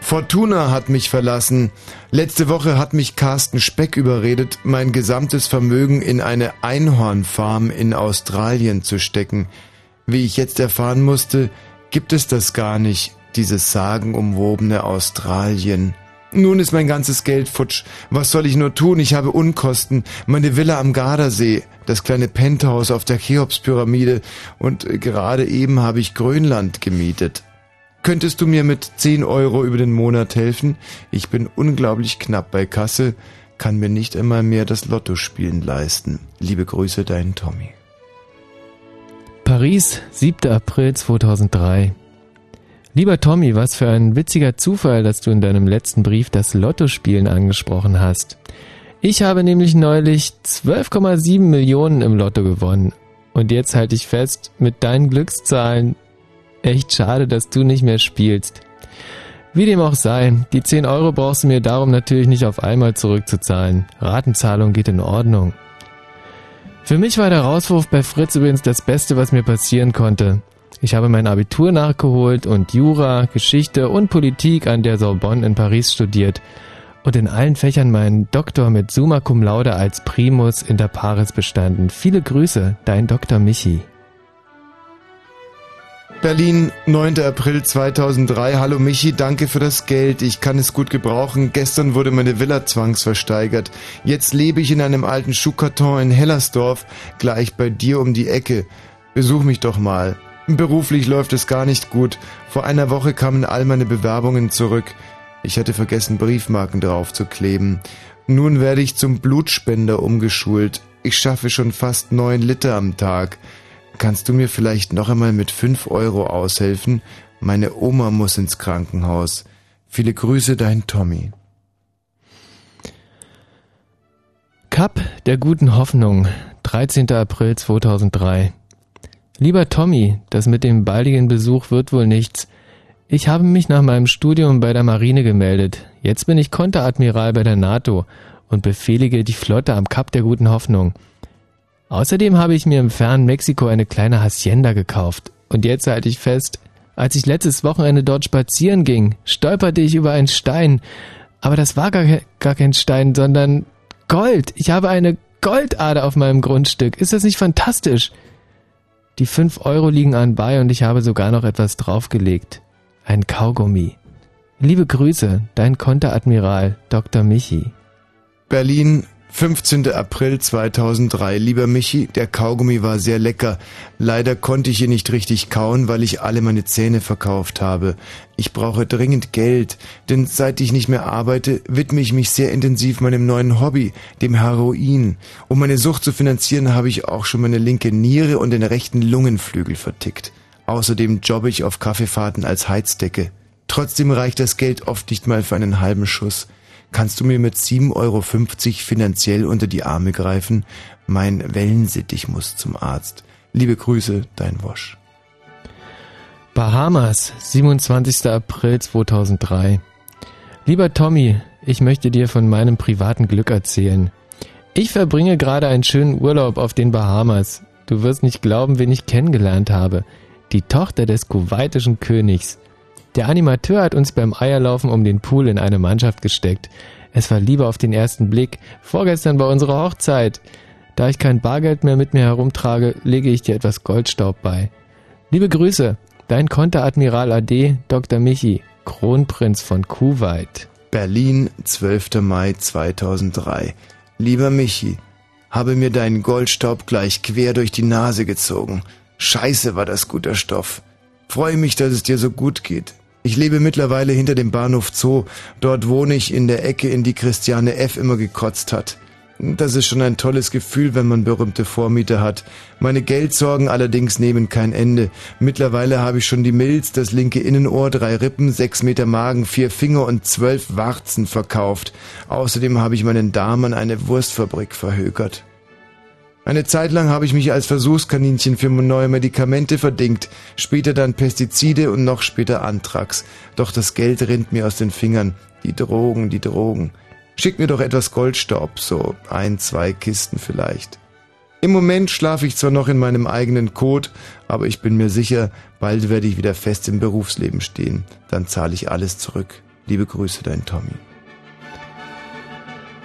Fortuna hat mich verlassen. Letzte Woche hat mich Carsten Speck überredet, mein gesamtes Vermögen in eine Einhornfarm in Australien zu stecken. Wie ich jetzt erfahren musste, gibt es das gar nicht, dieses sagenumwobene Australien. Nun ist mein ganzes Geld futsch. Was soll ich nur tun? Ich habe Unkosten. Meine Villa am Gardasee, das kleine Penthouse auf der Cheops-Pyramide und gerade eben habe ich Grönland gemietet. Könntest du mir mit 10 Euro über den Monat helfen? Ich bin unglaublich knapp bei Kasse, kann mir nicht einmal mehr das Lottospielen leisten. Liebe Grüße, dein Tommy. Paris, 7. April 2003. Lieber Tommy, was für ein witziger Zufall, dass du in deinem letzten Brief das Lottospielen angesprochen hast. Ich habe nämlich neulich 12,7 Millionen im Lotto gewonnen. Und jetzt halte ich fest, mit deinen Glückszahlen, echt schade, dass du nicht mehr spielst. Wie dem auch sei, die 10 Euro brauchst du mir darum natürlich nicht auf einmal zurückzuzahlen. Ratenzahlung geht in Ordnung. Für mich war der Rauswurf bei Fritz übrigens das Beste, was mir passieren konnte. Ich habe mein Abitur nachgeholt und Jura, Geschichte und Politik an der Sorbonne in Paris studiert und in allen Fächern meinen Doktor mit Summa Cum Laude als Primus inter pares bestanden. Viele Grüße, dein Dr. Michi. Berlin, 9. April 2003. Hallo Michi, danke für das Geld. Ich kann es gut gebrauchen. Gestern wurde meine Villa zwangsversteigert. Jetzt lebe ich in einem alten Schuhkarton in Hellersdorf, gleich bei dir um die Ecke. Besuch mich doch mal. Beruflich läuft es gar nicht gut. Vor einer Woche kamen all meine Bewerbungen zurück. Ich hatte vergessen, Briefmarken draufzukleben. Nun werde ich zum Blutspender umgeschult. Ich schaffe schon fast neun Liter am Tag. Kannst du mir vielleicht noch einmal mit fünf Euro aushelfen? Meine Oma muss ins Krankenhaus. Viele Grüße, dein Tommy. Cup der guten Hoffnung, 13. April 2003. Lieber Tommy, das mit dem baldigen Besuch wird wohl nichts. Ich habe mich nach meinem Studium bei der Marine gemeldet. Jetzt bin ich Konteradmiral bei der NATO und befehlige die Flotte am Kap der guten Hoffnung. Außerdem habe ich mir im fernen Mexiko eine kleine Hacienda gekauft. Und jetzt halte ich fest, als ich letztes Wochenende dort spazieren ging, stolperte ich über einen Stein. Aber das war gar, gar kein Stein, sondern Gold. Ich habe eine Goldader auf meinem Grundstück. Ist das nicht fantastisch? Die fünf Euro liegen anbei und ich habe sogar noch etwas draufgelegt. Ein Kaugummi. Liebe Grüße, dein Konteradmiral Dr. Michi. Berlin, 15. April 2003. Lieber Michi, der Kaugummi war sehr lecker. Leider konnte ich ihn nicht richtig kauen, weil ich alle meine Zähne verkauft habe. Ich brauche dringend Geld, denn seit ich nicht mehr arbeite, widme ich mich sehr intensiv meinem neuen Hobby, dem Heroin. Um meine Sucht zu finanzieren, habe ich auch schon meine linke Niere und den rechten Lungenflügel vertickt. Außerdem jobbe ich auf Kaffeefahrten als Heizdecke. Trotzdem reicht das Geld oft nicht mal für einen halben Schuss. Kannst du mir mit 7,50 Euro finanziell unter die Arme greifen? Mein Wellensittich muss zum Arzt. Liebe Grüße, dein Wosch. Bahamas, 27. April 2003. Lieber Tommy, ich möchte dir von meinem privaten Glück erzählen. Ich verbringe gerade einen schönen Urlaub auf den Bahamas. Du wirst nicht glauben, wen ich kennengelernt habe. Die Tochter des kuwaitischen Königs. Der Animateur hat uns beim Eierlaufen um den Pool in eine Mannschaft gesteckt. Es war Liebe auf den ersten Blick. Vorgestern bei unserer Hochzeit. Da ich kein Bargeld mehr mit mir herumtrage, lege ich dir etwas Goldstaub bei. Liebe Grüße, dein Konteradmiral AD Dr. Michi, Kronprinz von Kuwait. Berlin, 12. Mai 2003. Lieber Michi, habe mir deinen Goldstaub gleich quer durch die Nase gezogen. Scheiße war das guter Stoff. Freue mich, dass es dir so gut geht. Ich lebe mittlerweile hinter dem Bahnhof Zoo. Dort wohne ich in der Ecke, in die Christiane F. immer gekotzt hat. Das ist schon ein tolles Gefühl, wenn man berühmte Vormieter hat. Meine Geldsorgen allerdings nehmen kein Ende. Mittlerweile habe ich schon die Milz, das linke Innenohr, drei Rippen, sechs Meter Magen, vier Finger und zwölf Warzen verkauft. Außerdem habe ich meinen Darm an eine Wurstfabrik verhökert. Eine Zeit lang habe ich mich als Versuchskaninchen für neue Medikamente verdingt, später dann Pestizide und noch später Anthrax. Doch das Geld rinnt mir aus den Fingern. Die Drogen, die Drogen. Schick mir doch etwas Goldstaub, so ein, zwei Kisten vielleicht. Im Moment schlafe ich zwar noch in meinem eigenen Kot, aber ich bin mir sicher, bald werde ich wieder fest im Berufsleben stehen. Dann zahle ich alles zurück. Liebe Grüße, dein Tommy.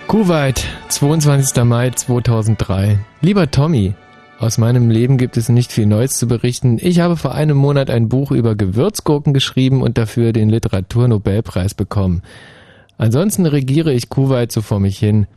Kuwait, 22. Mai 2003. Lieber Tommy, aus meinem Leben gibt es nicht viel Neues zu berichten. Ich habe vor einem Monat ein Buch über Gewürzgurken geschrieben und dafür den Literaturnobelpreis bekommen. Ansonsten regiere ich Kuwait so vor mich hin.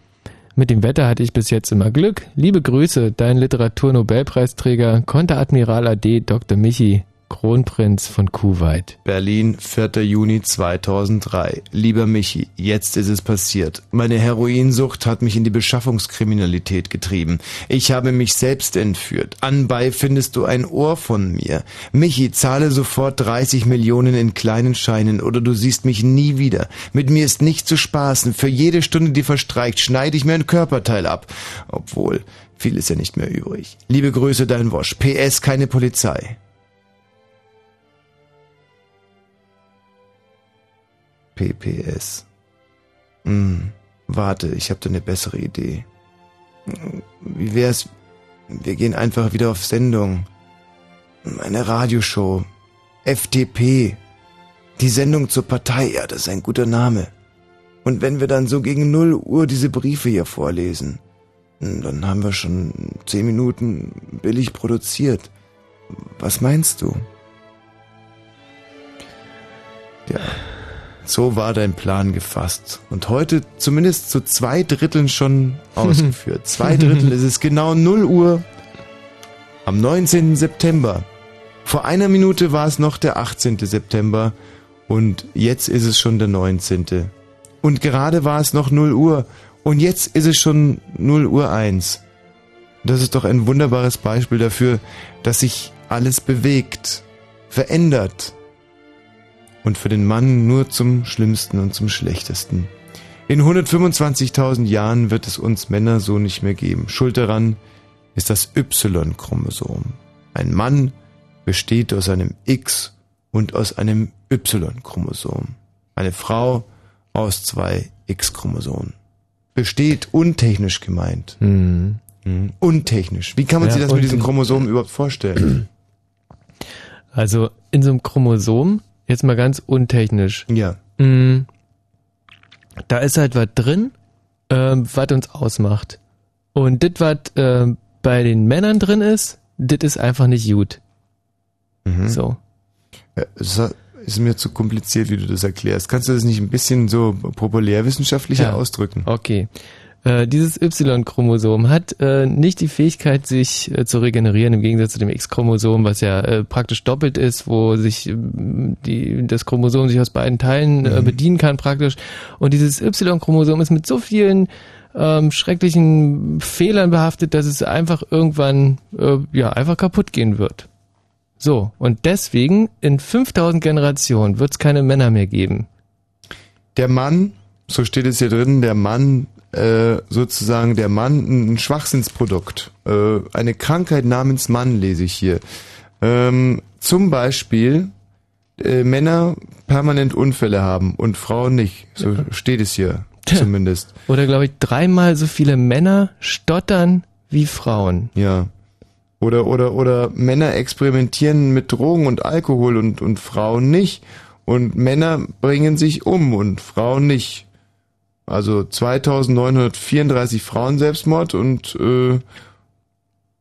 Mit dem Wetter hatte ich bis jetzt immer Glück. Liebe Grüße, dein Literaturnobelpreisträger, Konteradmiral AD Dr. Michi, Kronprinz von Kuwait. Berlin, 4. Juni 2003. Lieber Michi, jetzt ist es passiert. Meine Heroinsucht hat mich in die Beschaffungskriminalität getrieben. Ich habe mich selbst entführt. Anbei findest du ein Ohr von mir. Michi, zahle sofort 30 Millionen in kleinen Scheinen oder du siehst mich nie wieder. Mit mir ist nicht zu spaßen. Für jede Stunde, die verstreicht, schneide ich mir ein Körperteil ab. Obwohl, viel ist ja nicht mehr übrig. Liebe Grüße, dein Wosch. PS, keine Polizei. PPS. Hm, warte, ich habe da eine bessere Idee. Wie wär's? Wir gehen einfach wieder auf Sendung. Eine Radioshow. FDP. Die Sendung zur Partei, ja, das ist ein guter Name. Und wenn wir dann so gegen null Uhr diese Briefe hier vorlesen, dann haben wir schon zehn Minuten billig produziert. Was meinst du? Ja. So war dein Plan gefasst. Und heute zumindest zu zwei Dritteln schon ausgeführt. zwei Drittel ist es genau 0 Uhr am 19. September. Vor einer Minute war es noch der 18. September und jetzt ist es schon der 19. Und gerade war es noch 0 Uhr und jetzt ist es schon 0 Uhr 1. Das ist doch ein wunderbares Beispiel dafür, dass sich alles bewegt, verändert und für den Mann nur zum Schlimmsten und zum Schlechtesten. In 125.000 Jahren wird es uns Männer so nicht mehr geben. Schuld daran ist das Y-Chromosom. Ein Mann besteht aus einem X und aus einem Y-Chromosom. Eine Frau aus zwei X-Chromosomen. Besteht untechnisch gemeint. Mhm. Mhm. Untechnisch. Wie kann man Ja, sich das mit diesen Chromosomen überhaupt vorstellen? Also in so einem Chromosom, jetzt mal ganz untechnisch. Ja. Mm, da ist halt was drin, ähm, was uns ausmacht. Und das, was ähm, bei den Männern drin ist, das ist einfach nicht gut. Mhm. So. Ja, Es ist mir zu kompliziert, wie du das erklärst. Kannst du das nicht ein bisschen so populärwissenschaftlicher Ja. ausdrücken? Okay. Äh, dieses Y-Chromosom hat äh, nicht die Fähigkeit, sich äh, zu regenerieren, im Gegensatz zu dem X-Chromosom, was ja äh, praktisch doppelt ist, wo sich ähm, die, das Chromosom sich aus beiden Teilen äh, Mhm. bedienen kann praktisch. Und dieses Y-Chromosom ist mit so vielen ähm, schrecklichen Fehlern behaftet, dass es einfach irgendwann ja einfach kaputt gehen wird. So, und deswegen in 5000 Generationen wird es keine Männer mehr geben. Der Mann, so steht es hier drin, der Mann, äh, sozusagen der Mann, ein Schwachsinnsprodukt. Äh, eine Krankheit namens Mann lese ich hier. Ähm, zum Beispiel äh, Männer permanent Unfälle haben und Frauen nicht. So steht es hier zumindest. Oder glaube ich, dreimal so viele Männer stottern wie Frauen. Ja. Oder, oder, oder Männer experimentieren mit Drogen und Alkohol und, und Frauen nicht. Und Männer bringen sich um und Frauen nicht. Also 2934 Frauen Selbstmord und äh,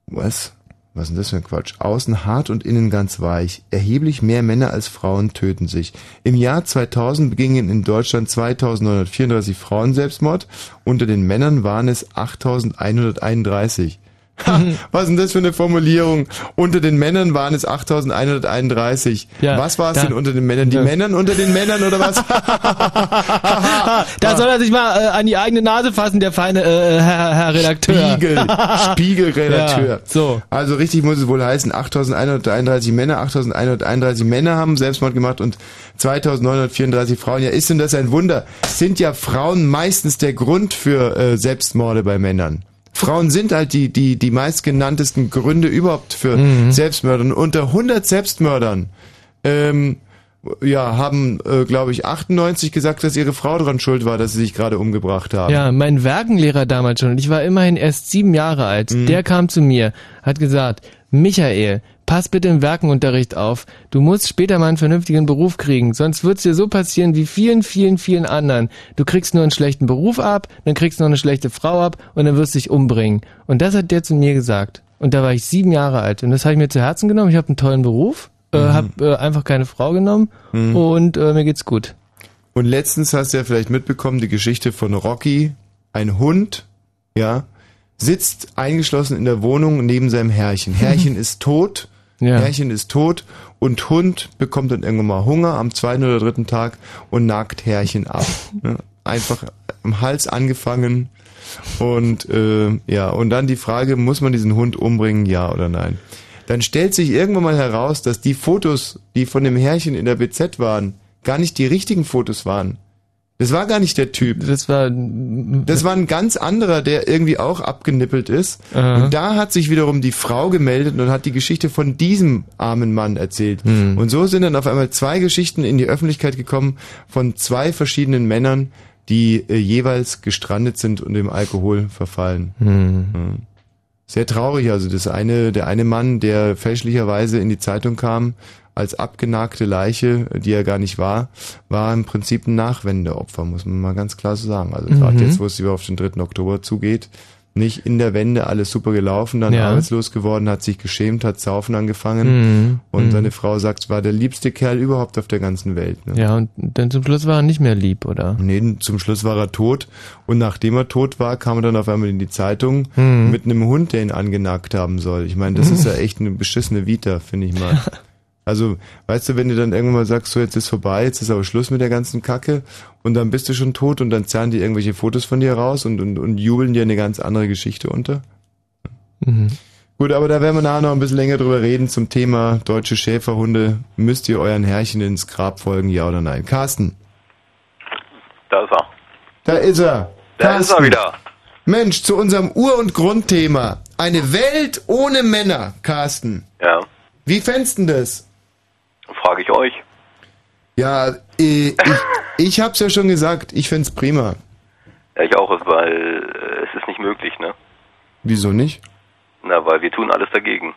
was? Was ist denn das für ein Quatsch? Außen hart und innen ganz weich. Erheblich mehr Männer als Frauen töten sich. Im Jahr 2000 begingen in Deutschland 2934 Frauen Selbstmord. Unter den Männern waren es 8131. Ha, was ist denn das für eine Formulierung? Unter den Männern waren es 8131. Ja, was war es denn unter den Männern? Die Ja. Männern unter den Männern oder was? da soll er sich mal äh, an die eigene Nase fassen, der feine äh, Herr, Herr Redakteur. Spiegel, Spiegelredakteur. Ja, so. Also richtig muss es wohl heißen, 8131 Männer, 8131 Männer haben Selbstmord gemacht und 2934 Frauen. Ja, ist denn das ein Wunder? Sind ja Frauen meistens der Grund für äh, Selbstmorde bei Männern. Frauen sind halt die, die, die meistgenanntesten Gründe überhaupt für Mhm. Selbstmörder. Und unter 100 Selbstmördern, ähm, ja, haben, äh, glaube ich, 98 gesagt, dass ihre Frau daran schuld war, dass sie sich gerade umgebracht haben. Ja, mein Werkenlehrer damals schon, und ich war immerhin erst sieben Jahre alt, Mhm. der kam zu mir, hat gesagt, Michael, pass bitte im Werkenunterricht auf. Du musst später mal einen vernünftigen Beruf kriegen, sonst wird's dir so passieren wie vielen, vielen, vielen anderen. Du kriegst nur einen schlechten Beruf ab, dann kriegst du noch eine schlechte Frau ab und dann wirst du dich umbringen. Und das hat der zu mir gesagt. Und da war ich sieben Jahre alt. Und das habe ich mir zu Herzen genommen. Ich habe einen tollen Beruf, äh, Mhm. habe äh, einfach keine Frau genommen Mhm. und äh, mir geht's gut. Und letztens hast du ja vielleicht mitbekommen, die Geschichte von Rocky. Ein Hund, ja, sitzt eingeschlossen in der Wohnung neben seinem Herrchen. Herrchen ist tot. Ja. Herrchen ist tot und Hund bekommt dann irgendwann mal Hunger am zweiten oder dritten Tag und nagt Herrchen ab. Ne? Einfach am Hals angefangen und äh, ja und dann die Frage, muss man diesen Hund umbringen, ja oder nein? Dann stellt sich irgendwann mal heraus, dass die Fotos, die von dem Herrchen in der BZ waren, gar nicht die richtigen Fotos waren. Das war gar nicht der Typ. Das war das war ein ganz anderer, der irgendwie auch abgenippelt ist. Aha. Und da hat sich wiederum die Frau gemeldet und hat die Geschichte von diesem armen Mann erzählt. Hm. Und so sind dann auf einmal zwei Geschichten in die Öffentlichkeit gekommen von zwei verschiedenen Männern, die äh, jeweils gestrandet sind und im Alkohol verfallen. Hm. Ja. Sehr traurig, also das eine, der eine Mann, der fälschlicherweise in die Zeitung kam, als abgenagte Leiche, die er gar nicht war, war im Prinzip ein Nachwendeopfer, muss man mal ganz klar so sagen. Also gerade Mhm. jetzt, wo es über auf den 3. Oktober zugeht, nicht in der Wende alles super gelaufen, dann Ja. arbeitslos geworden, hat sich geschämt, hat saufen angefangen Mhm. und Mhm. seine Frau sagt, war der liebste Kerl überhaupt auf der ganzen Welt. Ne? Ja, und dann zum Schluss war er nicht mehr lieb, oder? Nee, zum Schluss war er tot und nachdem er tot war, kam er dann auf einmal in die Zeitung Mhm. mit einem Hund, der ihn angenagt haben soll. Ich meine, das ist ja echt eine beschissene Vita, finde ich mal. Also, weißt du, wenn du dann irgendwann mal sagst, so jetzt ist vorbei, jetzt ist aber Schluss mit der ganzen Kacke und dann bist du schon tot und dann zerren die irgendwelche Fotos von dir raus und, und, und jubeln dir eine ganz andere Geschichte unter. Mhm. Gut, aber da werden wir nachher noch ein bisschen länger drüber reden zum Thema deutsche Schäferhunde. Müsst ihr euren Herrchen ins Grab folgen, ja oder nein? Carsten, Da ist er. da ist er. Da ist er Carsten. wieder. Mensch, zu unserem Ur- und Grundthema. Eine Welt ohne Männer, Carsten. Ja, Wie fändest du das? Frage ich euch. Ja, äh, ich, ich hab's ja schon gesagt, ich fänd's prima. Ja, ich auch, weil äh, es ist nicht möglich, ne? Wieso nicht? Na, weil wir tun alles dagegen.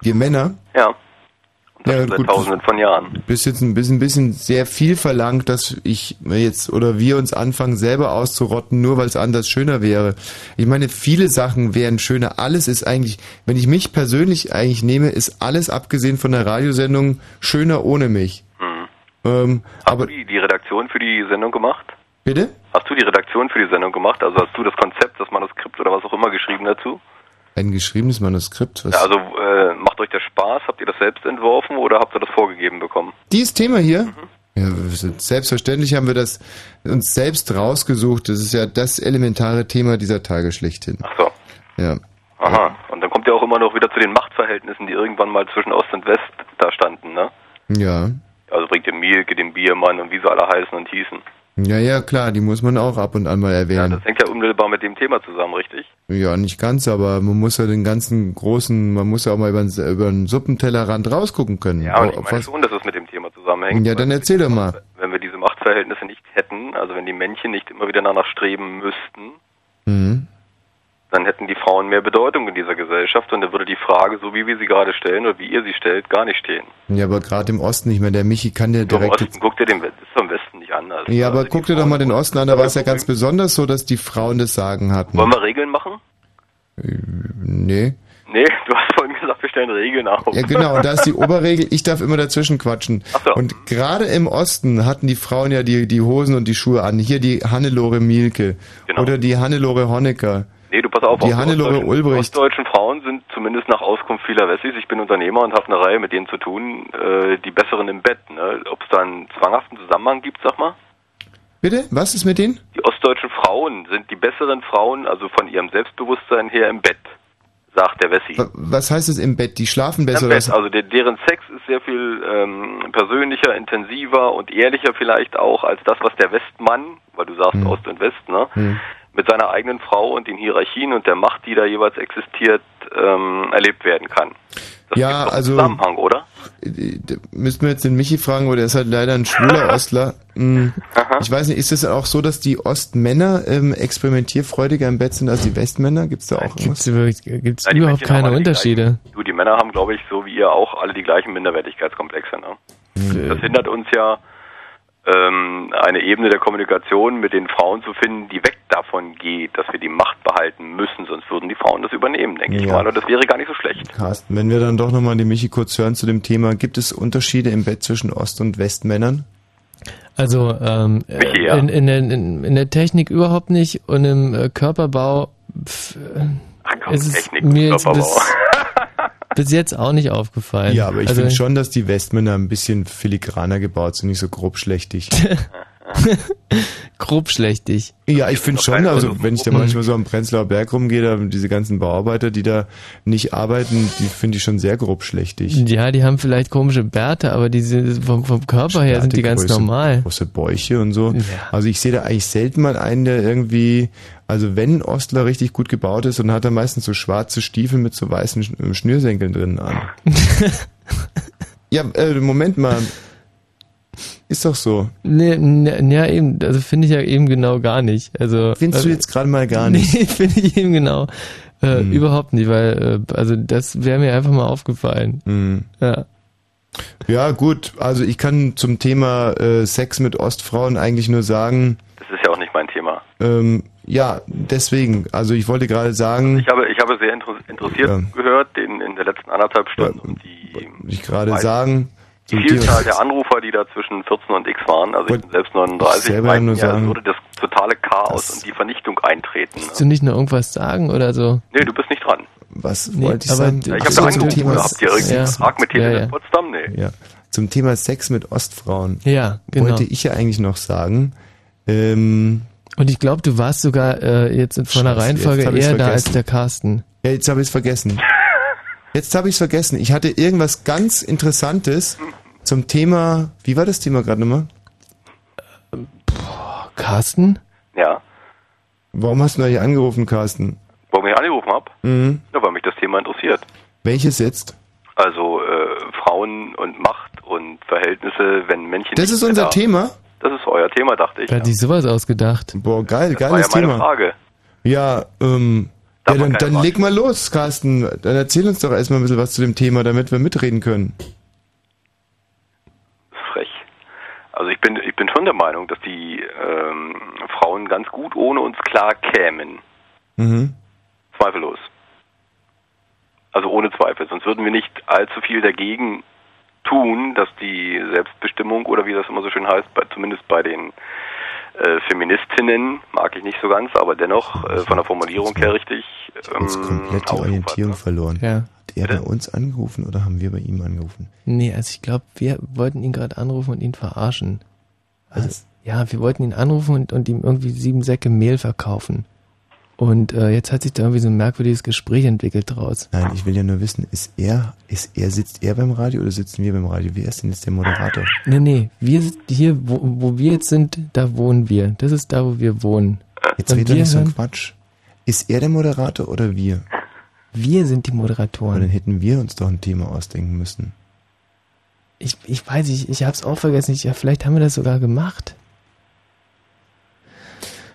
Wir Männer? Ja. Ja, seit gut. tausenden von Jahren. Bist jetzt ein bisschen, bisschen sehr viel verlangt, dass ich jetzt oder wir uns anfangen selber auszurotten, nur weil es anders schöner wäre. Ich meine, viele Sachen wären schöner. Alles ist eigentlich, wenn ich mich persönlich eigentlich nehme, ist alles abgesehen von der Radiosendung schöner ohne mich. Mhm. Ähm, Hast du die, die Redaktion für die Sendung gemacht? Bitte? Hast du die Redaktion für die Sendung gemacht? Also hast du das Konzept, das Manuskript oder was auch immer geschrieben dazu? Ein geschriebenes Manuskript. Was Ja, also äh, macht euch das Spaß? Habt ihr das selbst entworfen oder habt ihr das vorgegeben bekommen? Dieses Thema hier? Mhm. Ja, selbstverständlich haben wir das uns selbst rausgesucht. Das ist ja das elementare Thema dieser Tage schlechthin. Ach so. Ja. Aha. Und dann kommt ihr auch immer noch wieder zu den Machtverhältnissen, die irgendwann mal zwischen Ost und West da standen, ne? Ja. Also bringt den Mielke, den Biermann und wie sie alle heißen und hießen. Ja, ja, klar, die muss man auch ab und an mal erwähnen. Das hängt ja unmittelbar mit dem Thema zusammen, richtig? Ja, nicht ganz, aber man muss ja den ganzen großen, man muss ja auch mal über den, über den Suppentellerrand rausgucken können. Ja, und ich meine was- schon, dass es mit dem Thema zusammenhängt. ja, dann erzähl doch mal. Wenn wir diese Machtverhältnisse nicht hätten, also wenn die Männchen nicht immer wieder danach streben müssten, Mhm. Dann hätten die Frauen mehr Bedeutung in dieser Gesellschaft und dann würde die Frage, so wie wir sie gerade stellen oder wie ihr sie stellt, gar nicht stehen. Ja, aber gerade im Osten nicht mehr. Der Michi kann dir Nur Im direkt. Osten guckt ihr den Westen, ist im Westen nicht anders. Ja, aber guck dir doch mal den Osten an, da war es ja ganz besonders so, dass die Frauen das Sagen hatten. Wollen wir Regeln machen? Nee. Nee, du hast vorhin gesagt, wir stellen Regeln auf. Ja, genau, und da ist die Oberregel, ich darf immer dazwischen quatschen. Und gerade im Osten hatten die Frauen ja die, die Hosen und die Schuhe an. Hier die Hannelore Mielke oder die Hannelore Honecker. Nee, du pass auf. Die Hannelore ostdeutschen- Ulbricht. ostdeutschen Frauen sind zumindest nach Auskunft vieler Wessis, ich bin Unternehmer und habe eine Reihe mit denen zu tun, äh, die besseren im Bett. Ne? Ob es da einen zwanghaften Zusammenhang gibt, sag mal. Bitte? Was ist mit denen? Die ostdeutschen Frauen sind die besseren Frauen, also von ihrem Selbstbewusstsein her im Bett, sagt der Wessi. Wa- Was heißt es im Bett? Die schlafen besser Im Bett, also der, deren Sex ist sehr viel ähm, persönlicher, intensiver und ehrlicher vielleicht auch als das, was der Westmann, weil du sagst Ost und West, ne, Hm. Mit seiner eigenen Frau und den Hierarchien und der Macht, die da jeweils existiert, ähm, erlebt werden kann. Das Ja, gibt also- Zusammenhang, oder? Da Müssten wir jetzt den Michi fragen, weil der ist halt leider ein schwuler Ostler. Hm. Ich weiß nicht, ist es auch so, dass die Ostmänner ähm, experimentierfreudiger im Bett sind als die Westmänner? Gibt's da auch Gibt's, irgendwas? gibt's Ja, die überhaupt Männchen haben keine Unterschiede? Du, die Männer haben, glaube ich, so wie ihr auch, alle die gleichen Minderwertigkeitskomplexe. Ne? Das hindert uns ja, ähm, eine Ebene der Kommunikation mit den Frauen zu finden, die weg davon geht, dass wir die Macht behalten müssen, sonst würden die Frauen das übernehmen, denke ich Ja. mal. Und das wäre gar nicht so schlecht. Carsten, wenn wir dann doch nochmal den Michi kurz hören zu dem Thema, gibt es Unterschiede im Bett zwischen Ost- und Westmännern? Also ähm, Michi, ja. in, in, der, in, in der Technik überhaupt nicht und im äh, Körperbau pf, komm, ist es Technik, mir jetzt Körperbau. bis, bis jetzt auch nicht aufgefallen. Ja, aber ich also, finde schon, dass die Westmänner ein bisschen filigraner gebaut sind, nicht so grobschlächtig. grobschlächtig. Ja, ich finde schon, also wenn ich da manchmal so am Prenzlauer Berg rumgehe, da diese ganzen Bauarbeiter, die da nicht arbeiten, die finde ich schon sehr grobschlächtig. Ja, die haben vielleicht komische Bärte, aber diese vom, vom Körper her sind die ganz Größe, normal. Große Bäuche und so. Also ich sehe da eigentlich selten mal einen, der irgendwie, also wenn Ostler richtig gut gebaut ist, dann hat er meistens so schwarze Stiefel mit so weißen Sch- Schnürsenkeln drin an. ja, äh, Moment mal. Ist doch so. Nee, nee, ja, eben, also finde ich ja eben genau gar nicht. Also Findest du äh, jetzt gerade mal gar nicht? Nee, finde ich eben genau. Äh, Hm. Überhaupt nicht, weil, äh, also das wäre mir einfach mal aufgefallen. Hm. Ja. Ja, gut. Also ich kann zum Thema äh, Sex mit Ostfrauen eigentlich nur sagen, Das ist ja auch nicht mein Thema. ähm, ja, deswegen. Also ich wollte gerade sagen, Ich habe, ich habe sehr inter interessiert Ja. gehört, den in der letzten anderthalb Stunden und die, ich gerade sagen, die Vielzahl Thema- der Anrufer, die da zwischen 14 und X waren, also ich bin selbst 39, selber meinten nur ja, es sagen, würde das totale Chaos und die Vernichtung eintreten. Willst du nicht noch irgendwas sagen oder so? Nee, du bist nicht dran. was Nee, wollte ich sagen? Ja, ich habe da zum angerufen, Thema habt ihr irgendwie Ja. einen Vertrag mit Ja, TTL ja. Potsdam? Nee. Ja, zum Thema Sex mit Ostfrauen. Ja, genau. Wollte ich ja eigentlich noch sagen. Ähm, Und ich glaube, du warst sogar äh, jetzt in von der Reihenfolge eher da als der Carsten. ja, jetzt habe ich es vergessen. Jetzt habe ich es vergessen. Ich hatte irgendwas ganz Interessantes zum Thema. Wie war das Thema gerade nochmal? Carsten? Ja. Warum hast du eigentlich angerufen, Carsten? Warum ich angerufen habe? Mhm. Ja, weil mich das Thema interessiert. Welches jetzt? Also äh, Frauen und Macht und Verhältnisse, wenn Männchen. Das ist unser da- Thema? Das ist euer Thema, dachte ich. Wer hat sich sowas ausgedacht? Boah, geil, Das war ja geiles meine Thema. Frage. Ja, ähm, ja, dann, dann leg mal los, Carsten. Dann erzähl uns doch erstmal ein bisschen was zu dem Thema, damit wir mitreden können. frech. Also ich bin, ich bin schon der Meinung, dass die ähm, Frauen ganz gut ohne uns klar kämen. Mhm. Zweifellos. Also ohne Zweifel. Sonst würden wir nicht allzu viel dagegen tun, dass die Selbstbestimmung oder wie das immer so schön heißt, bei, zumindest bei den Äh, Feministinnen mag ich nicht so ganz, aber dennoch äh, von der Formulierung her richtig. Ähm, Komplett die Orientierung verloren. Ja. Hat er bei uns angerufen oder haben wir bei ihm angerufen? Nee, also ich glaube, wir wollten ihn gerade anrufen und ihn verarschen. Also, ja, wir wollten ihn anrufen und, und ihm irgendwie sieben Säcke Mehl verkaufen. Und äh, jetzt hat sich da irgendwie so ein merkwürdiges Gespräch entwickelt draus. Nein, ich will ja nur wissen, ist er, ist er, sitzt er beim Radio oder sitzen wir beim Radio? Wer ist denn jetzt der Moderator? Nee, nee, wir sind hier, wo, wo wir jetzt sind, da wohnen wir. Das ist da, wo wir wohnen. Jetzt Und redet er nicht so ein Quatsch. Ist er der Moderator oder wir? Wir sind die Moderatoren. dann hätten wir uns doch ein Thema ausdenken müssen. Ich, ich weiß nicht, ich hab's auch vergessen. Ich, ja, vielleicht haben wir das sogar gemacht.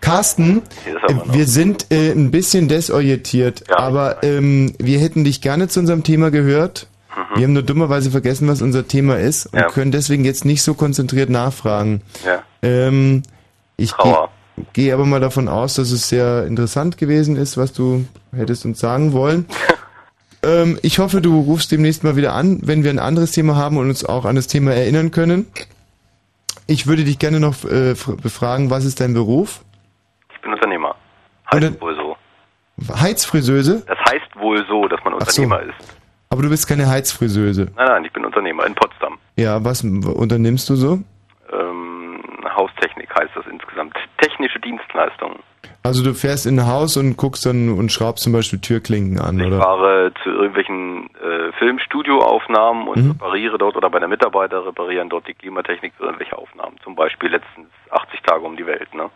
Carsten, äh, wir sind äh, ein bisschen desorientiert, aber ähm, wir hätten dich gerne zu unserem Thema gehört. Wir haben nur dummerweise vergessen, was unser Thema ist und Ja. können deswegen jetzt nicht so konzentriert nachfragen. Ja. Ähm, ich gehe geh aber mal davon aus, dass es sehr interessant gewesen ist, was du hättest uns sagen wollen. ähm, ich hoffe, du rufst demnächst mal wieder an, wenn wir ein anderes Thema haben und uns auch an das Thema erinnern können. Ich würde dich gerne noch äh, befragen, was ist dein Beruf? Ich Unternehmer. Heißt wohl so. Heizfriseuse? Das heißt wohl so, dass man Ach so. Unternehmer ist. Aber du bist keine Heizfriseuse. Nein, nein, ich bin Unternehmer in Potsdam. Ja, was unternimmst du so? Ähm, Haustechnik heißt das insgesamt. Technische Dienstleistungen. Also du fährst in ein Haus und guckst dann und schraubst zum Beispiel Türklinken an, Ich oder? fahre zu irgendwelchen äh, Filmstudioaufnahmen und Mhm. repariere dort oder bei der Mitarbeiter reparieren dort die Klimatechnik für irgendwelche Aufnahmen. Zum Beispiel letztens 80 Tage um die Welt, ne?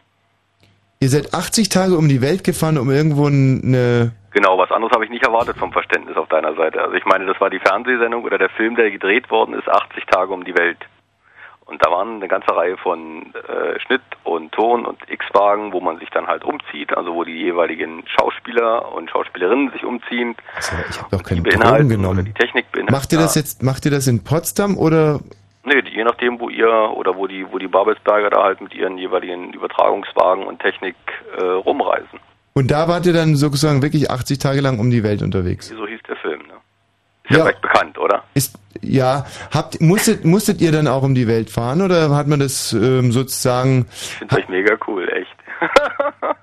Ihr seid 80 Tage um die Welt gefahren, um irgendwo eine... Genau, was anderes habe ich nicht erwartet vom Verständnis auf deiner Seite. Also ich meine, das war die Fernsehsendung oder der Film, der gedreht worden ist, 80 Tage um die Welt. Und da waren eine ganze Reihe von äh, Schnitt und Ton und X-Wagen, wo man sich dann halt umzieht, also wo die jeweiligen Schauspieler und Schauspielerinnen sich umziehen. Ich habe doch keine Drogen genommen. Die Technik. Macht ihr das jetzt, macht ihr das in Potsdam oder... Nee, je nachdem, wo ihr oder wo die, wo die Babelsberger da halt mit ihren jeweiligen Übertragungswagen und Technik äh, rumreisen. Und da wart ihr dann sozusagen wirklich 80 Tage lang um die Welt unterwegs? So hieß der Film, ne? Ist ja, recht bekannt, oder? Ist, ja, habt, musstet, musstet ihr dann auch um die Welt fahren oder hat man das ähm, sozusagen... Ich finde euch mega cool, echt.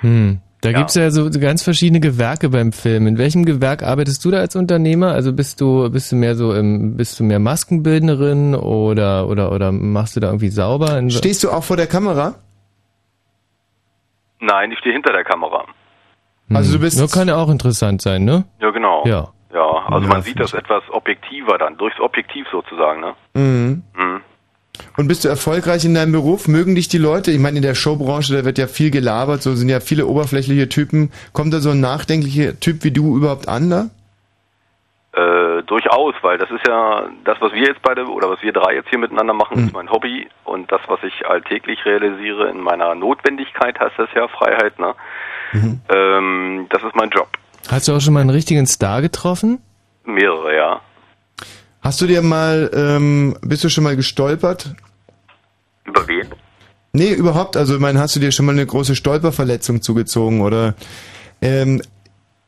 Hm. Da gibt's ja so ganz verschiedene Gewerke beim Film. In welchem Gewerk arbeitest du da als Unternehmer? Also bist du bist du mehr so im bist du mehr Maskenbildnerin oder oder oder machst du da irgendwie sauber? Stehst du auch vor der Kamera? Nein, ich stehe hinter der Kamera. Also du bist. Nur kann ja auch interessant sein, ne? Ja, genau. Ja. Ja, also Ja, man sieht das etwas objektiver dann, durchs Objektiv sozusagen, ne? Mhm. Mhm. Und bist du erfolgreich in deinem Beruf? Mögen dich die Leute? Ich meine, in der Showbranche, da wird ja viel gelabert, so sind ja viele oberflächliche Typen. Kommt da so ein nachdenklicher Typ wie du überhaupt an da? Äh, durchaus, weil das ist ja das, was wir jetzt beide oder was wir drei jetzt hier miteinander machen, Mhm. ist mein Hobby und das, was ich alltäglich realisiere in meiner Notwendigkeit, heißt das ja Freiheit, ne? Mhm. Ähm, das ist mein Job. Hast du auch schon mal einen richtigen Star getroffen? Mehrere, ja. Hast du dir mal, ähm, bist du schon mal gestolpert? Über wen? Nee, überhaupt. Also, ich meine, hast du dir schon mal eine große Stolperverletzung zugezogen oder, ähm,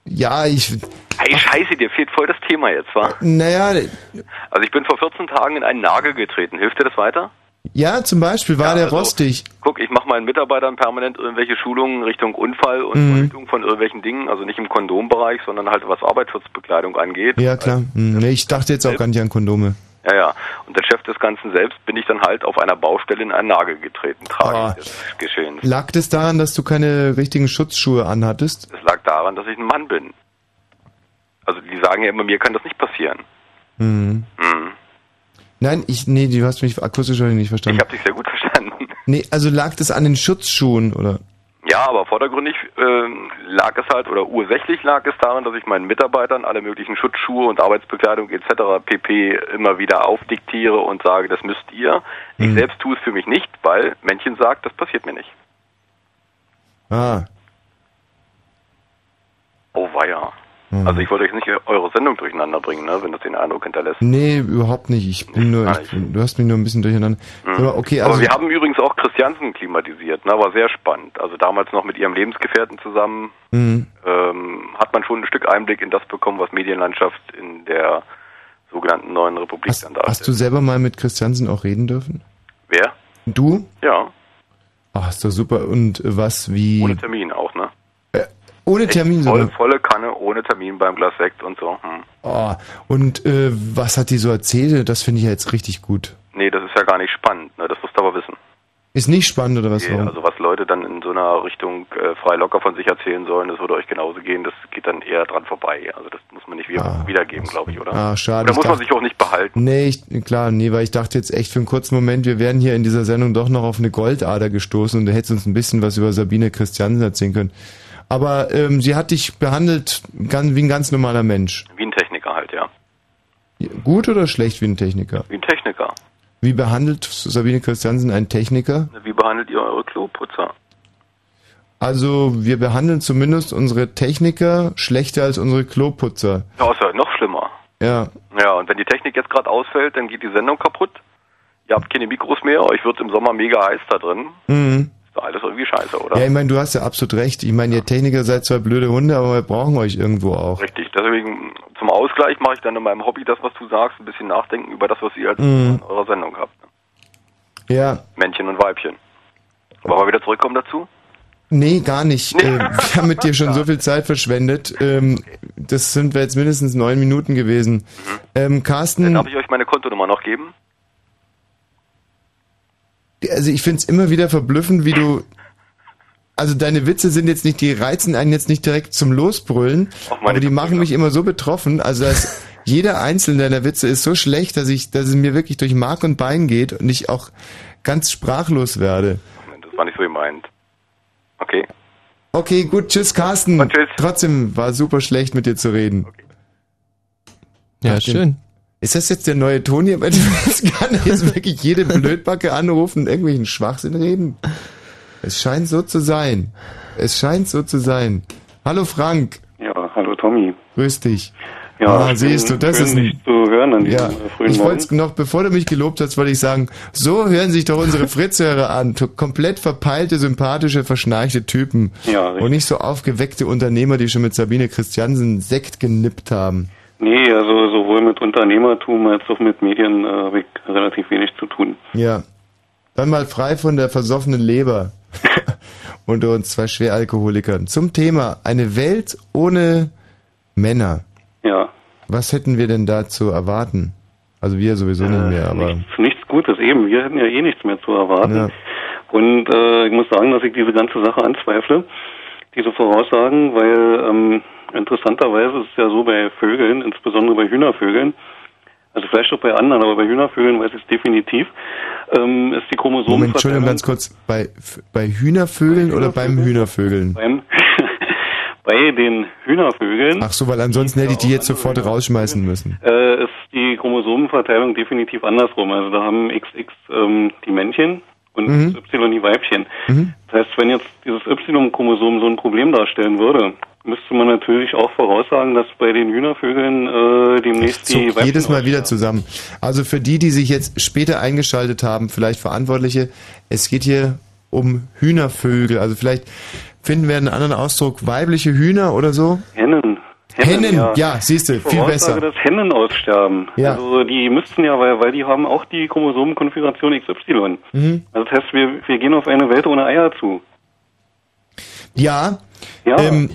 ja, ich, Hey, scheiße, dir fehlt voll das Thema jetzt, wa? naja, Also ich bin vor 14 Tagen in einen Nagel getreten. Hilft dir das weiter? Ja, zum Beispiel war der also- rostig. Guck, ich mache meinen Mitarbeitern permanent irgendwelche Schulungen Richtung Unfall und Mhm. Verhütung von irgendwelchen Dingen, also nicht im Kondombereich, sondern halt was Arbeitsschutzbekleidung angeht. Ja, klar. Hm, nee, ich dachte jetzt auch gar nicht an Kondome. Ja, ja. Und der Chef des Ganzen selbst bin ich dann halt auf einer Baustelle in einen Nagel getreten, tragisch des Geschehens. Lag das daran, dass du keine richtigen Schutzschuhe anhattest? Es lag daran, dass ich ein Mann bin. Also die sagen ja immer, mir kann das nicht passieren. Hm. Hm. Nein, ich, nee, du hast mich akustisch nicht verstanden. Ich habe dich sehr gut verstanden. Nee, also lag das an den Schutzschuhen, oder? Ja, aber vordergründig ähm, lag es halt, oder ursächlich lag es daran, dass ich meinen Mitarbeitern alle möglichen Schutzschuhe und Arbeitsbekleidung etc. pp. immer wieder aufdiktiere und sage, das müsst ihr. Ich Mhm. selbst tue es für mich nicht, weil Männchen sagt, das passiert mir nicht. Ah. Oh weia. Mhm. Also ich wollte euch nicht eure Sendung durcheinander bringen, ne, wenn das den Eindruck hinterlässt. Nee, überhaupt nicht. Ich bin nur, ich, du hast mich nur ein bisschen durcheinander. Mhm. Aber okay, also. Aber wir haben übrigens auch Christiansen klimatisiert, ne, war sehr spannend. Also damals noch mit ihrem Lebensgefährten zusammen Mhm. ähm, hat man schon ein Stück Einblick in das bekommen, was Medienlandschaft in der sogenannten neuen Republik dann darstellt. Hast du selber mal mit Christiansen auch reden dürfen? Wer? Du? Ja, Ach, ist doch super. Und was, wie? ohne Termin auch, ne? Ohne Termin Voll, sogar. volle Kanne, ohne Termin beim Glas Sekt und so. Hm. Oh, und äh, was hat die so erzählt? Das finde ich ja jetzt richtig gut. Nee, das ist ja gar nicht spannend, ne? Das musst du aber wissen. Ist nicht spannend oder was? Nee, warum? also was Leute dann in so einer Richtung äh, frei locker von sich erzählen sollen, das würde euch genauso gehen, das geht dann eher dran vorbei. Also das muss man nicht wieder, wiedergeben, glaube ich, oder? Ah, schade. Da muss man dachte- sich auch nicht behalten. Nee, ich, klar, nee, weil ich dachte jetzt echt für einen kurzen Moment, wir wären hier in dieser Sendung doch noch auf eine Goldader gestoßen und du hättest uns ein bisschen was über Sabine Christiansen erzählen können. Aber ähm, sie hat dich behandelt ganz, wie ein ganz normaler Mensch. Wie ein Techniker halt, ja. Gut oder schlecht wie ein Techniker? Wie ein Techniker. Wie behandelt Sabine Christiansen einen Techniker? Wie behandelt ihr eure Kloputzer? Also wir behandeln zumindest unsere Techniker schlechter als unsere Kloputzer. Ja, ist ja noch schlimmer. Ja, Ja, und wenn die Technik jetzt gerade ausfällt, dann geht die Sendung kaputt. Ihr habt keine Mikros mehr, euch wird im Sommer mega heiß da drin. mhm. Doch alles irgendwie scheiße, oder? ja, ich meine, du hast ja absolut recht. Ich meine, ihr Techniker seid zwar blöde Hunde, aber wir brauchen euch irgendwo auch. Richtig. Deswegen zum Ausgleich mache ich dann in meinem Hobby das, was du sagst, ein bisschen nachdenken über das, was ihr als Mhm. in eurer Sendung habt. Ja, Männchen und Weibchen. Wollen wir wieder zurückkommen dazu? Nee, gar nicht. Äh, wir haben mit dir schon so viel Zeit verschwendet. Ähm, das sind wir jetzt mindestens neun Minuten gewesen. Ähm, Carsten, Darf ich euch meine Kontonummer noch geben? Also ich find's immer wieder verblüffend, wie du. Also deine Witze sind jetzt nicht, die reizen einen jetzt nicht direkt zum Losbrüllen, aber die machen mich immer so betroffen. Also dass jeder einzelne deiner Witze ist so schlecht, dass ich, dass es mir wirklich durch Mark und Bein geht und ich auch ganz sprachlos werde. Das war nicht so gemeint. Okay. Okay, gut, tschüss Carsten. Trotzdem war super schlecht mit dir zu reden. Ja, Ach, den- schön. Ist das jetzt der neue Ton hier? Weil Es kann jetzt wirklich jede Blödbacke anrufen und irgendwelchen Schwachsinn reden. Es scheint so zu sein. Es scheint so zu sein. Hallo Frank. Ja, hallo Tommy. Grüß dich. Ja, ah, siehst du, das ist dich zu hören an ja, äh, frühen ich wollte noch, bevor du mich gelobt hast, wollte ich sagen, so hören sich doch unsere Fritzhörer an. Komplett verpeilte, sympathische, verschnarchte Typen. Ja, richtig. und nicht so aufgeweckte Unternehmer, die schon mit Sabine Christiansen Sekt genippt haben. Nee, also sowohl mit Unternehmertum als auch mit Medien äh, habe ich relativ wenig zu tun. Ja. Dann mal frei von der versoffenen Leber. Unter uns zwei Schweralkoholikern. Zum Thema eine Welt ohne Männer. Ja. Was hätten wir denn da zu erwarten? Also wir sowieso nicht mehr, aber. Nichts, nichts Gutes, eben. Wir hätten ja eh nichts mehr zu erwarten. Ja. Und äh, ich muss sagen, dass ich diese ganze Sache anzweifle, diese Voraussagen, weil ähm, interessanterweise ist es ja so bei Vögeln, insbesondere bei Hühnervögeln, also vielleicht auch bei anderen, aber bei Hühnervögeln weiß ich es definitiv, ähm, ist die Chromosomenverteilung... Moment, Entschuldigung, ganz kurz. Bei, bei Hühnervögeln oder beim Hühnervögeln? Beim, bei den Hühnervögeln Ach so, weil ansonsten hätte ich die jetzt sofort rausschmeißen müssen. äh, ist die Chromosomenverteilung definitiv andersrum. Also da haben XX ähm, die Männchen und Mhm. Y die Weibchen. Mhm. Das heißt, wenn jetzt dieses Y-Chromosom so ein Problem darstellen würde, müsste man natürlich auch voraussagen, dass bei den Hühnervögeln äh, demnächst die Weibchen jedes Mal wieder zusammen. Also für die, die sich jetzt später eingeschaltet haben, vielleicht Verantwortliche, es geht hier um Hühnervögel. Also vielleicht finden wir einen anderen Ausdruck, weibliche Hühner oder so. Hennen. Hennen, ja, siehst du, viel besser. dass Hennen aussterben. Ja. Also die müssten ja, weil, weil die haben auch die Chromosomenkonfiguration XY. Mhm. Also das heißt, wir, wir gehen auf eine Welt ohne Eier zu. Ja, Ja. Ähm,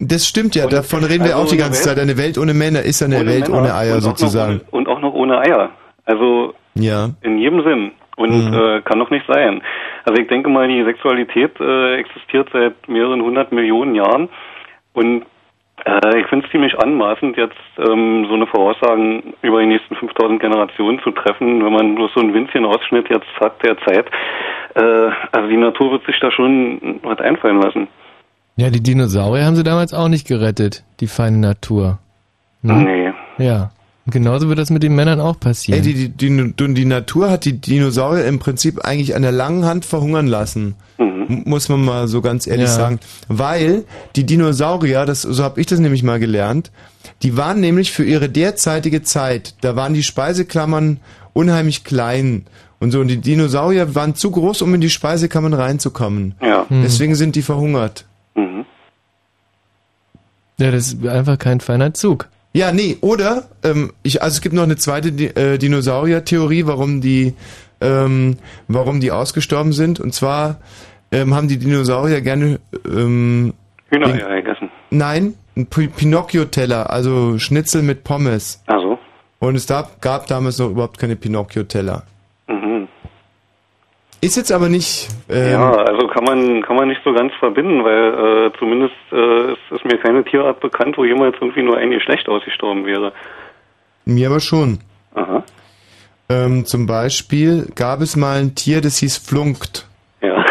das stimmt ja, davon reden wir also auch die ganze Welt- Zeit. Eine Welt ohne Männer ist eine Welt Männer ohne Eier und sozusagen. Ohne, und auch noch ohne Eier. Also Ja. in jedem Sinn. Und Mhm. äh, kann doch nicht sein. Also ich denke mal, die Sexualität äh, existiert seit mehreren hundert Millionen Jahren. Und äh, ich finde es ziemlich anmaßend, jetzt ähm, so eine Voraussagen über die nächsten 5000 Generationen zu treffen, wenn man bloß so einen winzigen Ausschnitt jetzt hat der Zeit. Äh, also die Natur wird sich da schon was einfallen lassen. Ja, die Dinosaurier haben sie damals auch nicht gerettet, die feine Natur. Nee. Ja. Und genauso wird das mit den Männern auch passieren. Ey, die, die, die, die Natur hat die Dinosaurier im Prinzip eigentlich an der langen Hand verhungern lassen. M- Muss man mal so ganz ehrlich Ja. sagen. Weil die Dinosaurier, das, so habe ich das nämlich mal gelernt, die waren nämlich für ihre derzeitige Zeit, da waren die Speiseklammern unheimlich klein und so. Und die Dinosaurier waren zu groß, um in die Speisekammern reinzukommen. Ja. Hm. Deswegen sind die verhungert. Ja, das ist einfach kein feiner Zug. Ja, nee, oder, ähm, ich, also es gibt noch eine zweite Di äh, Dinosaurier-Theorie, warum die ähm, warum die ausgestorben sind. Und zwar ähm, haben die Dinosaurier gerne ähm, Hühnereier gegessen. Nein, ein Pi- Pinocchio-Teller, also Schnitzel mit Pommes. Ach so. Und es gab, gab damals noch überhaupt keine Pinocchio-Teller. Ist jetzt aber nicht. Ähm, ja, also kann man kann man nicht so ganz verbinden, weil äh, zumindest äh, ist, ist mir keine Tierart bekannt, wo jemals irgendwie nur ein Geschlecht ausgestorben wäre. Mir aber schon. Aha. Ähm, zum Beispiel gab es mal ein Tier, das hieß Flunkt. Ja.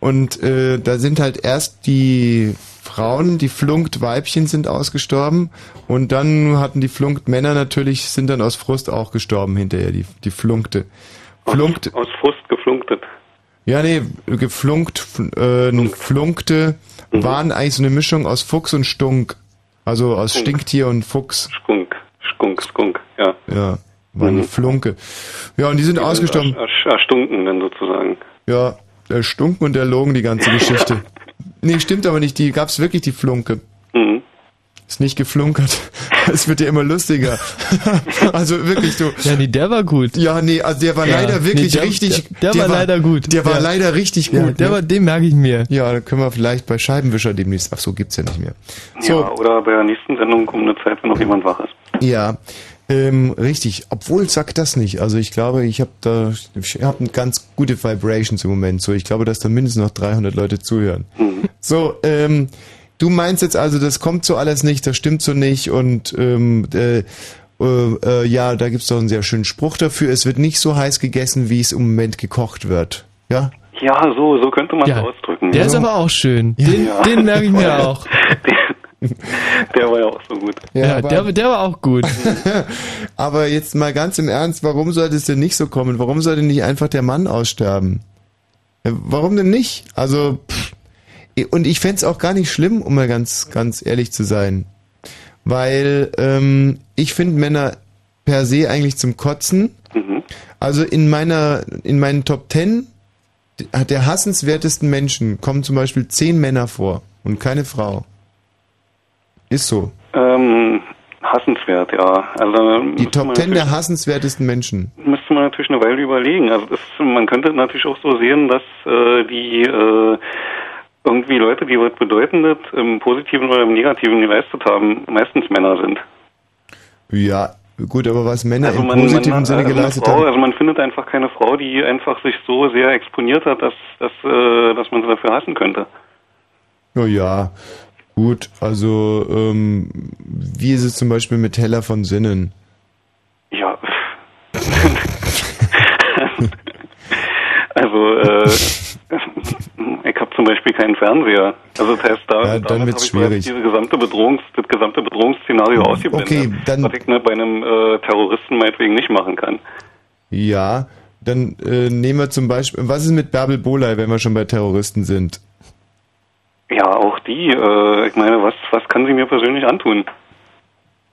Und äh, da sind halt erst die Frauen, die Flunkt-Weibchen sind ausgestorben und dann hatten die Flunkt-Männer natürlich, sind dann aus Frust auch gestorben hinterher, die, die Flunkte. Flunkt, Aus Frust geflunktet. ja nee, geflunkt, fl- äh, Flunkte waren eigentlich so eine Mischung aus Fuchs und Stunk. Also aus Skunk. Stinktier und Fuchs. Skunk, Skunk, Skunk, ja. Ja, waren die Flunke. Ja, und die sind ausgestorben. Ersch- Erstunken dann sozusagen. Ja, der Stunken und der Logen, die ganze Geschichte. nee, stimmt aber nicht. Die gab's wirklich, die Flunke. Mhm. Ist nicht geflunkert. Es wird ja immer lustiger. also wirklich, du. Ja, nee, der war gut. Ja, nee, also der war Ja, leider wirklich nee, der- richtig. der- der war leider gut. Der war Ja. leider richtig gut. Ja, der ne? war, den merke ich mir. Ja, dann können wir vielleicht bei Scheibenwischer demnächst. Ach so, gibt's ja nicht mehr. So, Ja, oder bei der nächsten Sendung um eine Zeit, wenn noch jemand wach ist. Ja, ähm, richtig. Obwohl sagt das nicht. Also ich glaube, ich habe da, ich habe ganz gute Vibrations im Moment. So, ich glaube, dass da mindestens noch 300 Leute zuhören. So, ähm, du meinst jetzt also, das kommt so alles nicht, das stimmt so nicht und ähm, äh, äh, äh, ja, da gibt's doch einen sehr schönen Spruch dafür. Es wird nicht so heiß gegessen, wie es im Moment gekocht wird. Ja? Ja, so, so könnte man es ausdrücken. Der ist aber auch schön. Den, Ja. den merke ich mir auch. Der war ja auch so gut. Ja, aber- der, der war auch gut. Aber jetzt mal ganz im Ernst, warum sollte es denn nicht so kommen? Warum sollte nicht einfach der Mann aussterben? Warum denn nicht? Also, pff, und ich fänd's auch gar nicht schlimm, um mal ganz, ganz ehrlich zu sein. Weil ähm, ich finde Männer per se eigentlich zum Kotzen. Also in meiner, in meinen Top Ten der hassenswertesten Menschen kommen zum Beispiel zehn Männer vor und keine Frau. Ist so. Ähm, hassenswert, ja. Also Die Top Ten der hassenswertesten Menschen. müsste man natürlich eine Weile überlegen. Also das, man könnte natürlich auch so sehen, dass äh, die äh, irgendwie Leute, die was Bedeutendes im Positiven oder im Negativen geleistet haben, meistens Männer sind. Ja, gut, aber was Männer Also im man, positiven man, Sinne also geleistet Frau, haben. Also man findet einfach keine Frau, die einfach sich so sehr exponiert hat, dass, dass, äh, dass man sie dafür hassen könnte. Oh ja, gut, also ähm, wie ist es zum Beispiel mit Hella von Sinnen? Ja. also, äh, ich habe zum Beispiel keinen Fernseher. Also das heißt, da, Ja, dann wird's schwierig. diese gesamte Bedrohungs, das gesamte Bedrohungsszenario ausgeblendet, Okay, dann- was ich ne, bei einem äh, Terroristen meinetwegen nicht machen kann. Ja, dann äh, nehmen wir zum Beispiel, was ist mit Bärbel Boley, wenn wir schon bei Terroristen sind? Ja, auch die, äh, ich meine, was, was kann sie mir persönlich antun?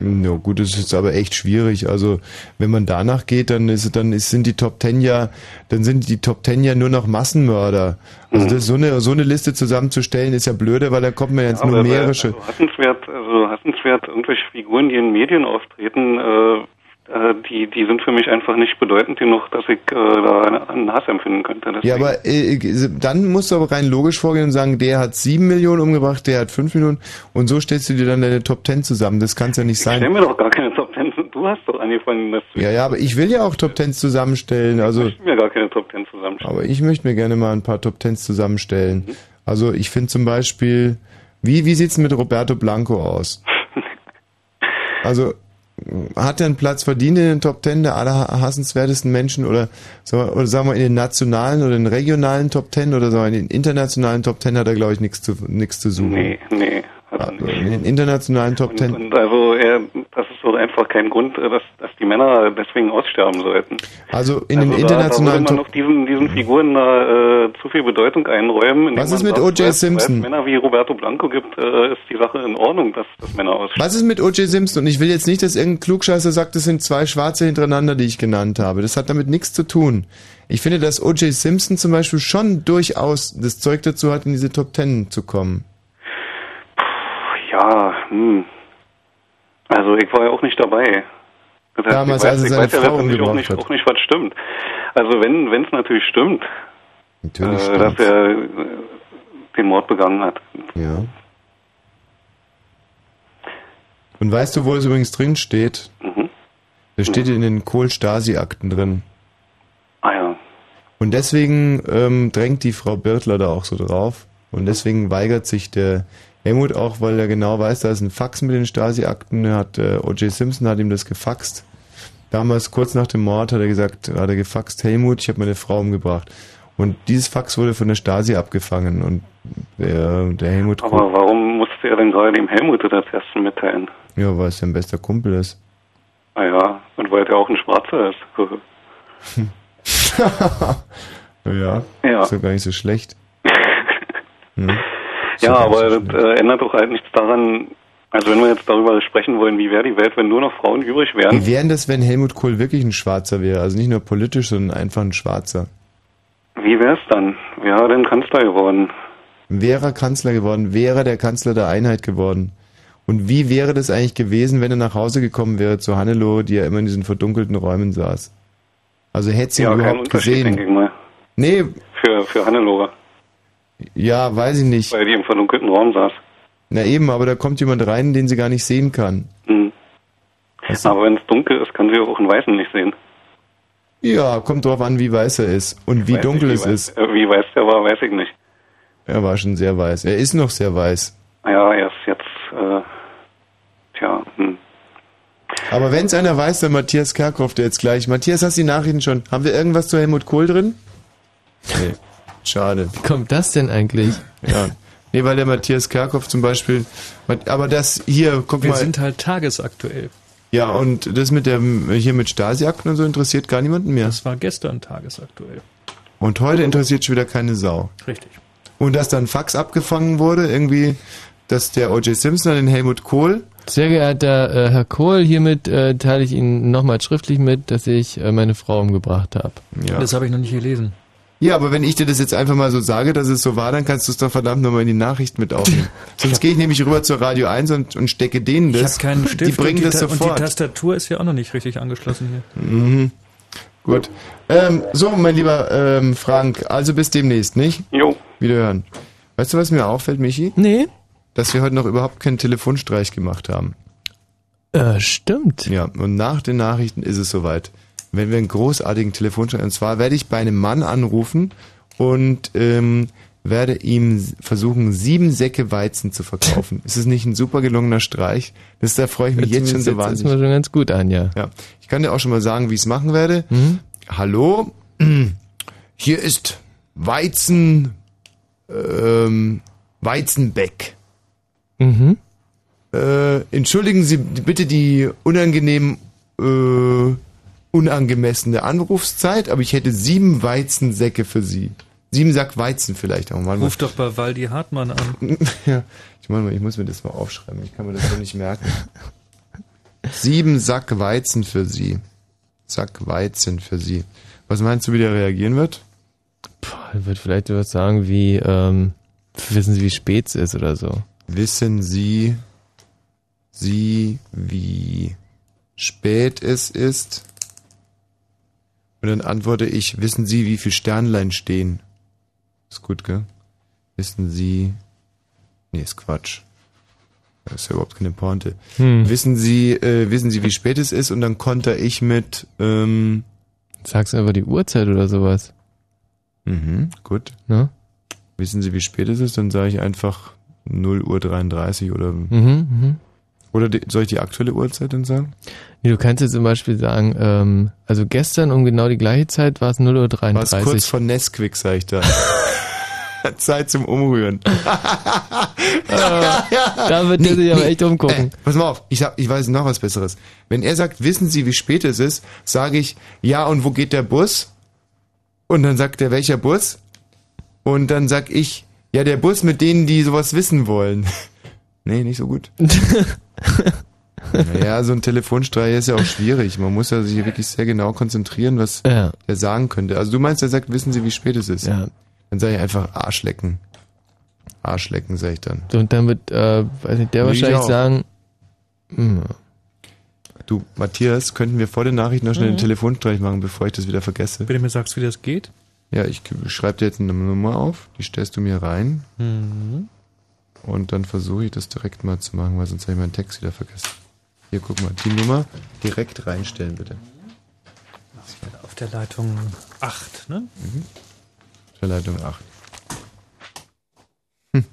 Na gut, das ist jetzt aber echt schwierig. Also wenn man danach geht, dann ist dann ist, sind die Top Ten ja, dann sind die Top Ten ja nur noch Massenmörder. Also das, so eine so eine Liste zusammenzustellen ist ja blöde, weil da kommt man jetzt Aber, numerische. Also hassenswert, also hassenswert, irgendwelche Figuren, die in Medien auftreten, äh, die, die sind für mich einfach nicht bedeutend genug, dass ich äh, da einen Hass empfinden könnte. Deswegen- Ja, aber äh, dann musst du aber rein logisch vorgehen und sagen, der hat sieben Millionen umgebracht, der hat fünf Millionen und so stellst du dir dann deine Top Ten zusammen. Das kann's ja nicht Stell sein. mir doch gar keine Top Ten. Du hast doch angefangen, das zu Ja, ja, aber ich will ja auch Top Tens zusammenstellen. Also, Ich will mir gar keine Top Ten zusammenstellen. aber ich möchte mir gerne mal ein paar Top Tens zusammenstellen. Mhm. Also ich finde zum Beispiel, wie wie sieht's mit Roberto Blanco aus? Also hat er einen Platz verdient in den Top Ten der allerhassenswertesten Menschen oder, so- oder sagen wir in den nationalen oder den regionalen Top Ten oder wir in den internationalen Top Ten hat er glaube ich nichts zu nichts zu suchen. Nee, nee. Also in den internationalen Top Ten. Und also, er, das ist doch einfach kein Grund, äh, dass, dass die Männer deswegen aussterben sollten. Also in also den da, internationalen da würde man Top auf diesen, diesen Figuren da, äh, zu viel Bedeutung einräumen. Was ist mit O.J. es- Simpson? Weil es Männer wie Roberto Blanco gibt, äh, ist die Sache in Ordnung, dass, dass Männer aussterben. Was ist mit O.J. Simpson? Und ich will jetzt nicht, dass irgendein Klugscheißer sagt, das sind zwei Schwarze hintereinander, die ich genannt habe. Das hat damit nichts zu tun. Ich finde, dass O.J. Simpson zum Beispiel schon durchaus das Zeug dazu hat, in diese Top Ten zu kommen. Ja, hm. Also ich war ja auch nicht dabei. Das heißt, Damals, ich weiß, als er ich seine weiß ja Frau letztendlich auch nicht, hat. auch nicht, was stimmt. Also wenn es natürlich stimmt, Natürlich äh, dass er äh, den Mord begangen hat. Ja. Und weißt du, wo es übrigens drin steht? Mhm. Das steht in den Kohl-Stasi-Akten drin. Ah ja. Und deswegen ähm, drängt die Frau Birtler da auch so drauf. Und deswegen weigert sich der Helmut auch, weil er genau weiß, da ist ein Fax mit den Stasi-Akten. Hat, äh, O.J. Simpson hat ihm das gefaxt. Damals, kurz nach dem Mord, hat er gesagt, hat er gefaxt, Helmut, ich habe meine Frau umgebracht. Und dieses Fax wurde von der Stasi abgefangen. Und der, der Helmut Aber warum musste er denn gerade dem Helmut das erste mitteilen? ja, weil es sein bester Kumpel ist. Ah ja, und weil er auch ein Schwarzer ist. ja, Ja. ist doch gar nicht so schlecht. Hm. Ja, aber das äh, ändert doch halt nichts daran, also wenn wir jetzt darüber sprechen wollen, wie wäre die Welt, wenn nur noch Frauen übrig wären. Wie wären das, wenn Helmut Kohl wirklich ein Schwarzer wäre? Also nicht nur politisch, sondern einfach ein Schwarzer. Wie wäre es dann? Wäre denn Kanzler geworden? Wäre er Kanzler geworden, wäre er der Kanzler der Einheit geworden. Und wie wäre das eigentlich gewesen, wenn er nach Hause gekommen wäre zu Hannelo, die ja immer in diesen verdunkelten Räumen saß? Also hätte sie ihn ja, kein überhaupt gesehen? Nee, Für, für Hannelore, ja, weiß ich nicht. weil die im verdunkelten Raum saß. Na eben, aber da kommt jemand rein, den sie gar nicht sehen kann. Mhm. Aber wenn es dunkel ist, kann sie auch einen Weißen nicht sehen. Ja, kommt drauf an, wie weiß er ist und wie Weiß dunkel es wie ist. Weiß, äh, wie weiß der war, weiß ich nicht. Er war schon sehr weiß. Er ist noch sehr weiß. Ja, er ist jetzt, äh, tja, hm. Aber wenn es einer weiß, dann Matthias Kerkhoff, der jetzt gleich. Matthias, hast du die Nachrichten schon? Haben wir irgendwas zu Helmut Kohl drin? Nee. Schade. Wie kommt das denn eigentlich? Ja. Nee, weil der Matthias Kerkhoff zum Beispiel. Aber das hier, guck Wir mal. sind halt tagesaktuell. ja, und das mit der hier mit Stasi-Akten und so interessiert gar niemanden mehr. Das war gestern tagesaktuell. Und heute interessiert schon wieder keine Sau. Richtig. Und dass dann Fax abgefangen wurde, irgendwie, dass der O.J. Simpson an den Helmut Kohl. Sehr geehrter äh, Herr Kohl, hiermit äh, teile ich Ihnen nochmal schriftlich mit, dass ich äh, meine Frau umgebracht habe. Ja. Das habe ich noch nicht gelesen. Ja, aber wenn ich dir das jetzt einfach mal so sage, dass es so war, dann kannst du es doch verdammt nochmal in die Nachricht mit aufnehmen. Sonst gehe ich nämlich rüber zur Radio 1 und, und stecke denen Ich das. habe keinen Stift die bringen und, das Ta- und die sofort. Tastatur ist ja auch noch nicht richtig angeschlossen hier. Mhm. Gut. Ähm, so, mein lieber ähm, Frank, also bis demnächst, nicht? Jo. Wiederhören. Weißt du, was mir auffällt, Michi? Nee. Dass wir heute noch überhaupt keinen Telefonstreich gemacht haben. Äh, stimmt. Ja, und nach den Nachrichten ist es soweit. Wenn wir einen großartigen Telefonstreich, und zwar werde ich bei einem Mann anrufen und ähm, werde ihm versuchen, sieben Säcke Weizen zu verkaufen. ist es nicht ein super gelungener Streich? Das, da freue ich mich Hört jetzt schon so wahnsinnig. erstmal schon ganz gut an, ja. Ja, ich kann dir auch schon mal sagen, wie ich es machen werde. Mhm. Hallo, hier ist Weizen, ähm, Weizenbeck. Mhm. Äh, entschuldigen Sie bitte die unangenehm, äh, unangemessene Anrufszeit, aber ich hätte sieben Weizensäcke für Sie. Sieben Sack Weizen vielleicht auch mal. Ruf doch bei Waldi Hartmann an. ja, ich meine, ich muss mir das mal aufschreiben. Ich kann mir das so nicht merken. Sieben Sack Weizen für Sie. Sack Weizen für Sie. Was meinst du, wie der reagieren wird? Er wird vielleicht was sagen wie, ähm, wissen Sie, wie spät es ist oder so. Wissen Sie, Sie, wie spät es ist? Und dann antworte ich, wissen Sie, wie viel Sternlein stehen? Ist gut, gell? Wissen Sie, nee, ist Quatsch. Das ist ja überhaupt keine Pointe. Hm. Wissen Sie, äh, wissen Sie, wie spät es ist? Und dann konter ich mit, ähm, Sagst aber die Uhrzeit oder sowas. mhm, gut. Ne? Wissen Sie, wie spät es ist? Dann sage ich einfach 0 Uhr 33 oder, Mhm, mhm. Oder die, soll ich die aktuelle Uhrzeit dann sagen? Nee, du kannst jetzt zum Beispiel sagen, ähm, also gestern um genau die gleiche Zeit war es 0.33 Uhr. Was kurz vor Nesquik, sag ich da. Zeit zum Umrühren. da wird der sich aber echt umgucken. Äh, pass mal auf, ich, sag, ich weiß noch was Besseres. Wenn er sagt, wissen Sie, wie spät es ist, sage ich, ja, und wo geht der Bus? Und dann sagt er, welcher Bus? Und dann sag ich, ja, der Bus mit denen, die sowas wissen wollen. Nee, nicht so gut. naja, so ein Telefonstreich ist ja auch schwierig. Man muss ja sich wirklich sehr genau konzentrieren, was Ja. er sagen könnte. Also du meinst, er sagt, wissen Sie, wie spät es ist? Ja. Dann sage ich einfach Arschlecken. Arschlecken, sag ich dann. So, und dann wird, äh, weiß nicht, der Nee, wahrscheinlich ich auch. sagen, hm, Du, Matthias, könnten wir vor den Nachrichten noch schnell einen Mhm. Telefonstreich machen, bevor ich das wieder vergesse? Wenn du mir sagst, wie das geht. Ja, ich schreibe dir jetzt eine Nummer auf, die stellst du mir rein Mhm. Und dann versuche ich das direkt mal zu machen, weil sonst habe ich meinen Text wieder vergessen. Hier, guck mal, die Nummer direkt reinstellen, bitte. Auf der Leitung 8, ne? Der Leitung 8. Hm.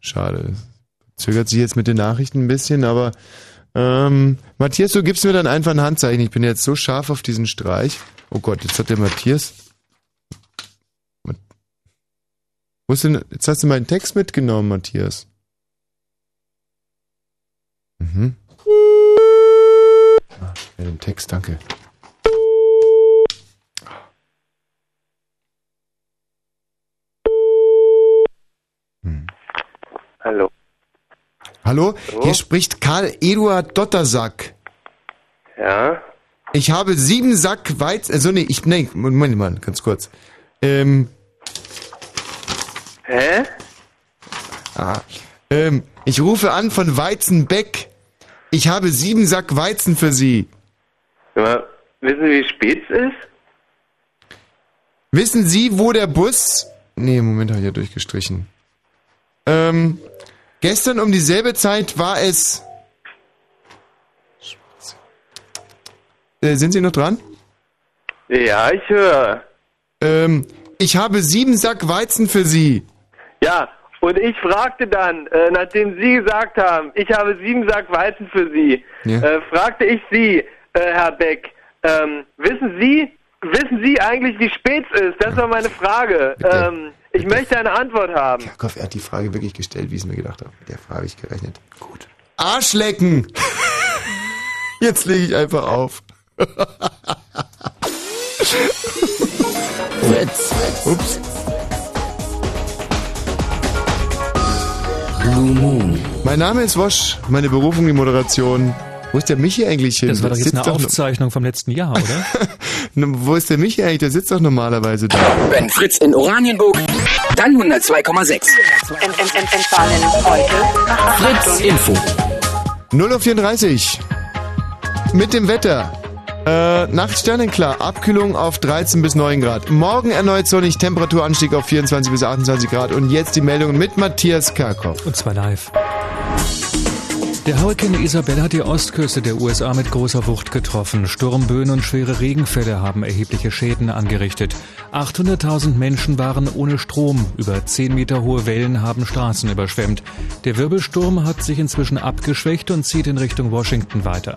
Schade. Zögert sich jetzt mit den Nachrichten ein bisschen, aber ähm, Matthias, du gibst mir dann einfach ein Handzeichen. Ich bin jetzt so scharf auf diesen Streich. Oh Gott, jetzt hat der Matthias. Wo ist denn, jetzt hast du meinen Text mitgenommen, Matthias. Mhm. Ah, ja, den Text, danke. Hallo. Hallo, Hallo? hier spricht Karl Eduard Dottersack. Ja? Ich habe sieben Sack Weizen. Also nee, ich nee, Moment mal, ganz kurz. Ähm, Hä? ah, ähm, ich rufe an von Weizenbeck. Ich habe sieben Sack Weizen für Sie. Aber wissen Sie, wie spät es ist? Wissen Sie, wo der Bus? Nee, Moment, habe ich ja durchgestrichen. Ähm, gestern um dieselbe Zeit war es. Äh, sind Sie noch dran? Ja, ich höre. Ähm, ich habe sieben Sack Weizen für Sie. Ja, und ich fragte dann, äh, nachdem Sie gesagt haben, ich habe sieben Sack Weizen für Sie, Ja. äh, fragte ich Sie, äh, Herr Beck, ähm, wissen Sie, wissen Sie eigentlich, wie spät es ist? Das war meine Frage. Ähm, ich möchte eine Antwort haben. Kopf, er hat die Frage wirklich gestellt, wie ich es mir gedacht habe. Mit der Frage habe ich gerechnet. Gut. Arschlecken! Jetzt lege ich einfach auf. Fritz. Ups. Blue Moon. Mein Name ist Wosch, meine Berufung die Moderation. Wo ist der Michi eigentlich hin? Das war doch Der jetzt sitzt eine Aufzeichnung vom letzten Jahr, oder? Wo ist der Michi eigentlich? Der sitzt doch normalerweise da. Wenn Fritz in Oranienburg, dann 102,6. Entfallen heute. Fritz Info. 0.34 Uhr. Mit dem Wetter. Äh, Nacht sternenklar, Abkühlung auf 13 bis 9 Grad. Morgen erneut sonnig, Temperaturanstieg auf 24 bis 28 Grad. Und jetzt die Meldung mit Matthias Karkow. Und zwar live. Der Hurrikan Isabel hat die Ostküste der USA mit großer Wucht getroffen. Sturmböen und schwere Regenfälle haben erhebliche Schäden angerichtet. 800.000 Menschen waren ohne Strom. Über 10 Meter hohe Wellen haben Straßen überschwemmt. Der Wirbelsturm hat sich inzwischen abgeschwächt und zieht in Richtung Washington weiter.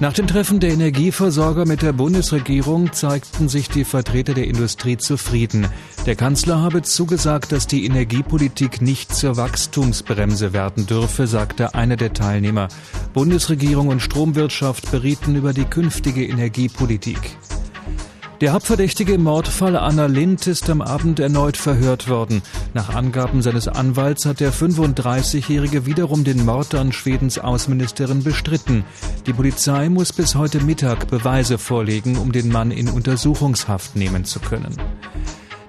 Nach dem Treffen der Energieversorger mit der Bundesregierung zeigten sich die Vertreter der Industrie zufrieden. Der Kanzler habe zugesagt, dass die Energiepolitik nicht zur Wachstumsbremse werden dürfe, sagte einer der Teilnehmer. Bundesregierung und Stromwirtschaft berieten über die künftige Energiepolitik. Der Hauptverdächtige im Mordfall Anna Lind ist am Abend erneut verhört worden. Nach Angaben seines Anwalts hat der 35-Jährige wiederum den Mord an Schwedens Außenministerin bestritten. Die Polizei muss bis heute Mittag Beweise vorlegen, um den Mann in Untersuchungshaft nehmen zu können.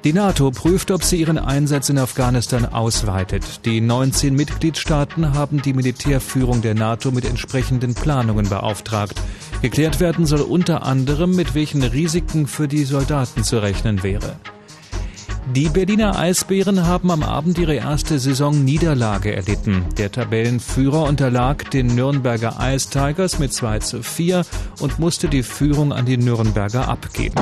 Die NATO prüft, ob sie ihren Einsatz in Afghanistan ausweitet. Die 19 Mitgliedstaaten haben die Militärführung der NATO mit entsprechenden Planungen beauftragt. Geklärt werden soll unter anderem, mit welchen Risiken für die Soldaten zu rechnen wäre. Die Berliner Eisbären haben am Abend ihre erste Saisonniederlage erlitten. Der Tabellenführer unterlag den Nürnberger Ice Tigers mit 2 zu 4 und musste die Führung an die Nürnberger abgeben.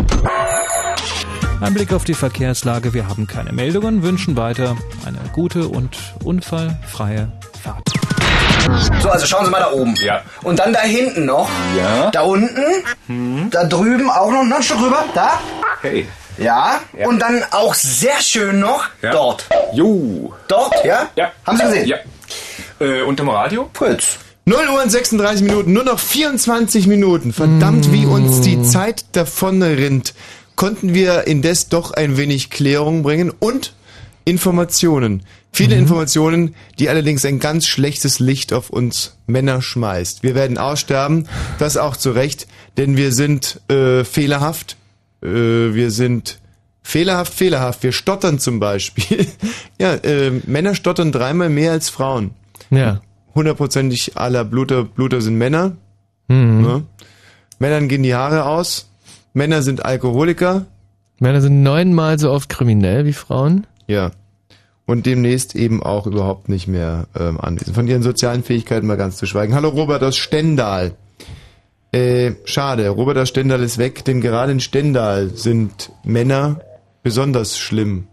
Ein Blick auf die Verkehrslage. Wir haben keine Meldungen, wünschen weiter eine gute und unfallfreie Fahrt. So, also schauen Sie mal da oben. Ja. Und dann da hinten noch. Ja. Da unten. Da drüben auch noch. Noch ein Stück rüber. Da. Hey. Ja. Und dann auch sehr schön noch. Ja. Dort. Jo. Dort, ja? Ja. Haben Sie gesehen? Ja. Äh, unterm Radio? Fritz. 0 Uhr und 36 Minuten, nur noch 24 Minuten. Verdammt, wie uns die Zeit davon rinnt. Konnten wir indes doch ein wenig Klärung bringen und Informationen. Viele Informationen, die allerdings ein ganz schlechtes Licht auf uns Männer schmeißt. Wir werden aussterben, das auch zu Recht, denn wir sind äh, fehlerhaft. Äh, wir sind fehlerhaft, fehlerhaft. Wir stottern zum Beispiel. ja, äh, Männer stottern dreimal mehr als Frauen. Ja. Hundertprozentig aller Bluter, Bluter sind Männer. Mhm. Ne? Männern gehen die Haare aus. Männer sind Alkoholiker. Männer sind neunmal so oft kriminell wie Frauen. Ja. Und demnächst eben auch überhaupt nicht mehr ähm, anwesend. Von ihren sozialen Fähigkeiten mal ganz zu schweigen. Hallo Robert aus Stendal. Äh, schade, Robert aus Stendal ist weg, denn gerade in Stendal sind Männer besonders schlimm.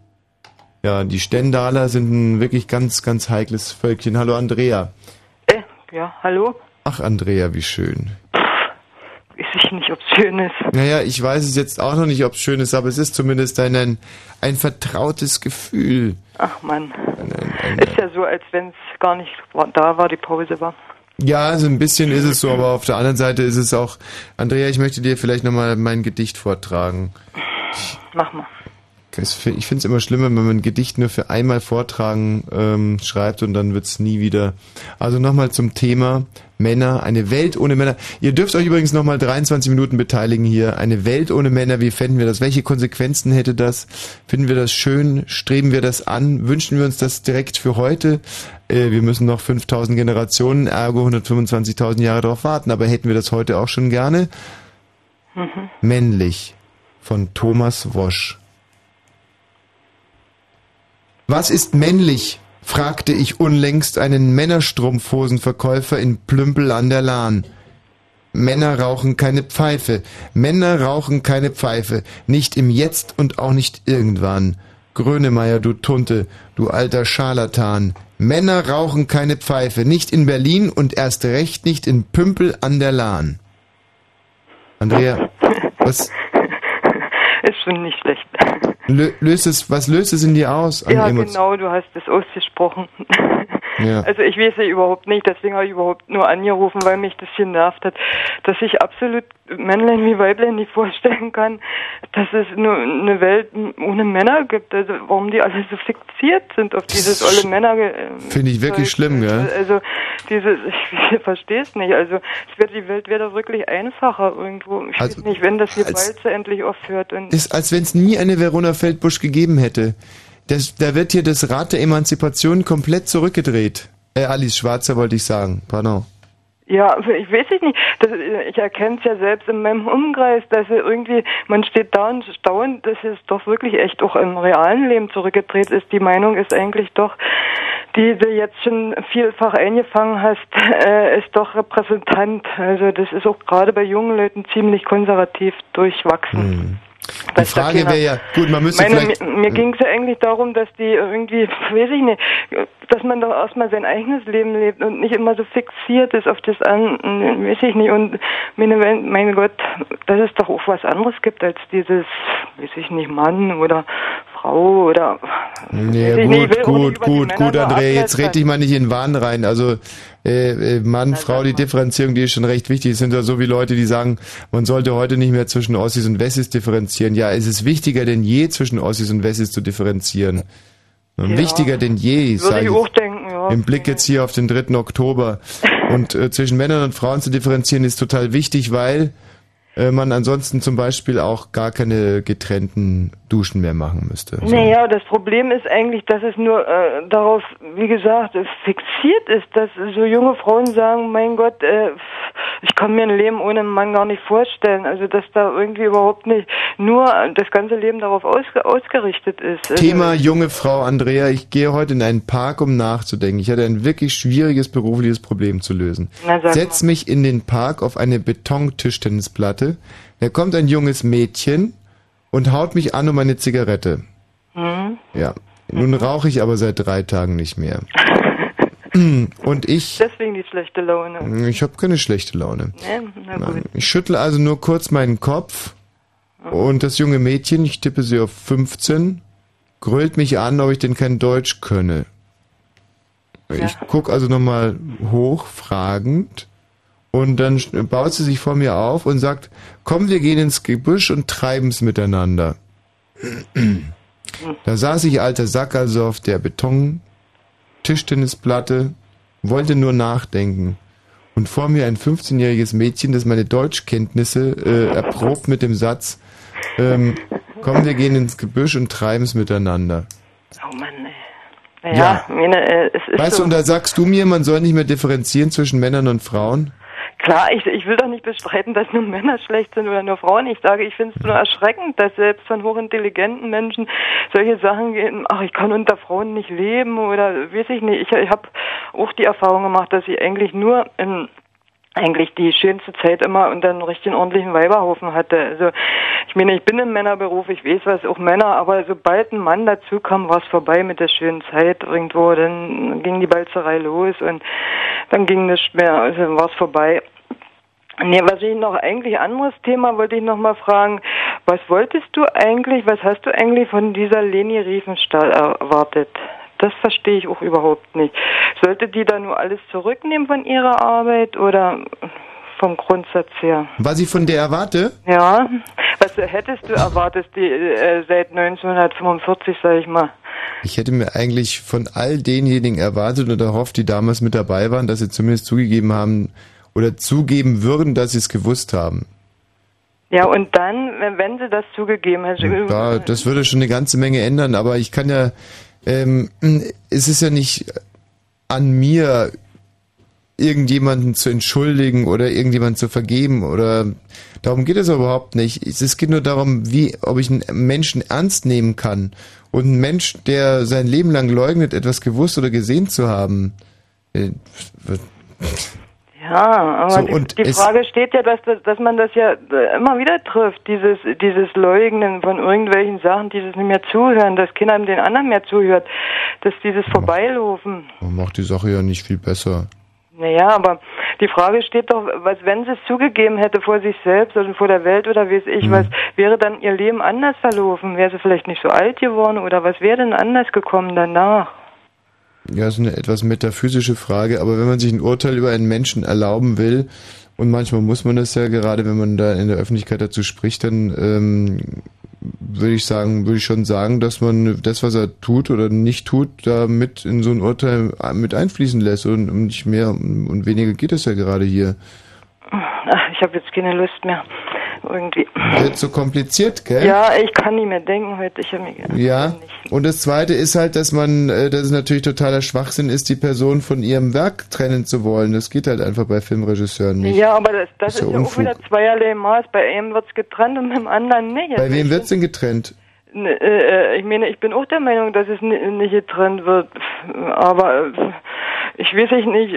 Ja, die Stendaler sind ein wirklich ganz, ganz heikles Völkchen. Hallo Andrea. Ja, hallo? Ach Andrea, wie schön. Weiß ich nicht, ob es schön ist. Naja, ich weiß es jetzt auch noch nicht, ob es schön ist, aber es ist zumindest ein, ein, ein vertrautes Gefühl. Ach Mann. Ist ja so, als wenn es gar nicht da war, die Pause war. Ja, so ein bisschen ist es so, aber auf der anderen Seite ist es auch, Andrea, ich möchte dir vielleicht nochmal mein Gedicht vortragen. Mach mal. Ich finde es immer schlimmer, wenn man ein Gedicht nur für einmal vortragen ähm, schreibt und dann wird es nie wieder. Also nochmal zum Thema Männer, eine Welt ohne Männer. Ihr dürft euch übrigens nochmal 23 Minuten beteiligen hier. Eine Welt ohne Männer, wie fänden wir das? Welche Konsequenzen hätte das? Finden wir das schön? Streben wir das an? Wünschen wir uns das direkt für heute? Äh, wir müssen noch 5000 Generationen, ergo 125.000 Jahre darauf warten, aber hätten wir das heute auch schon gerne? Mhm. Männlich von Thomas Wosch. Was ist männlich? fragte ich unlängst einen Männerstrumpfhosenverkäufer in Plümpel an der Lahn. Männer rauchen keine Pfeife. Männer rauchen keine Pfeife. Nicht im Jetzt und auch nicht irgendwann. Grönemeyer, du Tunte, du alter Scharlatan. Männer rauchen keine Pfeife. Nicht in Berlin und erst recht nicht in Pümpel an der Lahn. Andrea, was Ist schon nicht schlecht. Lö löst es, was löst es in dir aus? an ja, genau, du hast es ausgesprochen. Ja. Also ich weiß ja überhaupt nicht, deswegen habe ich überhaupt nur angerufen, weil mich das genervt hat, dass ich absolut Männlein wie Weiblein nicht vorstellen kann, dass es nur eine Welt ohne Männer gibt. Also warum die alle so fixiert sind auf dieses olle Männer. Finde ich wirklich schlimm, gell? Also dieses, ich verstehe es nicht. Also es wird die Welt wäre doch wirklich einfacher irgendwo. Ich Also, weiß nicht, wenn das als- Gewalt endlich aufhört. Und ist, als wenn es nie eine Verona Feldbusch gegeben hätte. Das, da wird hier das Rad der Emanzipation komplett zurückgedreht. Äh, Alice Schwarzer wollte ich sagen, pardon. Ja, also ich weiß ich nicht. Das, ich erkenne es ja selbst in meinem Umkreis, dass irgendwie, man steht da und staunt, dass es doch wirklich echt auch im realen Leben zurückgedreht ist. Die Meinung ist eigentlich doch, die du jetzt schon vielfach eingefangen hast, äh, ist doch repräsentant. Also das ist auch gerade bei jungen Leuten ziemlich konservativ durchwachsen. Die Frage wäre ja, gut, man müsste Meine, vielleicht... mir mir ging es ja eigentlich darum, dass die irgendwie, weiß ich nicht, dass man doch erstmal sein eigenes Leben lebt und nicht immer so fixiert ist auf das an, weiß ich nicht. Und meine, mein Gott, dass es doch auch was anderes gibt als dieses, weiß ich nicht, Mann oder Frau oder Nee, gut, nicht gut, gut, gut, Andrea, jetzt red dich mal nicht in Wahn rein. Also äh, äh, Mann, Frau, die Differenzierung, die ist schon recht wichtig. Es sind ja so wie Leute, die sagen, man sollte heute nicht mehr zwischen Ossis und Wessis differenzieren. Ja, es ist wichtiger denn je, zwischen Ossis und Wessis zu differenzieren. Ja. Wichtiger denn je, Würde sag ich denken, ja. Im Blick jetzt hier auf den 3. Oktober. Und äh, zwischen Männern und Frauen zu differenzieren ist total wichtig, weil äh, man ansonsten zum Beispiel auch gar keine getrennten Duschen mehr machen müsste. Naja, das Problem ist eigentlich, dass es nur äh, darauf, wie gesagt, fixiert ist, dass so junge Frauen sagen, mein Gott, äh, ich kann mir ein Leben ohne einen Mann gar nicht vorstellen. Also dass da irgendwie überhaupt nicht nur das ganze Leben darauf ausge ausgerichtet ist. Also, Thema junge Frau Andrea, ich gehe heute in einen Park, um nachzudenken. Ich hatte ein wirklich schwieriges berufliches Problem zu lösen. Na, Setz mich in den Park auf eine Betontischtennisplatte. Da kommt ein junges Mädchen und haut mich an um eine Zigarette. Hm? Ja. Nun rauche ich aber seit drei Tagen nicht mehr. Und ich, Deswegen die schlechte Laune. ich habe keine schlechte Laune. Ja. Nein, ich schüttle also nur kurz meinen Kopf und das junge Mädchen, ich tippe sie auf 15, grölt mich an, ob ich denn kein Deutsch könne. Ich guck also nochmal hoch, fragend, und dann baut sie sich vor mir auf und sagt, komm, wir gehen ins Gebüsch und treiben's miteinander. Da saß ich, alter Sack, also auf der Beton-Tischtennisplatte, wollte nur nachdenken. Und vor mir ein 15-jähriges Mädchen, das meine Deutschkenntnisse äh, erprobt mit dem Satz, ähm, komm, wir gehen ins Gebüsch und treiben's miteinander. Oh Mann, ey. Naja, Ja. meine, äh, es ist Weißt so, du, und da sagst du mir, man soll nicht mehr differenzieren zwischen Männern und Frauen? Klar, ich, ich will doch nicht bestreiten, dass nur Männer schlecht sind oder nur Frauen. Ich sage, ich finde es nur erschreckend, dass selbst von hochintelligenten Menschen solche Sachen gehen, ach, ich kann unter Frauen nicht leben oder weiß ich nicht. Ich, ich habe auch die Erfahrung gemacht, dass ich eigentlich nur in eigentlich die schönste Zeit immer unter einem richtigen ordentlichen Weiberhaufen hatte. Also ich meine, ich bin im Männerberuf, ich weiß was, auch Männer, aber sobald ein Mann dazu kam, war es vorbei mit der schönen Zeit irgendwo, dann ging die Balzerei los und dann ging nichts mehr, also war es vorbei. Nee, was ich noch eigentlich anderes Thema wollte ich noch mal fragen. Was wolltest du eigentlich, was hast du eigentlich von dieser Leni Riefenstahl erwartet? Das verstehe ich auch überhaupt nicht. Sollte die da nur alles zurücknehmen von ihrer Arbeit oder vom Grundsatz her? Was ich von der erwarte? Ja, was hättest du erwartet die, äh, seit 1945, sag ich mal? Ich hätte mir eigentlich von all denjenigen erwartet und erhofft, die damals mit dabei waren, dass sie zumindest zugegeben haben oder zugeben würden, dass sie es gewusst haben. Ja, und dann, wenn- sie das zugegeben hätte, Ja, das würde schon eine ganze Menge ändern, aber ich kann ja, ähm, es ist ja nicht an mir, irgendjemanden zu entschuldigen oder irgendjemanden zu vergeben oder darum geht es überhaupt nicht. Es geht nur darum, wie, ob ich einen Menschen ernst nehmen kann. Und ein Mensch, der sein Leben lang leugnet, etwas gewusst oder gesehen zu haben, äh, wird- Ja, aber So, die, die Frage steht ja, dass, das, dass man das ja äh, immer wieder trifft, dieses, dieses Leugnen von irgendwelchen Sachen, dieses nicht mehr zuhören, dass keiner dem den anderen mehr zuhört, dass dieses Vorbeilaufen. macht die Sache ja nicht viel besser. Naja, aber die Frage steht doch, was, wenn sie es zugegeben hätte vor sich selbst oder vor der Welt oder weiß ich, Mhm. was wäre dann ihr Leben anders verlaufen? Wäre sie vielleicht nicht so alt geworden oder was wäre denn anders gekommen danach? Ja, ist eine etwas metaphysische Frage, aber wenn man sich ein Urteil über einen Menschen erlauben will, und manchmal muss man das ja gerade, wenn man da in der Öffentlichkeit dazu spricht, dann ähm, würde ich sagen, würde ich schon sagen, dass man das, was er tut oder nicht tut, da mit in so ein Urteil mit einfließen lässt und nicht mehr und weniger geht es ja gerade hier. Ach, ich habe jetzt keine Lust mehr. Irgendwie. Wird so kompliziert, gell? Ja, ich kann nicht mehr denken heute. Ich habe mich Ja, und das Zweite ist halt, dass man, äh, dass es natürlich totaler Schwachsinn ist, die Person von ihrem Werk trennen zu wollen. Das geht halt einfach bei Filmregisseuren nicht. Ja, aber das, das Ist ist, ja auch wieder zweierlei Maß. Bei einem wird's getrennt und beim anderen nicht. Bei wem wird's denn getrennt? N- äh, ich meine, ich bin auch der Meinung, dass es ni- nicht getrennt wird. Aber äh, ich weiß ich nicht.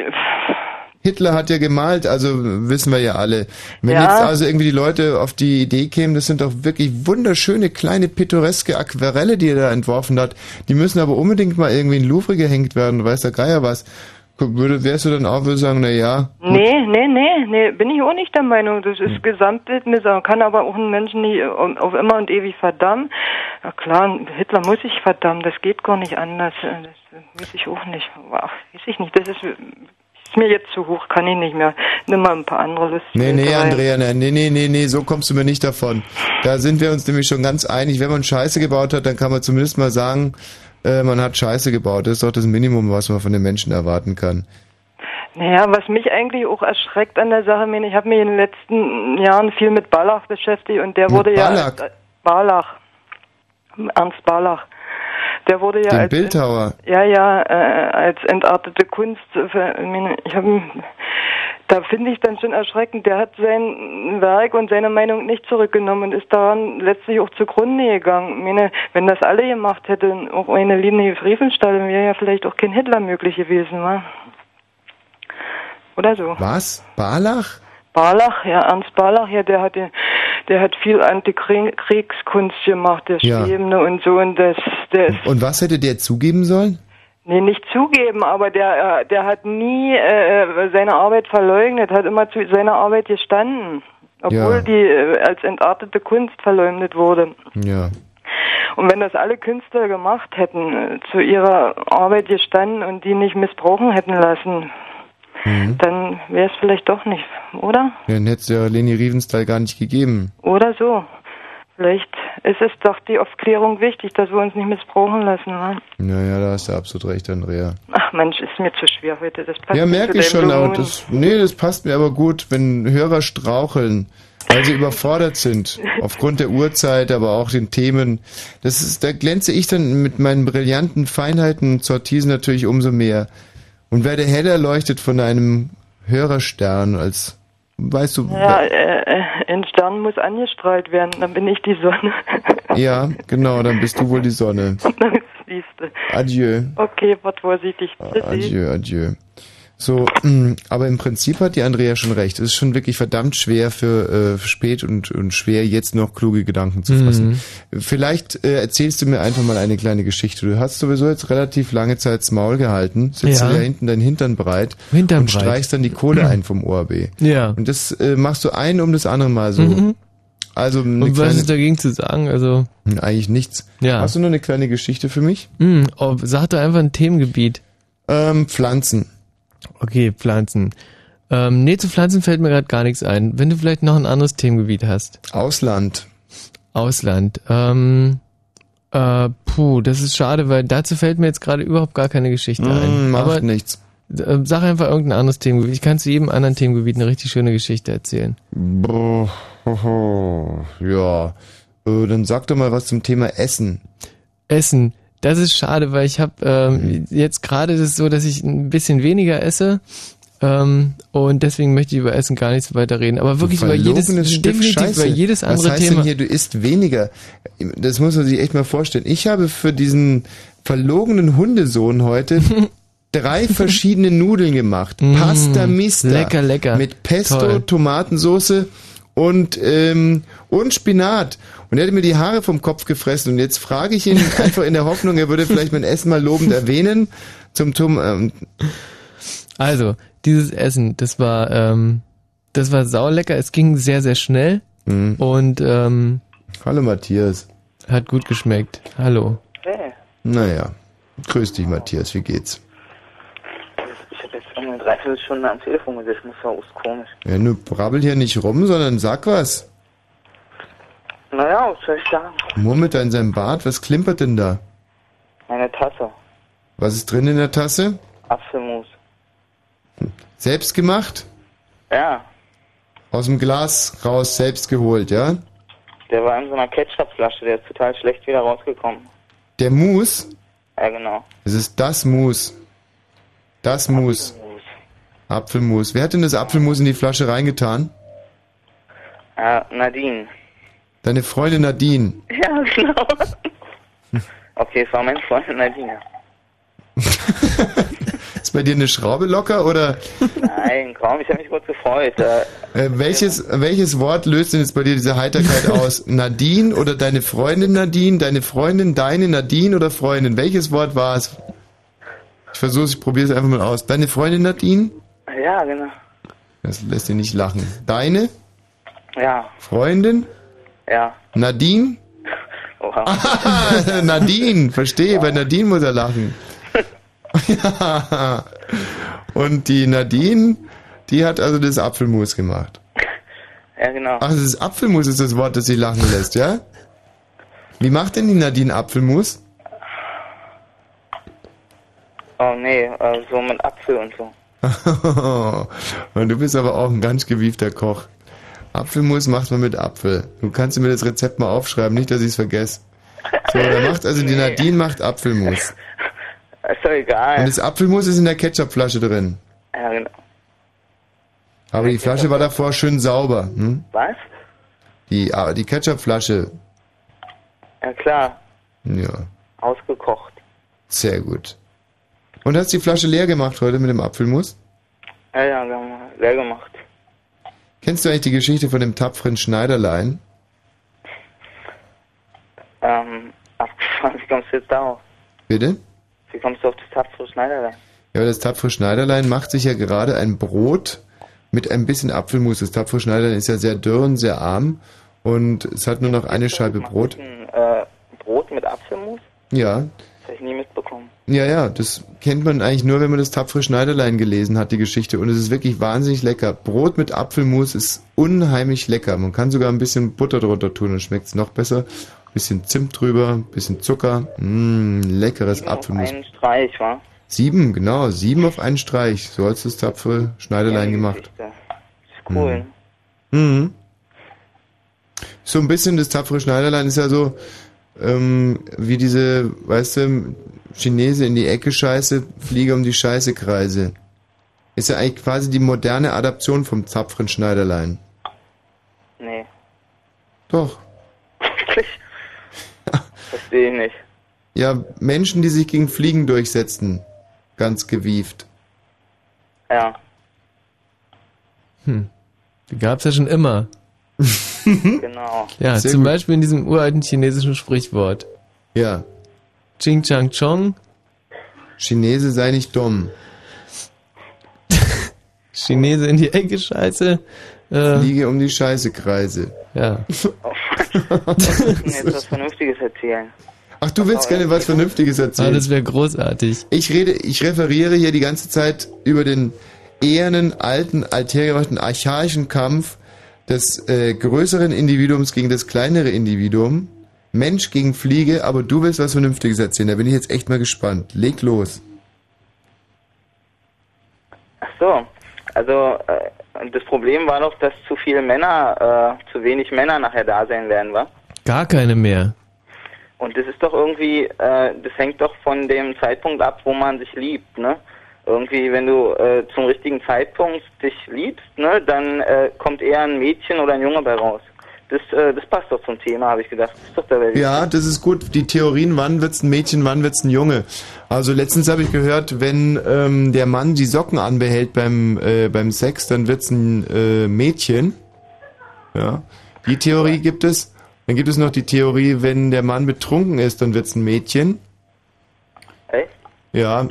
Hitler hat ja gemalt, also wissen wir ja alle. Wenn Ja. jetzt also irgendwie die Leute auf die Idee kämen, das sind doch wirklich wunderschöne kleine pittoreske Aquarelle, die er da entworfen hat. Die müssen aber unbedingt mal irgendwie in Louvre gehängt werden, weiß der Geier was. Würde, wärst du dann auch, würde sagen, na ja, Nee, nee, nee, nee, bin ich auch nicht der Meinung. Das ist Gesamtbildnis. Man kann aber auch einen Menschen nicht auf immer und ewig verdammen. Ja klar, Hitler muss ich verdammen. Das geht gar nicht anders. Das weiß ich auch nicht. Ach, weiß ich nicht. Das ist, ist mir jetzt zu hoch. Kann ich nicht mehr. Nimm mal ein paar andere Listen. Nee, nee, rein. Andrea, nee, nee, nee, nee, nee, so kommst du mir nicht davon. Da sind wir uns nämlich schon ganz einig. Wenn man Scheiße gebaut hat, dann kann man zumindest mal sagen, äh, man hat Scheiße gebaut. Das ist doch das Minimum, was man von den Menschen erwarten kann. Naja, was mich eigentlich auch erschreckt an der Sache, ich habe mich in den letzten Jahren viel mit Barlach beschäftigt und der Mit wurde Barlach? ja... Barlach. Ernst Barlach. Der wurde ja Den als... Bildhauer. Ja, ja, äh, als entartete Kunst. Ich habe... Da finde ich dann schon erschreckend. Der hat sein Werk und seine Meinung nicht zurückgenommen und ist daran letztlich auch zugrunde gegangen. Ich meine, wenn das alle gemacht hätten, auch eine Linie Riefenstahl, wäre ja vielleicht auch kein Hitler möglich gewesen, wa? Oder so. Was? Barlach? Barlach, ja, Ernst Barlach, ja, der hat, den- der hat viel Antikriegskunst gemacht, der Ja. Schwebende und so, und das, ist, Und was hätte der zugeben sollen? nee, nicht zugeben, aber der, äh, der hat nie äh, seine Arbeit verleugnet, hat immer zu seiner Arbeit gestanden, obwohl Ja. die äh, als entartete Kunst verleumdet wurde. Ja. Und wenn das alle Künstler gemacht hätten, äh, zu ihrer Arbeit gestanden und die nicht missbrauchen hätten lassen, Mhm. dann wäre es vielleicht doch nicht, oder? Dann hätte es ja Leni Riefenstahl gar nicht gegeben. Oder so. Vielleicht ist es doch die Aufklärung wichtig, dass wir uns nicht missbrauchen lassen. Ne? Naja, da hast du absolut recht, Andrea. Ach Mensch, ist mir zu schwer heute. Das passt Ja, merke ich schon, aber Blumen. das, nee, das passt mir aber gut, wenn Hörer straucheln, weil sie überfordert sind, aufgrund der Uhrzeit, aber auch den Themen. Das ist, da glänze ich dann mit meinen brillanten Feinheiten und Sortisen natürlich umso mehr. Und werde heller leuchtet von einem Hörerstern als Weißt du, Ja, äh, ein Stern muss angestrahlt werden, dann bin ich die Sonne. ja, genau, dann bist du wohl die Sonne. Siehste. Adieu. Okay, wart vorsichtig. Adieu, adieu. So, mh, aber im Prinzip hat die Andrea schon recht. Es ist schon wirklich verdammt schwer für äh, spät und, und schwer, jetzt noch kluge Gedanken zu fassen. Vielleicht äh, erzählst du mir einfach mal eine kleine Geschichte. Du hast sowieso jetzt relativ lange Zeit das Maul gehalten, sitzt Ja. da hinten dein Hintern breit Hintern und breit. streichst dann die Kohle ein vom ORB. Ja. Und das äh, machst du ein um das andere Mal so. Mhm. Also Und was kleine, ist dagegen zu sagen? Also eigentlich nichts. Ja. Hast du noch eine kleine Geschichte für mich? Hm, oh, sag doch einfach ein Themengebiet. Ähm, Pflanzen. Okay, Pflanzen. Ähm, nee, zu Pflanzen fällt mir gerade gar nichts ein. Wenn du vielleicht noch ein anderes Themengebiet hast. Ausland. Ausland. Ähm, äh, puh, das ist schade, weil dazu fällt mir jetzt gerade überhaupt gar keine Geschichte ein. Mm, macht Aber nichts. äh, sag einfach irgendein anderes Themengebiet. Ich kann zu jedem anderen Themengebiet eine richtig schöne Geschichte erzählen. Boah, ja. Äh, dann sag doch mal was zum Thema Essen. Essen. Das ist schade, weil ich habe ähm, jetzt gerade ist so, dass ich ein bisschen weniger esse. Ähm, und deswegen möchte ich über Essen gar nicht so weiter reden. Aber wirklich über jedes, definitiv Scheiße. über jedes andere Was heißt Thema. denn hier, du isst weniger? Das muss man sich echt mal vorstellen. Ich habe für diesen verlogenen Hundesohn heute drei verschiedene Nudeln gemacht. Pasta Mista. Mm, lecker, lecker. Mit Pesto, Toll. Tomatensauce und, ähm, und Spinat. Und er hat mir die Haare vom Kopf gefressen. Und jetzt frage ich ihn einfach in der Hoffnung, er würde vielleicht mein Essen mal lobend erwähnen. Zum Tom, ähm, Also, dieses Essen, das war, ähm, das war saulecker. Es ging sehr, sehr schnell. Und, ähm, Hallo Matthias. Hat gut geschmeckt. Hallo. Hey, naja. Grüß dich, Matthias. Wie geht's? Eine Dreiviertelstunde am Telefon gesessen, das war echt komisch. Ja, nur brabbel hier nicht rum, sondern sag was. Naja, was soll ich sagen? Murmelt da in seinem Bart, was klimpert denn da? Eine Tasse, Was ist drin in der Tasse? Apfelmus. Selbst gemacht? Ja, Aus dem Glas raus, selbst geholt, ja? der war in so einer Ketchupflasche, der ist total schlecht wieder rausgekommen. Der Mus? Ja, genau. Es ist das Mus. Das Mus. Apfelmus. Wer hat denn das Apfelmus in die Flasche reingetan? Ja, Nadine. Deine Freundin Nadine. Ja, genau. Okay, es war mein Freund Nadine. Ist bei dir eine Schraube locker oder Nein, kaum, ich habe mich kurz gefreut. Äh, äh, welches, welches Wort löst denn jetzt bei dir diese Heiterkeit aus? Nadine oder deine Freundin Nadine? Deine Freundin, deine Nadine oder Freundin? Welches Wort war es? Ich versuche ich probiere es einfach mal aus. Deine Freundin Nadine? Ja, genau. Das lässt dich nicht lachen. Deine Ja, Freundin? ja. Nadine? Oha. Ah, Nadine, verstehe, bei Nadine muss er lachen. ja. Und die Nadine, die hat also das Apfelmus gemacht. Ja, genau. Ach, das ist Apfelmus ist das Wort, das sie lachen lässt, ja? Wie macht denn die Nadine Apfelmus? Oh nee, so mit Apfel und so. und du bist aber auch ein ganz gewiefter Koch. Apfelmus macht man mit Apfel. Du kannst mir das Rezept mal aufschreiben, nicht, dass ich es vergesse. So, da macht also die Nadine macht Apfelmus. Ist doch egal. Und das Apfelmus ist in der Ketchupflasche drin. Ja, genau. Aber die Flasche war davor schön sauber. Hm? Was? Die, ah, die Ketchupflasche, Ja, klar. ja, Ausgekocht. sehr gut. Und hast die Flasche leer gemacht heute mit dem Apfelmus? Ja, ja, wir haben leer gemacht. Kennst du eigentlich die Geschichte von dem tapferen Schneiderlein? Ähm, abgefahren, wie kommst du jetzt darauf? Bitte? Wie kommst du auf das tapfere Schneiderlein? Ja, aber das tapfere Schneiderlein macht sich ja gerade ein Brot mit ein bisschen Apfelmus. Das tapfere Schneiderlein ist ja sehr dürr und sehr arm und es hat nur noch eine Scheibe Brot. Ein, äh, Brot mit Apfelmus? Ja, Das habe ich nie mitbekommen. Ja, ja, das kennt man eigentlich nur, wenn man das tapfere Schneiderlein gelesen hat, die Geschichte. Und es ist wirklich wahnsinnig lecker. Brot mit Apfelmus ist unheimlich lecker. Man kann sogar ein bisschen Butter drunter tun, dann schmeckt es noch besser. Bisschen Zimt drüber, bisschen Zucker. Mmm, leckeres Apfelmus. Ein Streich, wa? Sieben, genau, sieben auf einen Streich. So hat das tapfere Schneiderlein gemacht. Das ist cool. Mhm. So ein bisschen das tapfere Schneiderlein ist ja so, ähm, wie diese, weißt du, Chinese in die Ecke scheiße, Flieger um die Scheiße kreise. Ist ja eigentlich quasi die moderne Adaption vom Zapfren Schneiderlein. Nee, Doch. wirklich? Verstehe ich nicht. Ja, Menschen, die sich gegen Fliegen durchsetzen. Ganz gewieft. Ja. Hm. Die gab's ja schon immer. Genau. Ja, Sehr zum gut. Beispiel in diesem uralten chinesischen Sprichwort. Ja. Ching Chang Chong. Chinese sei nicht dumm. Chinese in die Ecke, Scheiße. Äh, Fliege um die Scheiße kreise. Ja. Ich kann jetzt was Vernünftiges erzählen. Ach, du willst gerne was Vernünftiges erzählen? Ah, das wäre großartig. Ich rede, ich referiere hier die ganze Zeit über den ehernen, alten, althergebrachten, archaischen Kampf des äh, größeren Individuums gegen das kleinere Individuum. Mensch gegen Fliege, aber du willst was Vernünftiges erzählen. Da bin ich jetzt echt mal gespannt. Leg los. Ach so, also äh, das Problem war doch, dass zu viele Männer, äh, zu wenig Männer nachher da sein werden, wa? Gar keine mehr. Und das ist doch irgendwie, äh, das hängt doch von dem Zeitpunkt ab, wo man sich liebt, ne? Irgendwie, wenn du äh, zum richtigen Zeitpunkt dich liebst, ne, dann äh, kommt eher ein Mädchen oder ein Junge bei raus. Das, äh, das passt doch zum Thema, habe ich gedacht. Das ist doch der Welt. Ja, das ist gut. Die Theorien, wann wird's ein Mädchen, wann wird's ein Junge. Also letztens habe ich gehört, wenn ähm, der Mann die Socken anbehält beim äh, beim Sex, dann wird's ein äh, Mädchen. Ja, die Theorie gibt es. Dann gibt es noch die Theorie, wenn der Mann betrunken ist, dann wird's ein Mädchen. Echt? Ja,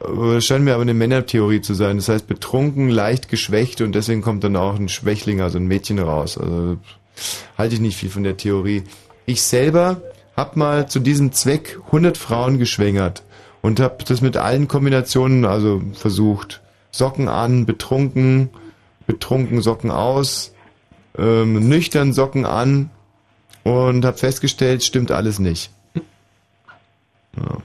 das scheint mir aber eine Männertheorie zu sein. Das heißt betrunken, leicht geschwächt und deswegen kommt dann auch ein Schwächling, also ein Mädchen raus. Also halte ich nicht viel von der Theorie. Ich selber habe mal zu diesem Zweck 100 Frauen geschwängert und habe das mit allen Kombinationen also versucht. Socken an, betrunken, betrunken Socken aus, ähm, nüchtern Socken an und habe festgestellt, stimmt alles nicht. Ja.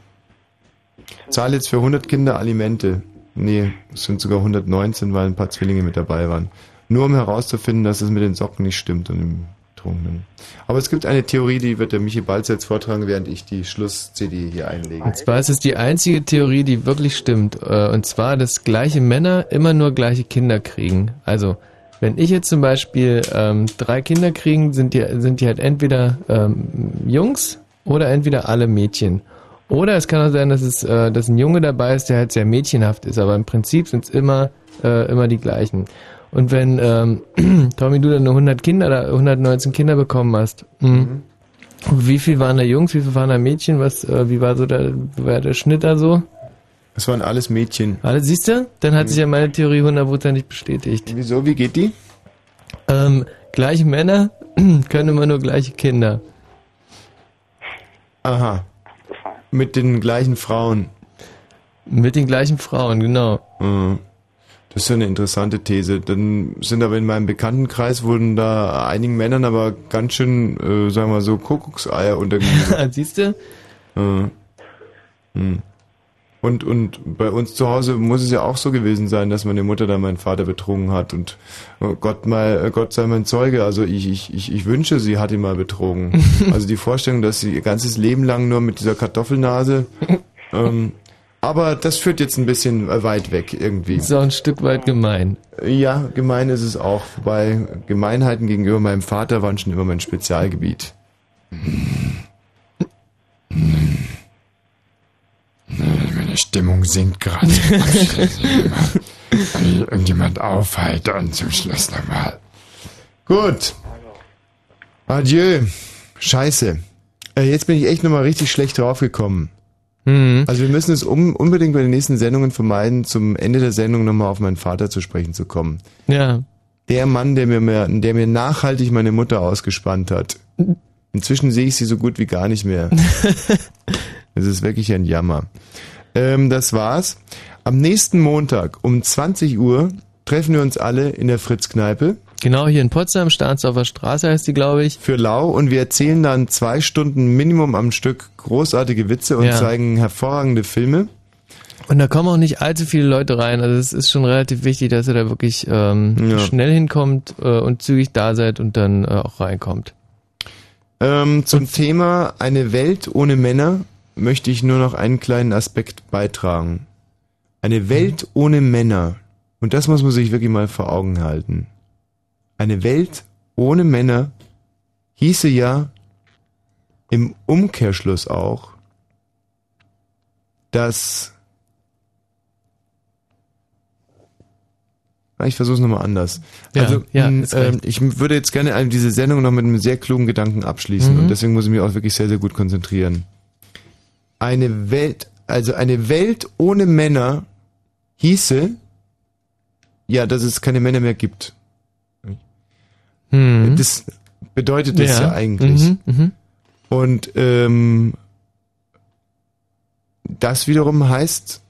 Zahle jetzt für 100 Kinder Alimente. Nee, es sind sogar 119, weil ein paar Zwillinge mit dabei waren. Nur um herauszufinden, dass es mit den Socken nicht stimmt und dem Betrunkenen. Aber es gibt eine Theorie, die wird der Michi Balz jetzt vortragen, während ich die Schluss-CD hier einlege. Und zwar ist es die einzige Theorie, die wirklich stimmt. Äh, Und zwar, dass gleiche Männer immer nur gleiche Kinder kriegen. Also, wenn ich jetzt zum Beispiel ähm, drei Kinder kriegen, sind die, sind die halt entweder ähm, Jungs oder entweder alle Mädchen. Oder es kann auch sein, dass es, äh, dass ein Junge dabei ist, der halt sehr mädchenhaft ist, aber im Prinzip sind es immer, äh, immer die gleichen. Und wenn, ähm, Tommy, du dann nur 100 Kinder, oder 119 Kinder bekommen hast, mh, wie viel waren da Jungs, wie viel waren da Mädchen, was, äh, wie war so der, war der Schnitt da so? Es waren alles Mädchen. Alles, siehst du? Dann hat sich ja meine Theorie hundertprozentig bestätigt. Wieso, wie geht die? Ähm, gleiche Männer können immer nur gleiche Kinder. Aha. Mit den gleichen Frauen. Mit den gleichen Frauen, genau. Mhm. Das ist ja eine interessante These. Dann sind aber in meinem Bekanntenkreis wurden da einigen Männern aber ganz schön, äh, sagen wir so, Kuckuckseier untergewiesen. Siehst du? Mhm. Mhm. Und, und bei uns zu Hause muss es ja auch so gewesen sein, dass meine Mutter da meinen Vater betrogen hat und oh Gott mal, äh, Gott sei mein Zeuge. Also ich, ich, ich, ich wünsche, sie hat ihn mal betrogen. also die Vorstellung, dass sie ihr ganzes Leben lang nur mit dieser Kartoffelnase, ähm, aber das führt jetzt ein bisschen äh, weit weg irgendwie. Ist auch ein Stück weit gemein. Ja, gemein ist es auch. Wobei Gemeinheiten gegenüber meinem Vater waren schon immer mein Spezialgebiet. Meine Stimmung sinkt gerade. Kann ich irgendjemand aufheitern zum Schluss nochmal? Gut. Adieu. Scheiße. Äh, jetzt bin ich echt nochmal richtig schlecht draufgekommen. Mhm. Also wir müssen es um, unbedingt bei den nächsten Sendungen vermeiden, zum Ende der Sendung nochmal auf meinen Vater zu sprechen zu kommen. Ja. Der Mann, der mir, mehr, der mir nachhaltig meine Mutter ausgespannt hat. Inzwischen sehe ich sie so gut wie gar nicht mehr. Es ist wirklich ein Jammer. Ähm, das war's. Am nächsten Montag um 20 Uhr treffen wir uns alle in der Fritz-Kneipe. Genau, hier in Potsdam, Stahnsdorfer Straße heißt die, glaube ich. Für Lau und wir erzählen dann zwei Stunden Minimum am Stück großartige Witze und Ja. zeigen hervorragende Filme. Und da kommen auch nicht allzu viele Leute rein. Also es ist schon relativ wichtig, dass ihr da wirklich ähm, Ja. schnell hinkommt äh, und zügig da seid und dann äh, auch reinkommt. Ähm, zum Thema eine Welt ohne Männer möchte ich nur noch einen kleinen Aspekt beitragen. Eine Welt ohne Männer Und das muss man sich wirklich mal vor Augen halten. Eine Welt ohne Männer hieße ja im Umkehrschluss auch, dass Ah, Ich versuche es nochmal anders. Ja, also ja, ähm, ich würde jetzt gerne diese Sendung noch mit einem sehr klugen Gedanken abschließen Mhm. und deswegen muss ich mich auch wirklich sehr, sehr gut konzentrieren. Eine Welt, also eine Welt ohne Männer hieße, ja, dass es keine Männer mehr gibt. Mhm. Das bedeutet das ja, Ja, eigentlich. mhm, mhm. Und ähm, das wiederum heißt,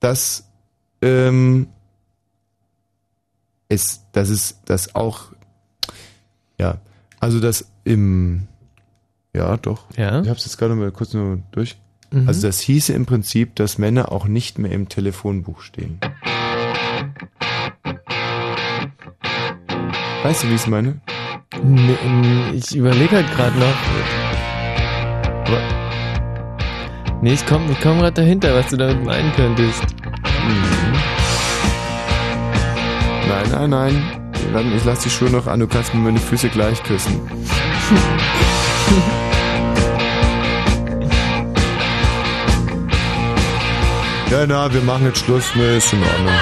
dass ähm, es, dass es das auch, ja, also das im, ja, doch. Ja. Ich habe es jetzt gerade mal kurz nur durch. Mhm. Also das hieße im Prinzip, dass Männer auch nicht mehr im Telefonbuch stehen. Weißt du, wie ich es meine? Nee, ähm, ich überlege halt gerade noch. Nee, ich komme ich komm gerade dahinter, was du damit meinen könntest. Nein, nein, nein. Warte, Ich lass die Schuhe noch an, du kannst mir meine Füße gleich küssen. ja, na, wir machen jetzt Schluss. Ne, ist in Ordnung.